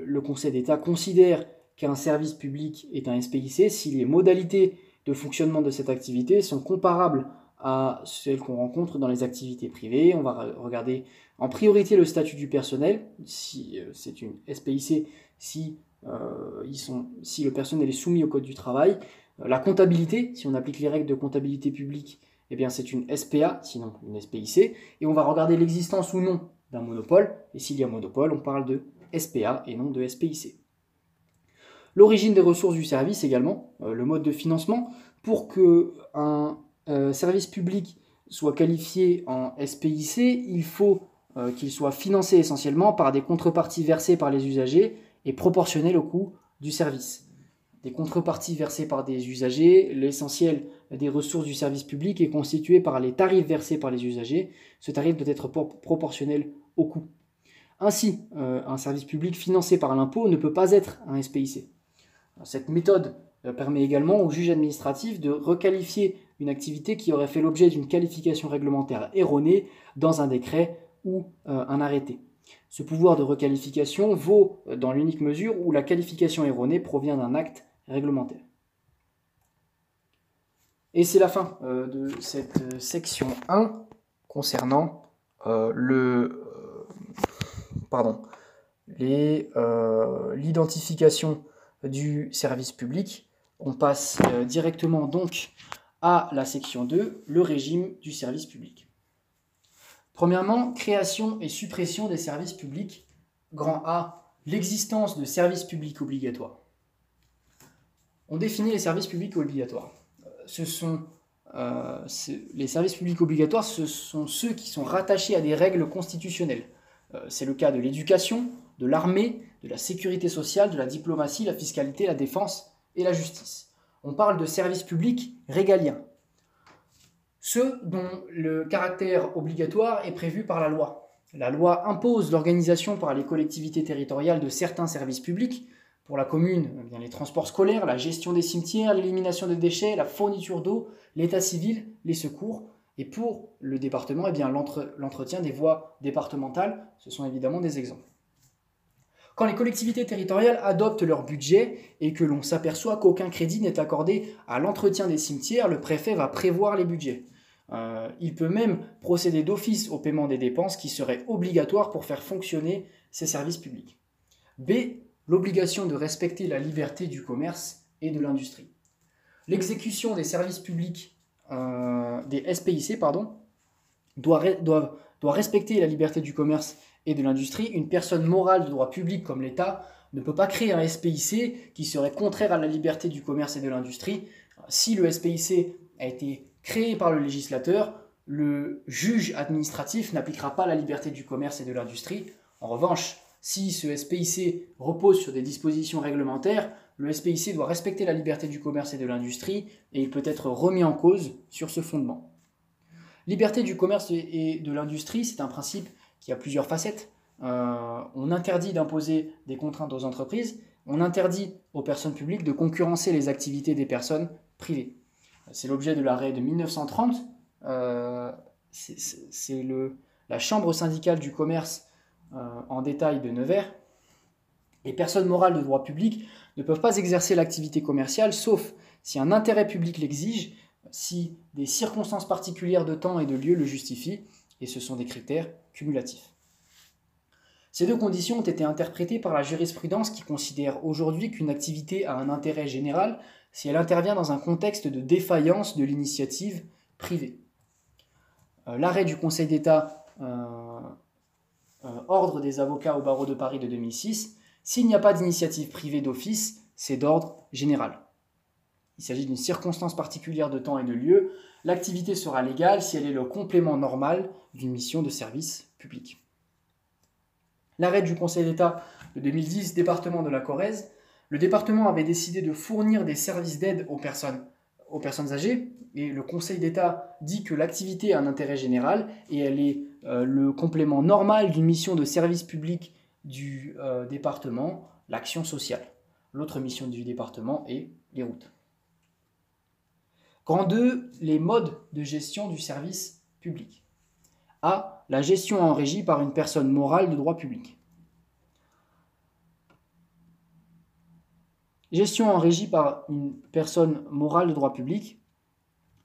le Conseil d'État considère qu'un service public est un SPIC si les modalités de fonctionnement de cette activité sont comparables à celles qu'on rencontre dans les activités privées. On va regarder en priorité le statut du personnel, si euh, c'est une SPIC, si, euh, ils sont, si le personnel est soumis au Code du travail. Euh, la comptabilité, si on applique les règles de comptabilité publique, eh c'est une SPA, sinon une SPIC. Et on va regarder l'existence ou non d'un monopole. Et s'il y a monopole, on parle de SPA et non de SPIC. L'origine des ressources du service également, euh, le mode de financement. Pour que un euh, service public soit qualifié en SPIC, il faut euh, qu'il soit financé essentiellement par des contreparties versées par les usagers et proportionnelles au coût du service. Des contreparties versées par des usagers, l'essentiel des ressources du service public est constitué par les tarifs versés par les usagers. Ce tarif doit être proportionnel au coût. Ainsi, un service public financé par l'impôt ne peut pas être un SPIC. Cette méthode euh, permet également au juge administratif de requalifier une activité qui aurait fait l'objet d'une qualification réglementaire erronée dans un décret ou euh, un arrêté. Ce pouvoir de requalification vaut euh, dans l'unique mesure où la qualification erronée provient d'un acte réglementaire. Et c'est la fin de cette section 1 concernant le, pardon, l'identification du service public. On passe euh, directement donc à la section 2, le régime du service public. Premièrement, création et suppression des services publics. Grand A, l'existence de services publics obligatoires. On définit les services publics obligatoires. Ce sont euh, les services publics obligatoires, ce sont ceux qui sont rattachés à des règles constitutionnelles. Euh, c'est le cas de l'éducation, de l'armée, de la sécurité sociale, de la diplomatie, la fiscalité, la défense et la justice. On parle de services publics régaliens, ceux dont le caractère obligatoire est prévu par la loi. La loi impose l'organisation par les collectivités territoriales de certains services publics. Pour la commune, eh les transports scolaires, la gestion des cimetières, l'élimination des déchets, la fourniture d'eau, l'état civil, les secours. Et pour le département, eh l'entretien des voies départementales, ce sont évidemment des exemples. Quand les collectivités territoriales adoptent leur budget et que l'on s'aperçoit qu'aucun crédit n'est accordé à l'entretien des cimetières, le préfet va prévoir les budgets. Euh, il peut même procéder d'office au paiement des dépenses qui seraient obligatoires pour faire fonctionner ces services publics. B. L'obligation de respecter la liberté du commerce et de l'industrie. L'exécution des services publics, des SPIC, pardon, doit, doit, doit respecter la liberté du commerce et de l'industrie. Une personne morale de droit public comme l'État ne peut pas créer un SPIC qui serait contraire à la liberté du commerce et de l'industrie. Si le SPIC a été créé par le législateur, le juge administratif n'appliquera pas la liberté du commerce et de l'industrie. En revanche, si ce SPIC repose sur des dispositions réglementaires, le SPIC doit respecter la liberté du commerce et de l'industrie et il peut être remis en cause sur ce fondement. Liberté du commerce et de l'industrie, c'est un principe qui a plusieurs facettes. Euh, on interdit d'imposer des contraintes aux entreprises, on interdit aux personnes publiques de concurrencer les activités des personnes privées. C'est l'objet de l'arrêt de 1930. Euh, c'est la Chambre syndicale du commerce euh, en détail de Nevers. Les personnes morales de droit public ne peuvent pas exercer l'activité commerciale sauf si un intérêt public l'exige, si des circonstances particulières de temps et de lieu le justifient, et ce sont des critères cumulatifs. Ces deux conditions ont été interprétées par la jurisprudence qui considère aujourd'hui qu'une activité a un intérêt général si elle intervient dans un contexte de défaillance de l'initiative privée. Euh, l'arrêt du Conseil d'État, euh, euh, ordre des avocats au barreau de Paris de 2006, s'il n'y a pas d'initiative privée d'office, c'est d'ordre général. Il s'agit d'une circonstance particulière de temps et de lieu. L'activité sera légale si elle est le complément normal d'une mission de service public. L'arrêt du Conseil d'État de 2010, département de la Corrèze, le département avait décidé de fournir des services d'aide aux personnes, âgées, et le Conseil d'État dit que l'activité a un intérêt général et elle est euh, le complément normal d'une mission de service public du euh, département, l'action sociale. L'autre mission du département est les routes. Grand 2, les modes de gestion du service public. A. La gestion en régie par une personne morale de droit public. Gestion en régie par une personne morale de droit public,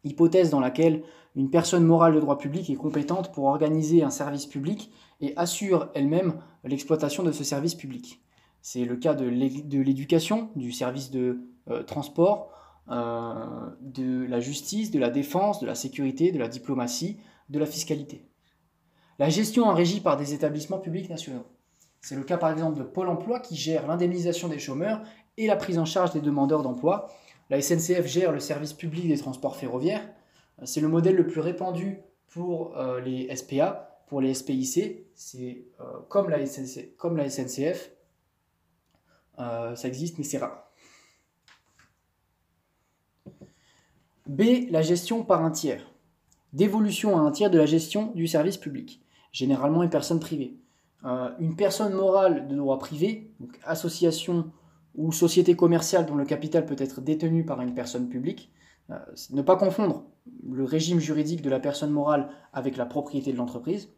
hypothèse dans laquelle une personne morale de droit public est compétente pour organiser un service public et assure elle-même l'exploitation de ce service public. C'est le cas de l'éducation, du service de euh, transport, euh, de la justice, de la défense, de la sécurité, de la diplomatie, de la fiscalité. La gestion en régie par des établissements publics nationaux. C'est le cas par exemple de Pôle Emploi qui gère l'indemnisation des chômeurs et la prise en charge des demandeurs d'emploi. La SNCF gère le service public des transports ferroviaires. C'est le modèle le plus répandu pour euh, les SPA, pour les SPIC. C'est euh, comme, la SNCF. ça existe mais c'est rare. B. La gestion par un tiers. Dévolution à un tiers de la gestion du service public, généralement une personne privée. Euh, une personne morale de droit privé, donc association ou société commerciale dont le capital peut être détenu par une personne publique. Euh, ne pas confondre le régime juridique de la personne morale avec la propriété de l'entreprise.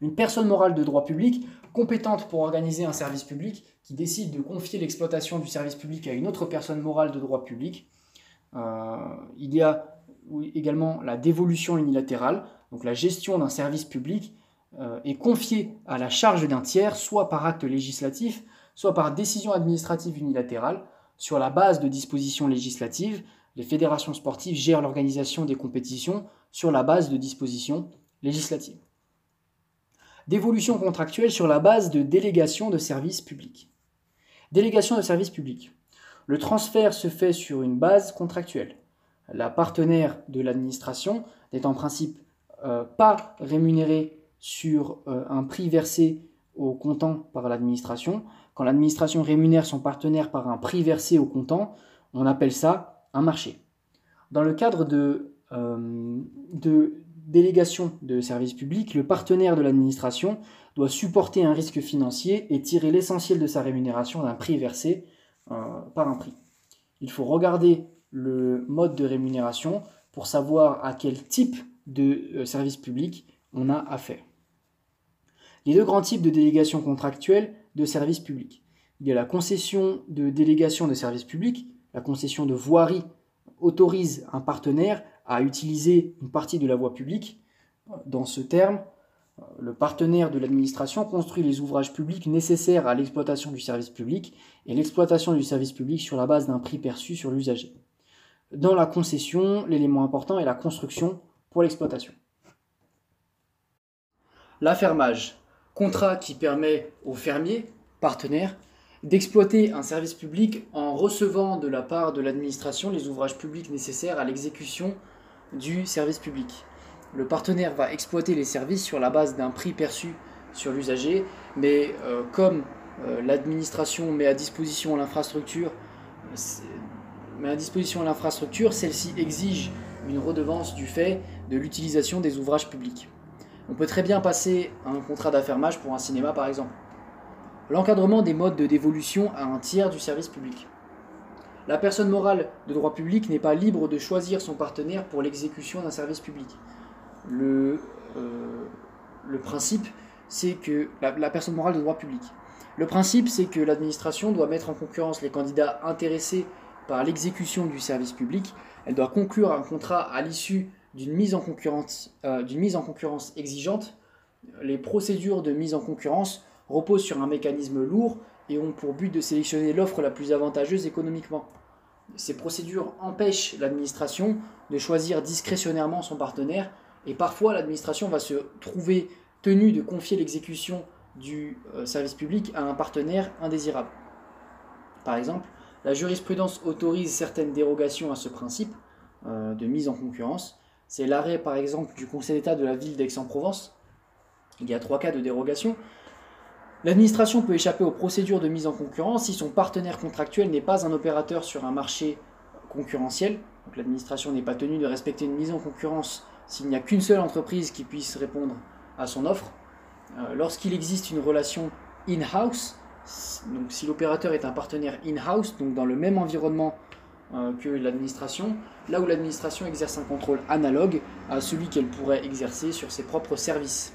Une personne morale de droit public, compétente pour organiser un service public, qui décide de confier l'exploitation du service public à une autre personne morale de droit public, euh, il y a également la dévolution unilatérale, donc la gestion d'un service public euh, est confiée à la charge d'un tiers, soit par acte législatif, soit par décision administrative unilatérale, sur la base de dispositions législatives. Les fédérations sportives gèrent l'organisation des compétitions sur la base de dispositions législatives. Dévolution contractuelle sur la base de délégation de services publics. Délégation de services publics. Le transfert se fait sur une base contractuelle. La partenaire de l'administration n'est en principe euh, pas rémunérée sur euh, un prix versé au comptant par l'administration. Quand l'administration rémunère son partenaire par un prix versé au comptant, on appelle ça un marché. Dans le cadre de, euh, de délégation de services publics, le partenaire de l'administration doit supporter un risque financier et tirer l'essentiel de sa rémunération d'un prix versé euh, par un prix. Il faut regarder le mode de rémunération pour savoir à quel type de euh, service public on a affaire. Les deux grands types de délégation contractuelle de services publics. Il y a la concession de délégation de services publics. La concession de voirie autorise un partenaire à utiliser une partie de la voie publique. Dans ce terme, le partenaire de l'administration construit les ouvrages publics nécessaires à l'exploitation du service public et l'exploitation du service public sur la base d'un prix perçu sur l'usager. Dans la concession, l'élément important est la construction pour l'exploitation. L'affermage, contrat qui permet aux fermiers, partenaires, d'exploiter un service public en recevant de la part de l'administration les ouvrages publics nécessaires à l'exécution du service public. Le partenaire va exploiter les services sur la base d'un prix perçu sur l'usager, mais euh, comme euh, l'administration met à disposition l'infrastructure, met à disposition l'infrastructure, celle-ci exige une redevance du fait de l'utilisation des ouvrages publics. On peut très bien passer un contrat d'affermage pour un cinéma par exemple. L'encadrement des modes de dévolution à un tiers du service public. La personne morale de droit public n'est pas libre de choisir son partenaire pour l'exécution d'un service public. Le, euh, principe, c'est que la, personne morale de droit public. Le principe, c'est que l'administration doit mettre en concurrence les candidats intéressés par l'exécution du service public. Elle doit conclure un contrat à l'issue d'une mise, en concurrence, euh, d'une mise en concurrence exigeante. Les procédures de mise en concurrence reposent sur un mécanisme lourd et ont pour but de sélectionner l'offre la plus avantageuse économiquement. Ces procédures empêchent l'administration de choisir discrétionnairement son partenaire et parfois l'administration va se trouver tenue de confier l'exécution du euh, service public à un partenaire indésirable. Par exemple, la jurisprudence autorise certaines dérogations à ce principe euh, de mise en concurrence. C'est l'arrêt par exemple du Conseil d'État de la ville d'Aix-en-Provence. Il y a trois cas de dérogation. L'administration peut échapper aux procédures de mise en concurrence si son partenaire contractuel n'est pas un opérateur sur un marché concurrentiel. l'administration n'est pas tenue de respecter une mise en concurrence s'il n'y a qu'une seule entreprise qui puisse répondre à son offre. Euh, lorsqu'il existe une relation in-house, donc si l'opérateur est un partenaire in-house, donc dans le même environnement euh, que l'administration, là où l'administration exerce un contrôle analogue à celui qu'elle pourrait exercer sur ses propres services.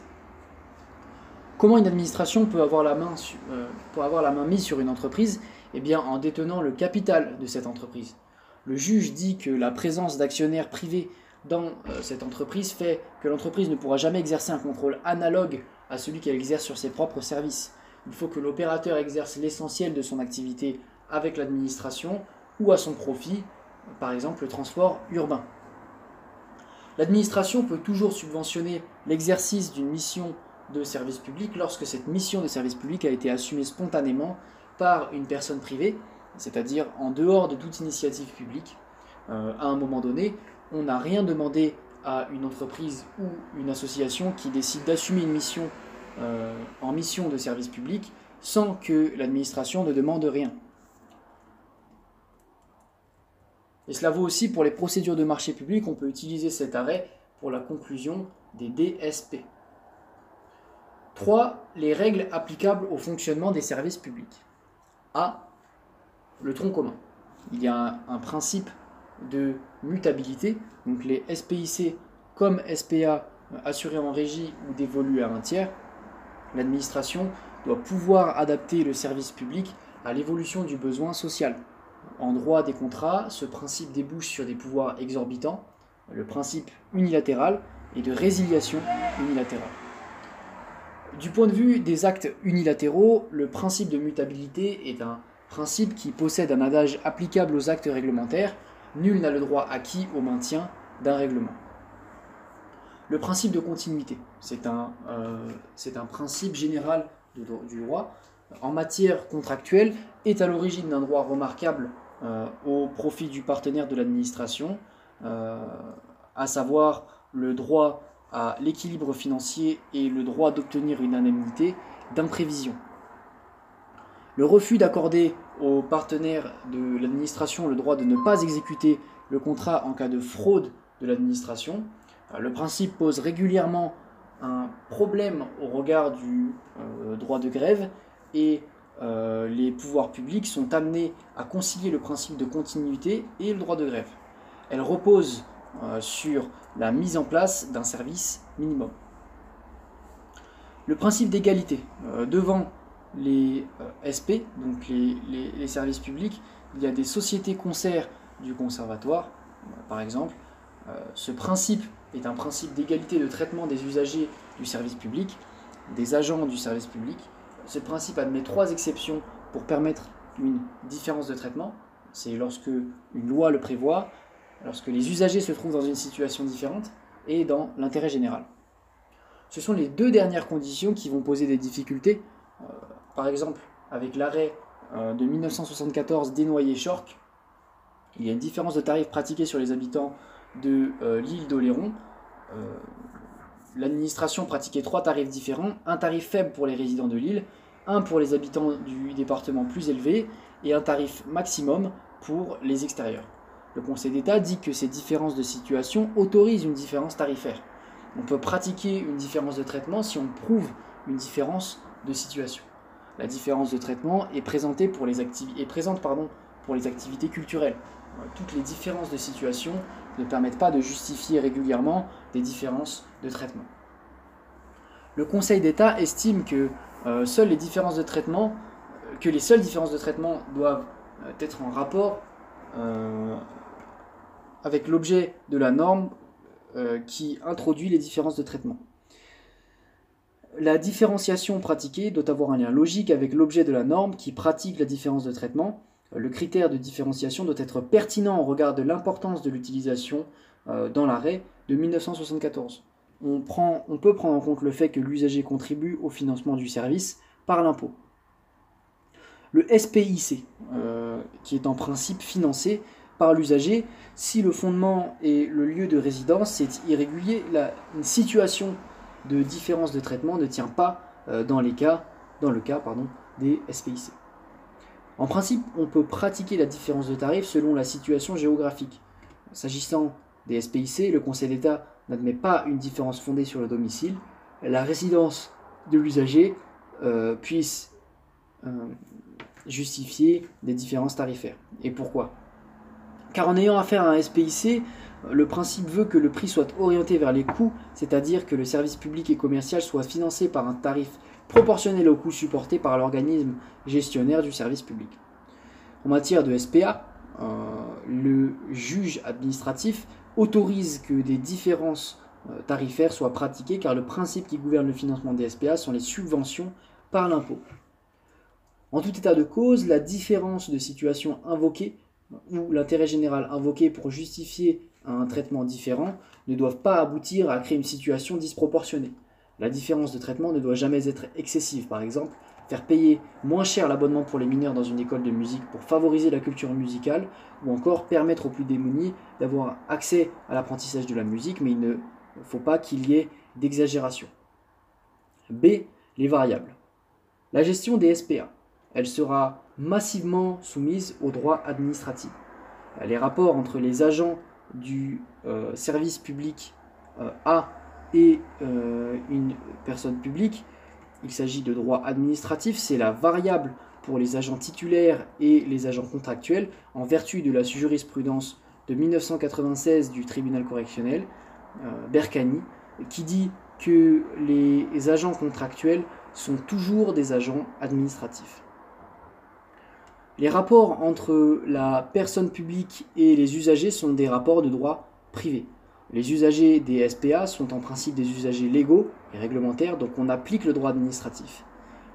Comment une administration peut avoir la main, euh, avoir la main mise sur une entreprise? Eh bien en détenant le capital de cette entreprise. Le juge dit que la présence d'actionnaires privés dans euh, cette entreprise fait que l'entreprise ne pourra jamais exercer un contrôle analogue à celui qu'elle exerce sur ses propres services. Il faut que l'opérateur exerce l'essentiel de son activité avec l'administration ou à son profit, par exemple le transport urbain. L'administration peut toujours subventionner l'exercice d'une mission de service public lorsque cette mission de service public a été assumée spontanément par une personne privée, c'est-à-dire en dehors de toute initiative publique, euh, à un moment donné, on n'a rien demandé à une entreprise ou une association qui décide d'assumer une mission euh, en mission de service public sans que l'administration ne demande rien. Et cela vaut aussi pour les procédures de marché public. On peut utiliser cet arrêt pour la conclusion des DSP. 3. Les règles applicables au fonctionnement des services publics. A. Le tronc commun. Il y a un principe de mutabilité, donc les SPIC comme SPA assurés en régie ou dévolus à un tiers, l'administration doit pouvoir adapter le service public à l'évolution du besoin social. En droit des contrats, ce principe débouche sur des pouvoirs exorbitants, le principe unilatéral et de résiliation unilatérale. Du point de vue des actes unilatéraux, le principe de mutabilité est un principe qui possède un adage applicable aux actes réglementaires nul n'a le droit acquis au maintien d'un règlement. Le principe de continuité, c'est un, euh, principe général du droit en matière contractuelle, est à l'origine d'un droit remarquable euh, au profit du partenaire de l'administration, euh, à savoir le droit l'équilibre financier et le droit d'obtenir une indemnité d'imprévision. Le refus d'accorder aux partenaires de l'administration le droit de ne pas exécuter le contrat en cas de fraude de l'administration. Euh, le principe pose régulièrement un problème au regard du euh, droit de grève et euh, les pouvoirs publics sont amenés à concilier le principe de continuité et le droit de grève. Elle repose sur la mise en place d'un service minimum. Le principe d'égalité. Euh, devant les euh, SP, donc les, services publics, il y a des sociétés concerts du conservatoire, euh, par exemple. Euh, ce principe est un principe d'égalité de traitement des usagers du service public, des agents du service public. Ce principe admet trois exceptions pour permettre une différence de traitement. C'est lorsque une loi le prévoit, lorsque les usagers se trouvent dans une situation différente et dans l'intérêt général. Ce sont les deux dernières conditions qui vont poser des difficultés. Euh, par exemple, avec l'arrêt euh, de 1974 Desnoyers-Chorques, il y a une différence de tarif pratiquée sur les habitants de euh, l'île d'Oléron. L'administration pratiquait trois tarifs différents, un tarif faible pour les résidents de l'île, un pour les habitants du département plus élevé et un tarif maximum pour les extérieurs. Le Conseil d'État dit que ces différences de situation autorisent une différence tarifaire. On peut pratiquer une différence de traitement si on prouve une différence de situation. La différence de traitement est, présentée pour les est présente pardon, pour les activités culturelles. Toutes les différences de situation ne permettent pas de justifier régulièrement des différences de traitement. Le Conseil d'État estime que euh, seules les différences de traitement, que les seules différences de traitement doivent euh, être en rapport euh, avec l'objet de la norme euh, qui introduit les différences de traitement. La différenciation pratiquée doit avoir un lien logique avec l'objet de la norme qui pratique la différence de traitement. Euh, Le critère de différenciation doit être pertinent au regard de l'importance de l'utilisation euh, dans l'arrêt de 1974. On, peut prendre en compte le fait que l'usager contribue au financement du service par l'impôt. Le SPIC, qui est en principe financé par l'usager, si le fondement et le lieu de résidence c'est irrégulier, la, une situation de différence de traitement ne tient pas euh, dans, les cas, dans le cas pardon, des SPIC. En principe, on peut pratiquer la différence de tarif selon la situation géographique. S'agissant des SPIC, le Conseil d'État n'admet pas une différence fondée sur le domicile. La résidence de l'usager euh, puisse euh, justifier des différences tarifaires. Et pourquoi? Car en ayant affaire à un SPIC, le principe veut que le prix soit orienté vers les coûts, c'est-à-dire que le service public et commercial soit financé par un tarif proportionnel aux coûts supportés par l'organisme gestionnaire du service public. En matière de SPA, euh, le juge administratif autorise que des différences euh, tarifaires soient pratiquées car le principe qui gouverne le financement des SPA sont les subventions par l'impôt. En tout état de cause, la différence de situation invoquée ou l'intérêt général invoqué pour justifier un traitement différent ne doivent pas aboutir à créer une situation disproportionnée. La différence de traitement ne doit jamais être excessive. Par exemple, faire payer moins cher l'abonnement pour les mineurs dans une école de musique pour favoriser la culture musicale, ou encore permettre aux plus démunis d'avoir accès à l'apprentissage de la musique, mais il ne faut pas qu'il y ait d'exagération. B. Les variables. La gestion des SPA. Elle sera massivement soumise au droit administratif. Les rapports entre les agents du euh, service public euh, A et euh, une personne publique, il s'agit de droit administratif, c'est la variable pour les agents titulaires et les agents contractuels en vertu de la jurisprudence de 1996 du tribunal correctionnel, euh, Berkani, qui dit que les agents contractuels sont toujours des agents administratifs. Les rapports entre la personne publique et les usagers sont des rapports de droit privé. Les usagers des SPA sont en principe des usagers légaux et réglementaires, donc on applique le droit administratif.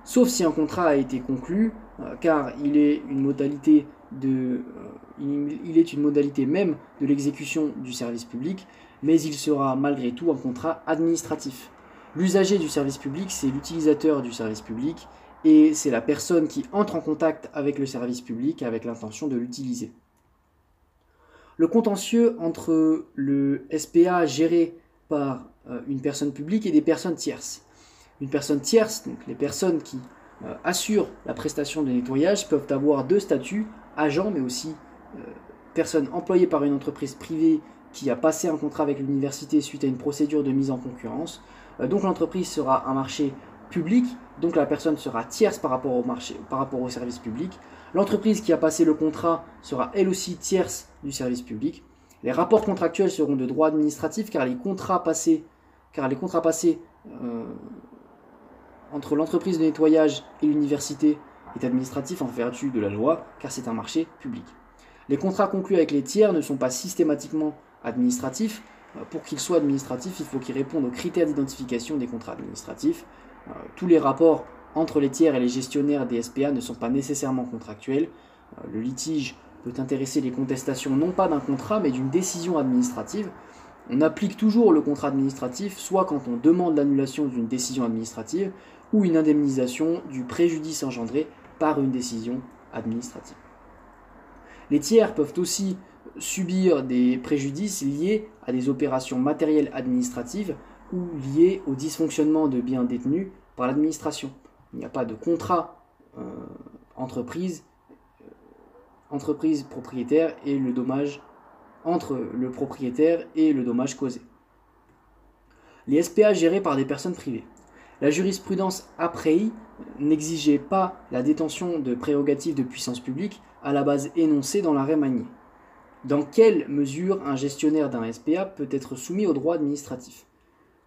Sauf si un contrat a été conclu, euh, car il est une modalité de, euh, il, il est une modalité même de l'exécution du service public, mais il sera malgré tout un contrat administratif. L'usager du service public, c'est l'utilisateur du service public, et c'est la personne qui entre en contact avec le service public avec l'intention de l'utiliser. Le contentieux entre le SPA géré par euh, une personne publique et des personnes tierces. Une personne tierce, donc les personnes qui euh, assurent la prestation de nettoyage, peuvent avoir deux statuts, agent mais aussi euh, personne employée par une entreprise privée qui a passé un contrat avec l'université suite à une procédure de mise en concurrence. Donc l'entreprise sera un marché public, donc la personne sera tierce par rapport au marché, par rapport au service public. L'entreprise qui a passé le contrat sera elle aussi tierce du service public. Les rapports contractuels seront de droit administratif car les contrats passés, euh, entre l'entreprise de nettoyage et l'université est administratif en vertu de la loi, car c'est un marché public. Les contrats conclus avec les tiers ne sont pas systématiquement administratifs. Euh, pour qu'ils soient administratifs, il faut qu'ils répondent aux critères d'identification des contrats administratifs. Euh, tous les rapports entre les tiers et les gestionnaires des SPA ne sont pas nécessairement contractuels. Euh, le litige peut intéresser les contestations non pas d'un contrat, mais d'une décision administrative. On applique toujours le contrat administratif, soit quand on demande l'annulation d'une décision administrative, ou une indemnisation du préjudice engendré par une décision administrative. Les tiers peuvent aussi subir des préjudices liés à des opérations matérielles administratives ou liés au dysfonctionnement de biens détenus par l'administration. Il n'y a pas de contrat euh, entreprise, euh, entreprise propriétaire et le dommage entre le propriétaire et le dommage causé. Les SPA gérés par des personnes privées. La jurisprudence après n'exigeait pas la détention de prérogatives de puissance publique à la base énoncée dans l'arrêt Magnier. Dans quelle mesure un gestionnaire d'un SPA peut être soumis au droit administratif?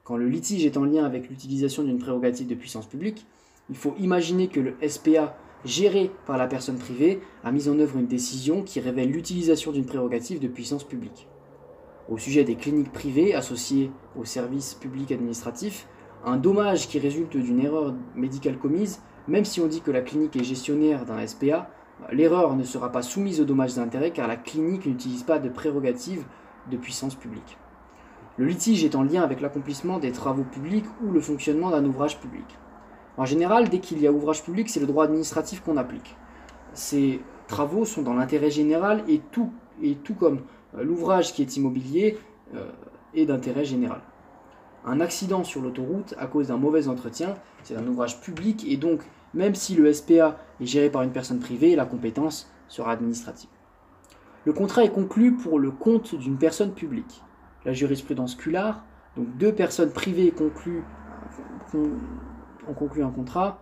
Quand le litige est en lien avec l'utilisation d'une prérogative de puissance publique, il faut imaginer que le SPA géré par la personne privée a mis en œuvre une décision qui révèle l'utilisation d'une prérogative de puissance publique. Au sujet des cliniques privées associées au service public administratif, un dommage qui résulte d'une erreur médicale commise, même si on dit que la clinique est gestionnaire d'un SPA, l'erreur ne sera pas soumise aux dommages d'intérêt car la clinique n'utilise pas de prérogative de puissance publique. Le litige est en lien avec l'accomplissement des travaux publics ou le fonctionnement d'un ouvrage public. En général, dès qu'il y a ouvrage public, c'est le droit administratif qu'on applique. Ces travaux sont dans l'intérêt général et tout, et tout comme euh, l'ouvrage qui est immobilier euh, est d'intérêt général. Un accident sur l'autoroute à cause d'un mauvais entretien, c'est un ouvrage public et donc même si le SPA est géré par une personne privée, la compétence sera administrative. Le contrat est conclu pour le compte d'une personne publique. La jurisprudence Cular, donc deux personnes privées ont conclu un contrat,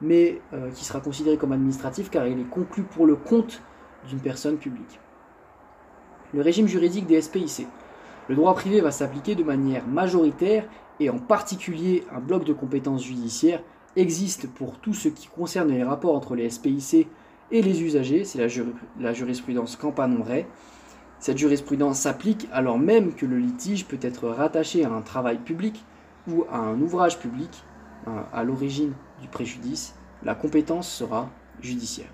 mais euh, qui sera considéré comme administratif car il est conclu pour le compte d'une personne publique. Le régime juridique des SPIC. Le droit privé va s'appliquer de manière majoritaire et en particulier un bloc de compétences judiciaires existe pour tout ce qui concerne les rapports entre les SPIC et les usagers, c'est la, jurisprudence Campanon-Ray. Cette jurisprudence s'applique alors même que le litige peut être rattaché à un travail public ou à un ouvrage public à l'origine du préjudice. La compétence sera judiciaire.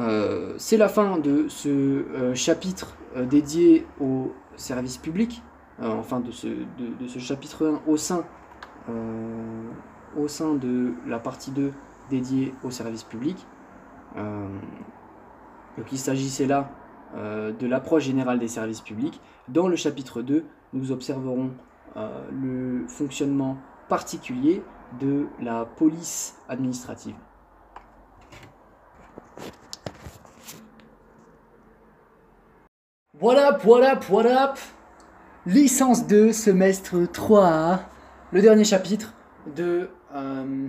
Euh, c'est la fin de ce euh, chapitre euh, dédié au service public, enfin de ce, de, ce, chapitre 1 au sein, au sein de la partie 2 dédiée au service public. donc il s'agissait là de l'approche générale des services publics. Dans le chapitre 2, nous observerons le fonctionnement particulier de la police administrative. Voilà, voilà, voilà. Licence 2, semestre 3. Le dernier chapitre de euh,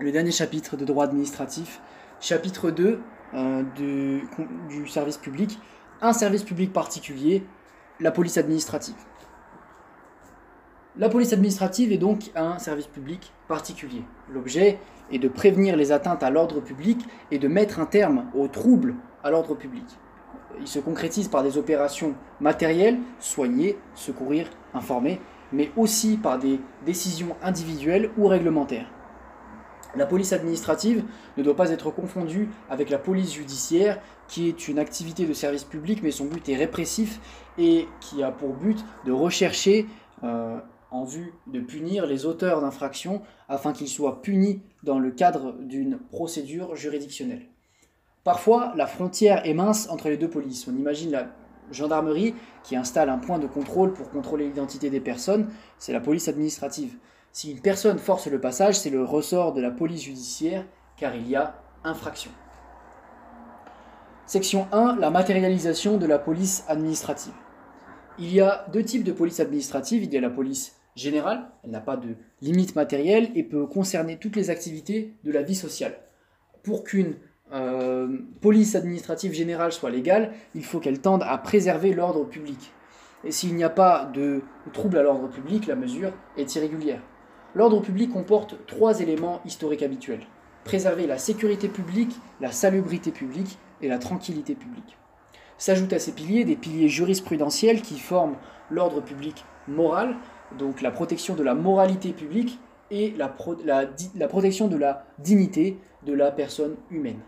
le dernier chapitre de droit administratif, chapitre 2 euh, du, du service public, un service public particulier, la police administrative. La police administrative est donc un service public particulier. L'objet est de prévenir les atteintes à l'ordre public et de mettre un terme aux troubles à l'ordre public il se concrétise par des opérations matérielles, soigner, secourir, informer, mais aussi par des décisions individuelles ou réglementaires. La police administrative ne doit pas être confondue avec la police judiciaire, qui est une activité de service public, mais son but est répressif et qui a pour but de rechercher euh, en vue de punir les auteurs d'infractions afin qu'ils soient punis dans le cadre d'une procédure juridictionnelle. Parfois, la frontière est mince entre les deux polices. On imagine la gendarmerie qui installe un point de contrôle pour contrôler l'identité des personnes, c'est la police administrative. Si une personne force le passage, c'est le ressort de la police judiciaire, car il y a infraction. Section 1, la matérialisation de la police administrative. Il y a deux types de police administrative. Il y a la police générale, elle n'a pas de limite matérielle et peut concerner toutes les activités de la vie sociale. Pour qu'une euh, police administrative générale soit légale, il faut qu'elle tende à préserver l'ordre public. Et s'il n'y a pas de trouble à l'ordre public, la mesure est irrégulière. L'ordre public comporte trois éléments historiques habituels. Préserver la sécurité publique, la salubrité publique et la tranquillité publique. S'ajoutent à ces piliers des piliers jurisprudentiels qui forment l'ordre public moral, donc la protection de la moralité publique et la, protection de la dignité de la personne humaine.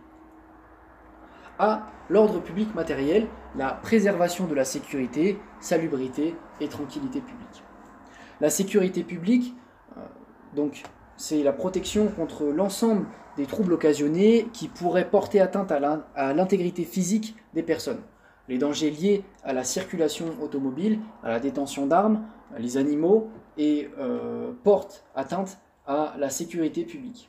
A. L'ordre public matériel, la préservation de la sécurité, salubrité et tranquillité publique. La sécurité publique, donc, c'est la protection contre l'ensemble des troubles occasionnés qui pourraient porter atteinte à l'intégrité physique des personnes. Les dangers liés à la circulation automobile, à la détention d'armes, les animaux, et euh, portent atteinte à la sécurité publique.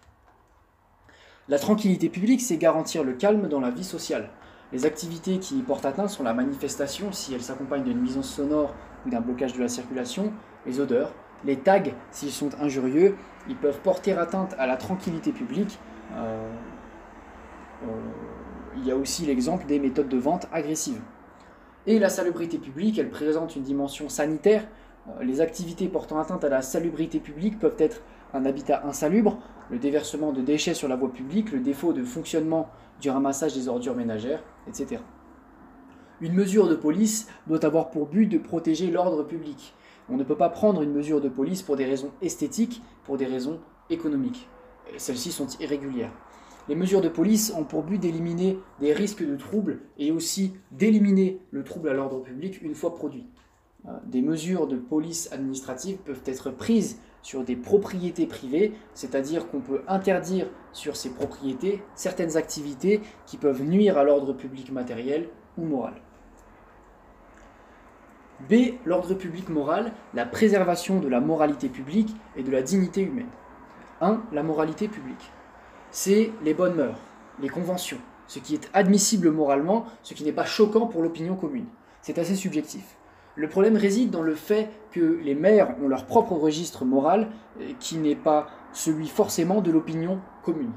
La tranquillité publique, c'est garantir le calme dans la vie sociale. Les activités qui y portent atteinte sont la manifestation, si elles s'accompagnent d'une nuisance sonore ou d'un blocage de la circulation, les odeurs, les tags, s'ils sont injurieux, ils peuvent porter atteinte à la tranquillité publique. Euh, euh, il y a aussi l'exemple des méthodes de vente agressives. Et la salubrité publique, elle présente une dimension sanitaire. Euh, les activités portant atteinte à la salubrité publique peuvent être un habitat insalubre, le déversement de déchets sur la voie publique, le défaut de fonctionnement du ramassage des ordures ménagères, etc. Une mesure de police doit avoir pour but de protéger l'ordre public. On ne peut pas prendre une mesure de police pour des raisons esthétiques, pour des raisons économiques. Celles-ci sont irrégulières. Les mesures de police ont pour but d'éliminer des risques de troubles et aussi d'éliminer le trouble à l'ordre public une fois produit. Euh, des mesures de police administrative peuvent être prises sur des propriétés privées, c'est-à-dire qu'on peut interdire sur ces propriétés certaines activités qui peuvent nuire à l'ordre public matériel ou moral. B. L'ordre public moral, la préservation de la moralité publique et de la dignité humaine. 1. La moralité publique. C'est les bonnes mœurs, les conventions, ce qui est admissible moralement, ce qui n'est pas choquant pour l'opinion commune. C'est assez subjectif. Le problème réside dans le fait que les maires ont leur propre registre moral euh, qui n'est pas celui forcément de l'opinion commune.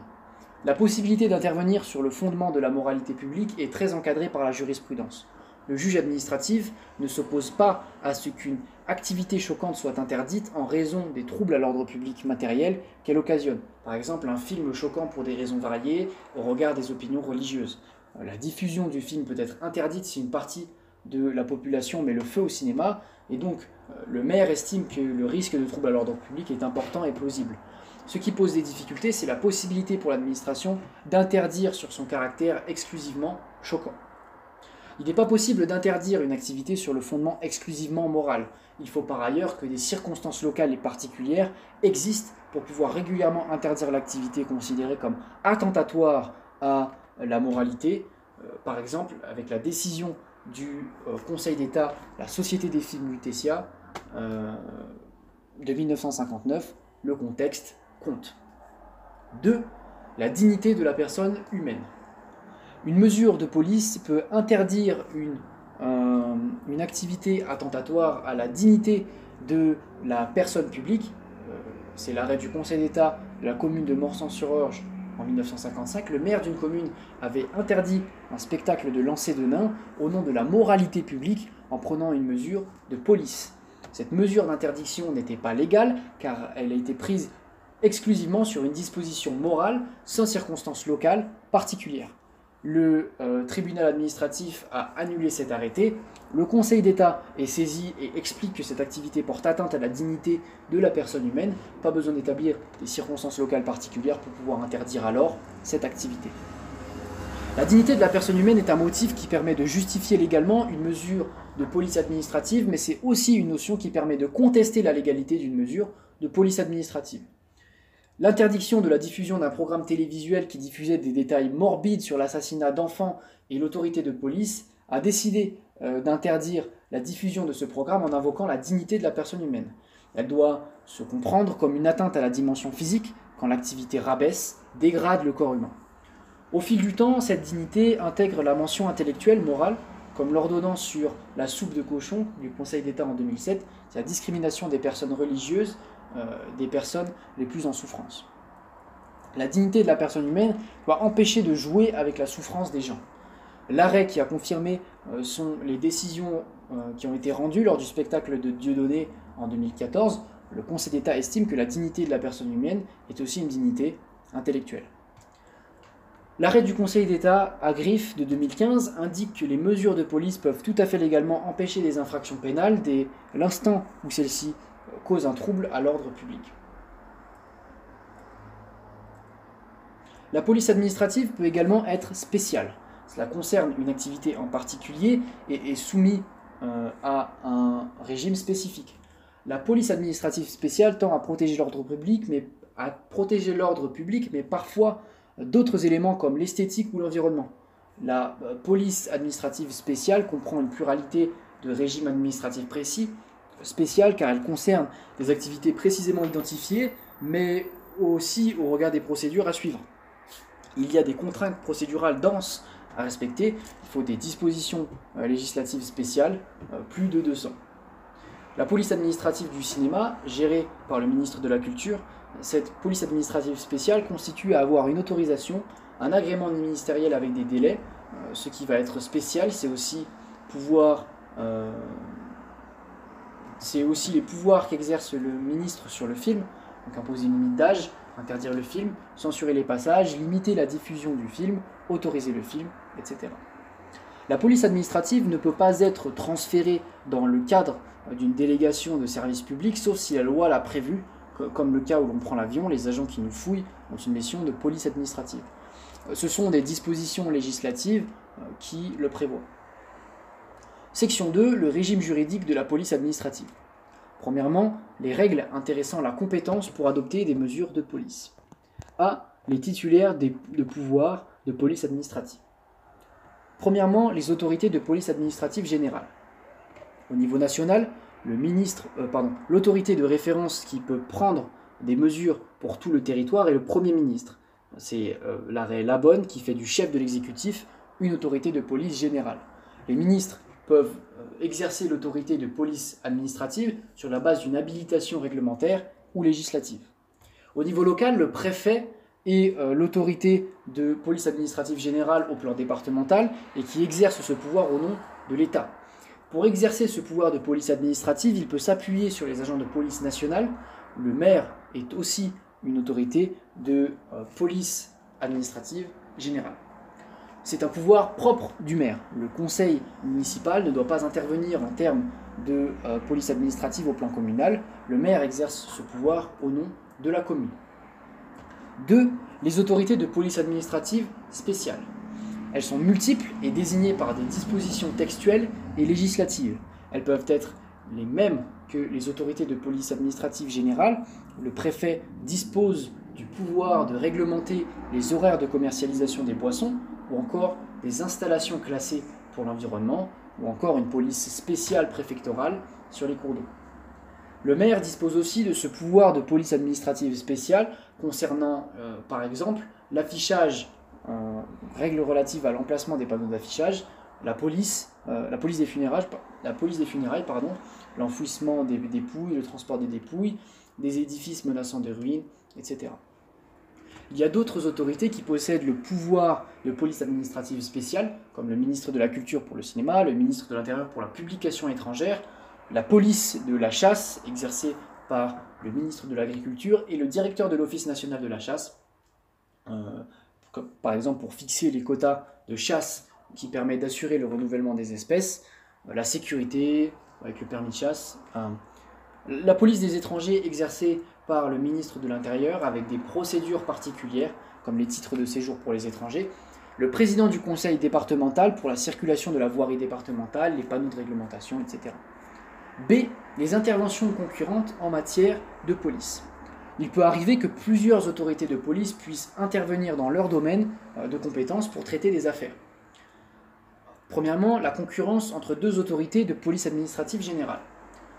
La possibilité d'intervenir sur le fondement de la moralité publique est très encadrée par la jurisprudence. Le juge administratif ne s'oppose pas à ce qu'une activité choquante soit interdite en raison des troubles à l'ordre public matériel qu'elle occasionne. Par exemple, un film choquant pour des raisons variées au regard des opinions religieuses. La diffusion du film peut être interdite si une partie de la population met le feu au cinéma, et donc euh, le maire estime que le risque de trouble à l'ordre public est important et plausible. Ce qui pose des difficultés, c'est la possibilité pour l'administration d'interdire sur son caractère exclusivement choquant. Il n'est pas possible d'interdire une activité sur le fondement exclusivement moral. Il faut par ailleurs que des circonstances locales et particulières existent pour pouvoir régulièrement interdire l'activité considérée comme attentatoire à la moralité. Euh, par exemple, avec la décision du euh, Conseil d'État, la Société des films Lutetia, euh, de 1959, le contexte compte. 2. La dignité de la personne humaine. Une mesure de police peut interdire une, euh, une activité attentatoire à la dignité de la personne publique. C'est l'arrêt du Conseil d'État de la commune de Morsan-sur-Orge en 1955, le maire d'une commune avait interdit un spectacle de lancer de nains au nom de la moralité publique en prenant une mesure de police. Cette mesure d'interdiction n'était pas légale car elle a été prise exclusivement sur une disposition morale sans circonstances locales particulières le euh, tribunal administratif a annulé cet arrêté. Le Conseil d'État est saisi et explique que cette activité porte atteinte à la dignité de la personne humaine. Pas besoin d'établir des circonstances locales particulières pour pouvoir interdire alors cette activité. La dignité de la personne humaine est un motif qui permet de justifier légalement une mesure de police administrative, mais c'est aussi une notion qui permet de contester la légalité d'une mesure de police administrative. L'interdiction de la diffusion d'un programme télévisuel qui diffusait des détails morbides sur l'assassinat d'enfants et l'autorité de police a décidé euh, d'interdire la diffusion de ce programme en invoquant la dignité de la personne humaine. Elle doit se comprendre comme une atteinte à la dimension physique quand l'activité rabaisse, dégrade le corps humain. Au fil du temps, cette dignité intègre la mention intellectuelle, morale, comme l'ordonnance sur la soupe de cochon du Conseil d'État en 2007, c'est la discrimination des personnes religieuses des personnes les plus en souffrance. La dignité de la personne humaine doit empêcher de jouer avec la souffrance des gens. L'arrêt qui a confirmé euh, sont les décisions euh, qui ont été rendus lors du spectacle de Dieudonné en 2014, le Conseil d'État estime que la dignité de la personne humaine est aussi une dignité intellectuelle. L'arrêt du Conseil d'État à griffe de 2015 indique que les mesures de police peuvent tout à fait légalement empêcher des infractions pénales dès l'instant où celles-ci causent un trouble à l'ordre public. La police administrative peut également être spéciale. Cela concerne une activité en particulier et est soumise euh, à un régime spécifique. La police administrative spéciale tend à protéger l'ordre public, mais à protéger l'ordre public, mais parfois d'autres éléments comme l'esthétique ou l'environnement. La euh, police administrative spéciale comprend une pluralité de régimes administratifs précis, spécial car elle concerne des activités précisément identifiées, mais aussi au regard des procédures à suivre. Il y a des contraintes procédurales denses à respecter, il faut des dispositions euh, législatives spéciales, euh, plus de 200. La police administrative du cinéma, gérée par le ministre de la Culture, cette police administrative spéciale constitue à avoir une autorisation, un agrément ministériel avec des délais. Euh, ce qui va être spécial, c'est aussi pouvoir, c'est aussi les pouvoirs qu'exerce le ministre sur le film, donc imposer une limite d'âge, interdire le film, censurer les passages, limiter la diffusion du film, autoriser le film, etc. La police administrative ne peut pas être transférée dans le cadre d'une délégation de service public, sauf si la loi l'a prévu comme le cas où l'on prend l'avion, les agents qui nous fouillent ont une mission de police administrative. Ce sont des dispositions législatives euh, qui le prévoient. Section 2, le régime juridique de la police administrative. Premièrement, les règles intéressant la compétence pour adopter des mesures de police. A. Les titulaires de pouvoirs de police administrative. Premièrement, les autorités de police administrative générale. Au niveau national, euh, l'autorité de référence qui peut prendre des mesures pour tout le territoire est le Premier ministre. C'est euh, l'arrêt Labonne qui fait du chef de l'exécutif une autorité de police générale. Les ministres peuvent euh, exercer l'autorité de police administrative sur la base d'une habilitation réglementaire ou législative. Au niveau local, le préfet est l'autorité de police administrative générale au plan départemental et qui exerce ce pouvoir au nom de l'État. Pour exercer ce pouvoir de police administrative, il peut s'appuyer sur les agents de police nationale. Le maire est aussi une autorité de euh, police administrative générale. C'est un pouvoir propre du maire. Le conseil municipal ne doit pas intervenir en termes de euh, police administrative au plan communal. Le maire exerce ce pouvoir au nom de la commune. 2. Les autorités de police administrative spéciales. Elles sont multiples et désignées par des dispositions textuelles et législatives. Elles peuvent être les mêmes que les autorités de police administrative générale. Le préfet dispose du pouvoir de réglementer les horaires de commercialisation des boissons ou encore des installations classées pour l'environnement ou encore une police spéciale préfectorale sur les cours d'eau. Le maire dispose aussi de ce pouvoir de police administrative spéciale concernant, euh, par exemple, l'affichage règles relatives à l'emplacement des panneaux d'affichage, la police, euh, la police des funérailles, la police des funérailles, pardon, l'enfouissement des dépouilles, le transport des dépouilles, des édifices menaçant de ruines, etc. Il y a d'autres autorités qui possèdent le pouvoir de police administrative spéciale, comme le ministre de la Culture pour le cinéma, le ministre de l'Intérieur pour la publication étrangère, la police de la chasse exercée par le ministre de l'Agriculture et le directeur de l'Office national de la chasse. Euh, par exemple pour fixer les quotas de chasse qui permet d'assurer le renouvellement des espèces, euh, la sécurité avec le permis de chasse, la police des étrangers exercée par le ministre de l'Intérieur avec des procédures particulières comme les titres de séjour pour les étrangers, le président du conseil départemental pour la circulation de la voirie départementale, les panneaux de réglementation, etc. B. Les interventions concurrentes en matière de police il peut arriver que plusieurs autorités de police puissent intervenir dans leur domaine euh, de compétences pour traiter des affaires. Premièrement, la concurrence entre deux autorités de police administrative générale.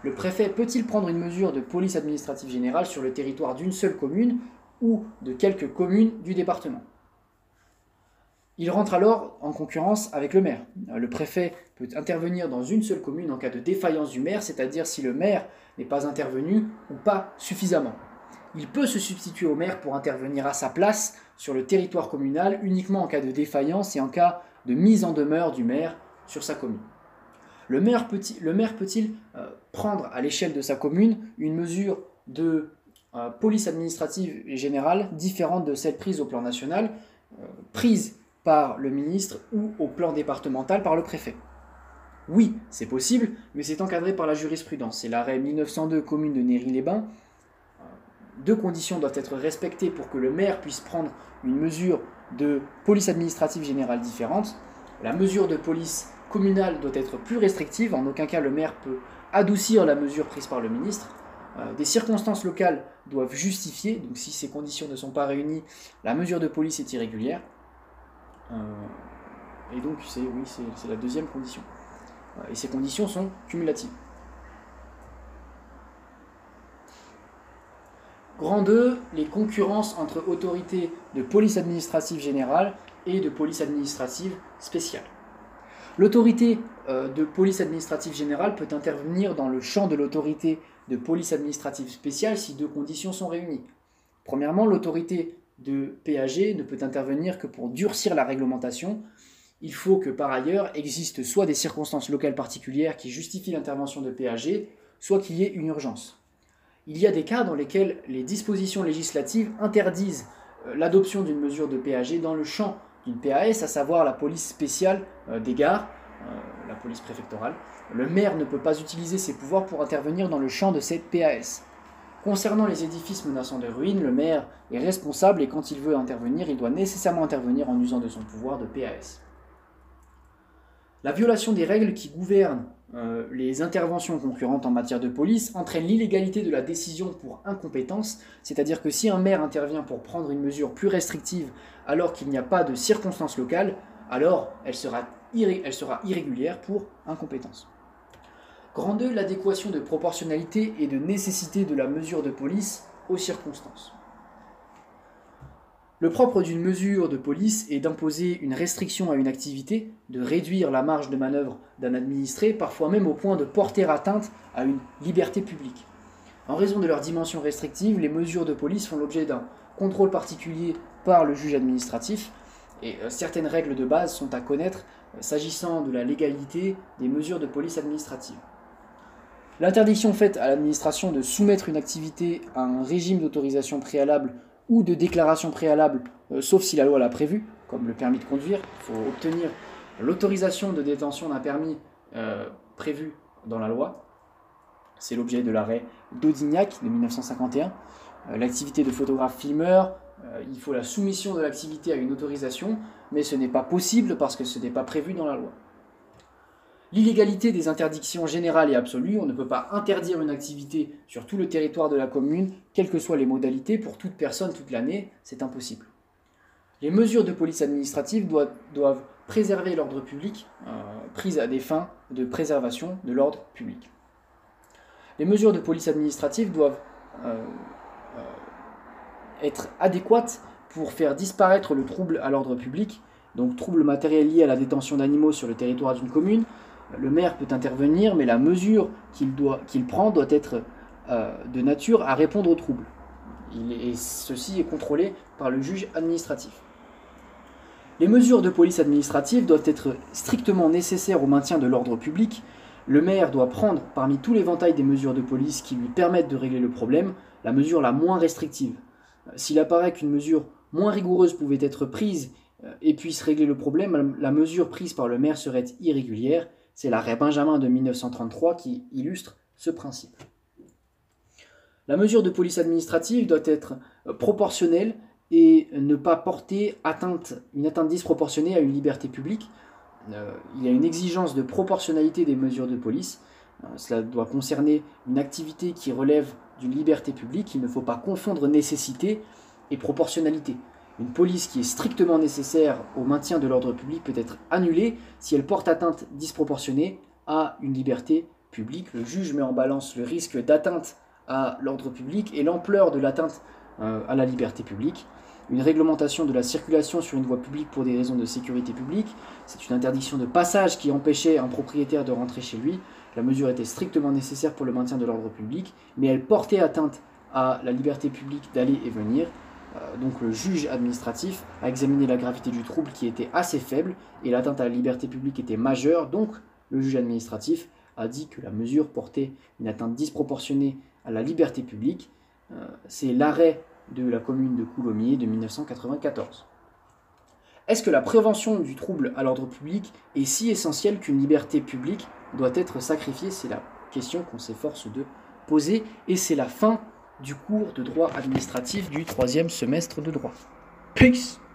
Le préfet peut-il prendre une mesure de police administrative générale sur le territoire d'une seule commune ou de quelques communes du département? Il rentre alors en concurrence avec le maire. Le préfet peut intervenir dans une seule commune en cas de défaillance du maire, c'est-à-dire si le maire n'est pas intervenu ou pas suffisamment il peut se substituer au maire pour intervenir à sa place sur le territoire communal uniquement en cas de défaillance et en cas de mise en demeure du maire sur sa commune. Le maire peut-il peut euh, prendre à l'échelle de sa commune une mesure de euh, police administrative générale différente de celle prise au plan national, euh, prise par le ministre ou au plan départemental par le préfet Oui, c'est possible, mais c'est encadré par la jurisprudence. C'est l'arrêt 1902 commune de Néry-les-Bains. Deux conditions doivent être respectées pour que le maire puisse prendre une mesure de police administrative générale différente. La mesure de police communale doit être plus restrictive, en aucun cas le maire peut adoucir la mesure prise par le ministre. Euh, des circonstances locales doivent justifier, donc si ces conditions ne sont pas réunies, la mesure de police est irrégulière. Euh, et donc c'est oui, c'est la deuxième condition. Euh, et ces conditions sont cumulatives. Grand 2, les concurrences entre autorités de police administrative générale et de police administrative spéciale. L'autorité de police administrative générale peut intervenir dans le champ de l'autorité de police administrative spéciale si deux conditions sont réunies. Premièrement, l'autorité de PAG ne peut intervenir que pour durcir la réglementation. Il faut que par ailleurs existent soit des circonstances locales particulières qui justifient l'intervention de PAG, soit qu'il y ait une urgence. Il y a des cas dans lesquels les dispositions législatives interdisent euh, l'adoption d'une mesure de PAG dans le champ d'une PAS, à savoir la police spéciale euh, des gares, euh, la police préfectorale, le maire ne peut pas utiliser ses pouvoirs pour intervenir dans le champ de cette PAS. Concernant les édifices menaçant de ruine, le maire est responsable et quand il veut intervenir, il doit nécessairement intervenir en usant de son pouvoir de PAS. La violation des règles qui gouvernent euh, les interventions concurrentes en matière de police entraîne l'illégalité de la décision pour incompétence, c'est-à-dire que si un maire intervient pour prendre une mesure plus restrictive alors qu'il n'y a pas de circonstances locales, alors elle sera, elle sera irrégulière pour incompétence. Grand 2, l'adéquation de proportionnalité et de nécessité de la mesure de police aux circonstances. Le propre d'une mesure de police est d'imposer une restriction à une activité, de réduire la marge de manœuvre d'un administré, parfois même au point de porter atteinte à une liberté publique. En raison de leur dimension restrictive, les mesures de police font l'objet d'un contrôle particulier par le juge administratif, et euh, certaines règles de base sont à connaître s'agissant de la légalité des mesures de police administrative. L'interdiction faite à l'administration de soumettre une activité à un régime d'autorisation préalable ou de déclaration préalable, euh, sauf si la loi l'a prévu, comme le permis de conduire, il faut obtenir l'autorisation de détention d'un permis euh, prévu dans la loi. C'est l'objet de l'arrêt d'Audignac de 1951. Euh, l'activité de photographe-filmeur, il faut la soumission de l'activité à une autorisation, mais ce n'est pas possible parce que ce n'est pas prévu dans la loi. L'illégalité des interdictions générales et absolues, on ne peut pas interdire une activité sur tout le territoire de la commune, quelles que soient les modalités, pour toute personne toute l'année, c'est impossible. Les mesures de police administrative doivent, préserver l'ordre public, euh, prises à des fins de préservation de l'ordre public. Les mesures de police administrative doivent euh, euh, être adéquates pour faire disparaître le trouble à l'ordre public, donc trouble matériel lié à la détention d'animaux sur le territoire d'une commune, le maire peut intervenir, mais la mesure qu'il prend doit être euh, de nature à répondre aux troubles. et ceci est contrôlé par le juge administratif. Les mesures de police administrative doivent être strictement nécessaires au maintien de l'ordre public. Le maire doit prendre, parmi tout l'éventail des mesures de police qui lui permettent de régler le problème, la mesure la moins restrictive. S'il apparaît qu'une mesure moins rigoureuse pouvait être prise euh, et puisse régler le problème, la mesure prise par le maire serait irrégulière c'est l'arrêt Benjamin de 1933 qui illustre ce principe. La mesure de police administrative doit être euh, proportionnelle et ne pas porter atteinte, une atteinte disproportionnée à une liberté publique. Euh, il y a une exigence de proportionnalité des mesures de police. Cela doit concerner une activité qui relève d'une liberté publique. Il ne faut pas confondre nécessité et proportionnalité. Une police qui est strictement nécessaire au maintien de l'ordre public peut être annulée si elle porte atteinte disproportionnée à une liberté publique. Le juge met en balance le risque d'atteinte à l'ordre public et l'ampleur de l'atteinte euh, à la liberté publique. Une réglementation de la circulation sur une voie publique pour des raisons de sécurité publique, c'est une interdiction de passage qui empêchait un propriétaire de rentrer chez lui. La mesure était strictement nécessaire pour le maintien de l'ordre public, mais elle portait atteinte à la liberté publique d'aller et venir. Euh, donc le juge administratif a examiné la gravité du trouble qui était assez faible et l'atteinte à la liberté publique était majeure, donc Le juge administratif a dit que la mesure portait une atteinte disproportionnée à la liberté publique. Euh, C'est l'arrêt de la commune de Coulommiers de 1994. Est-ce que la prévention du trouble à l'ordre public est si essentielle qu'une liberté publique doit être sacrifiée? C'est la question qu'on s'efforce de poser et c'est la fin du cours de droit administratif du troisième semestre de droit. Peace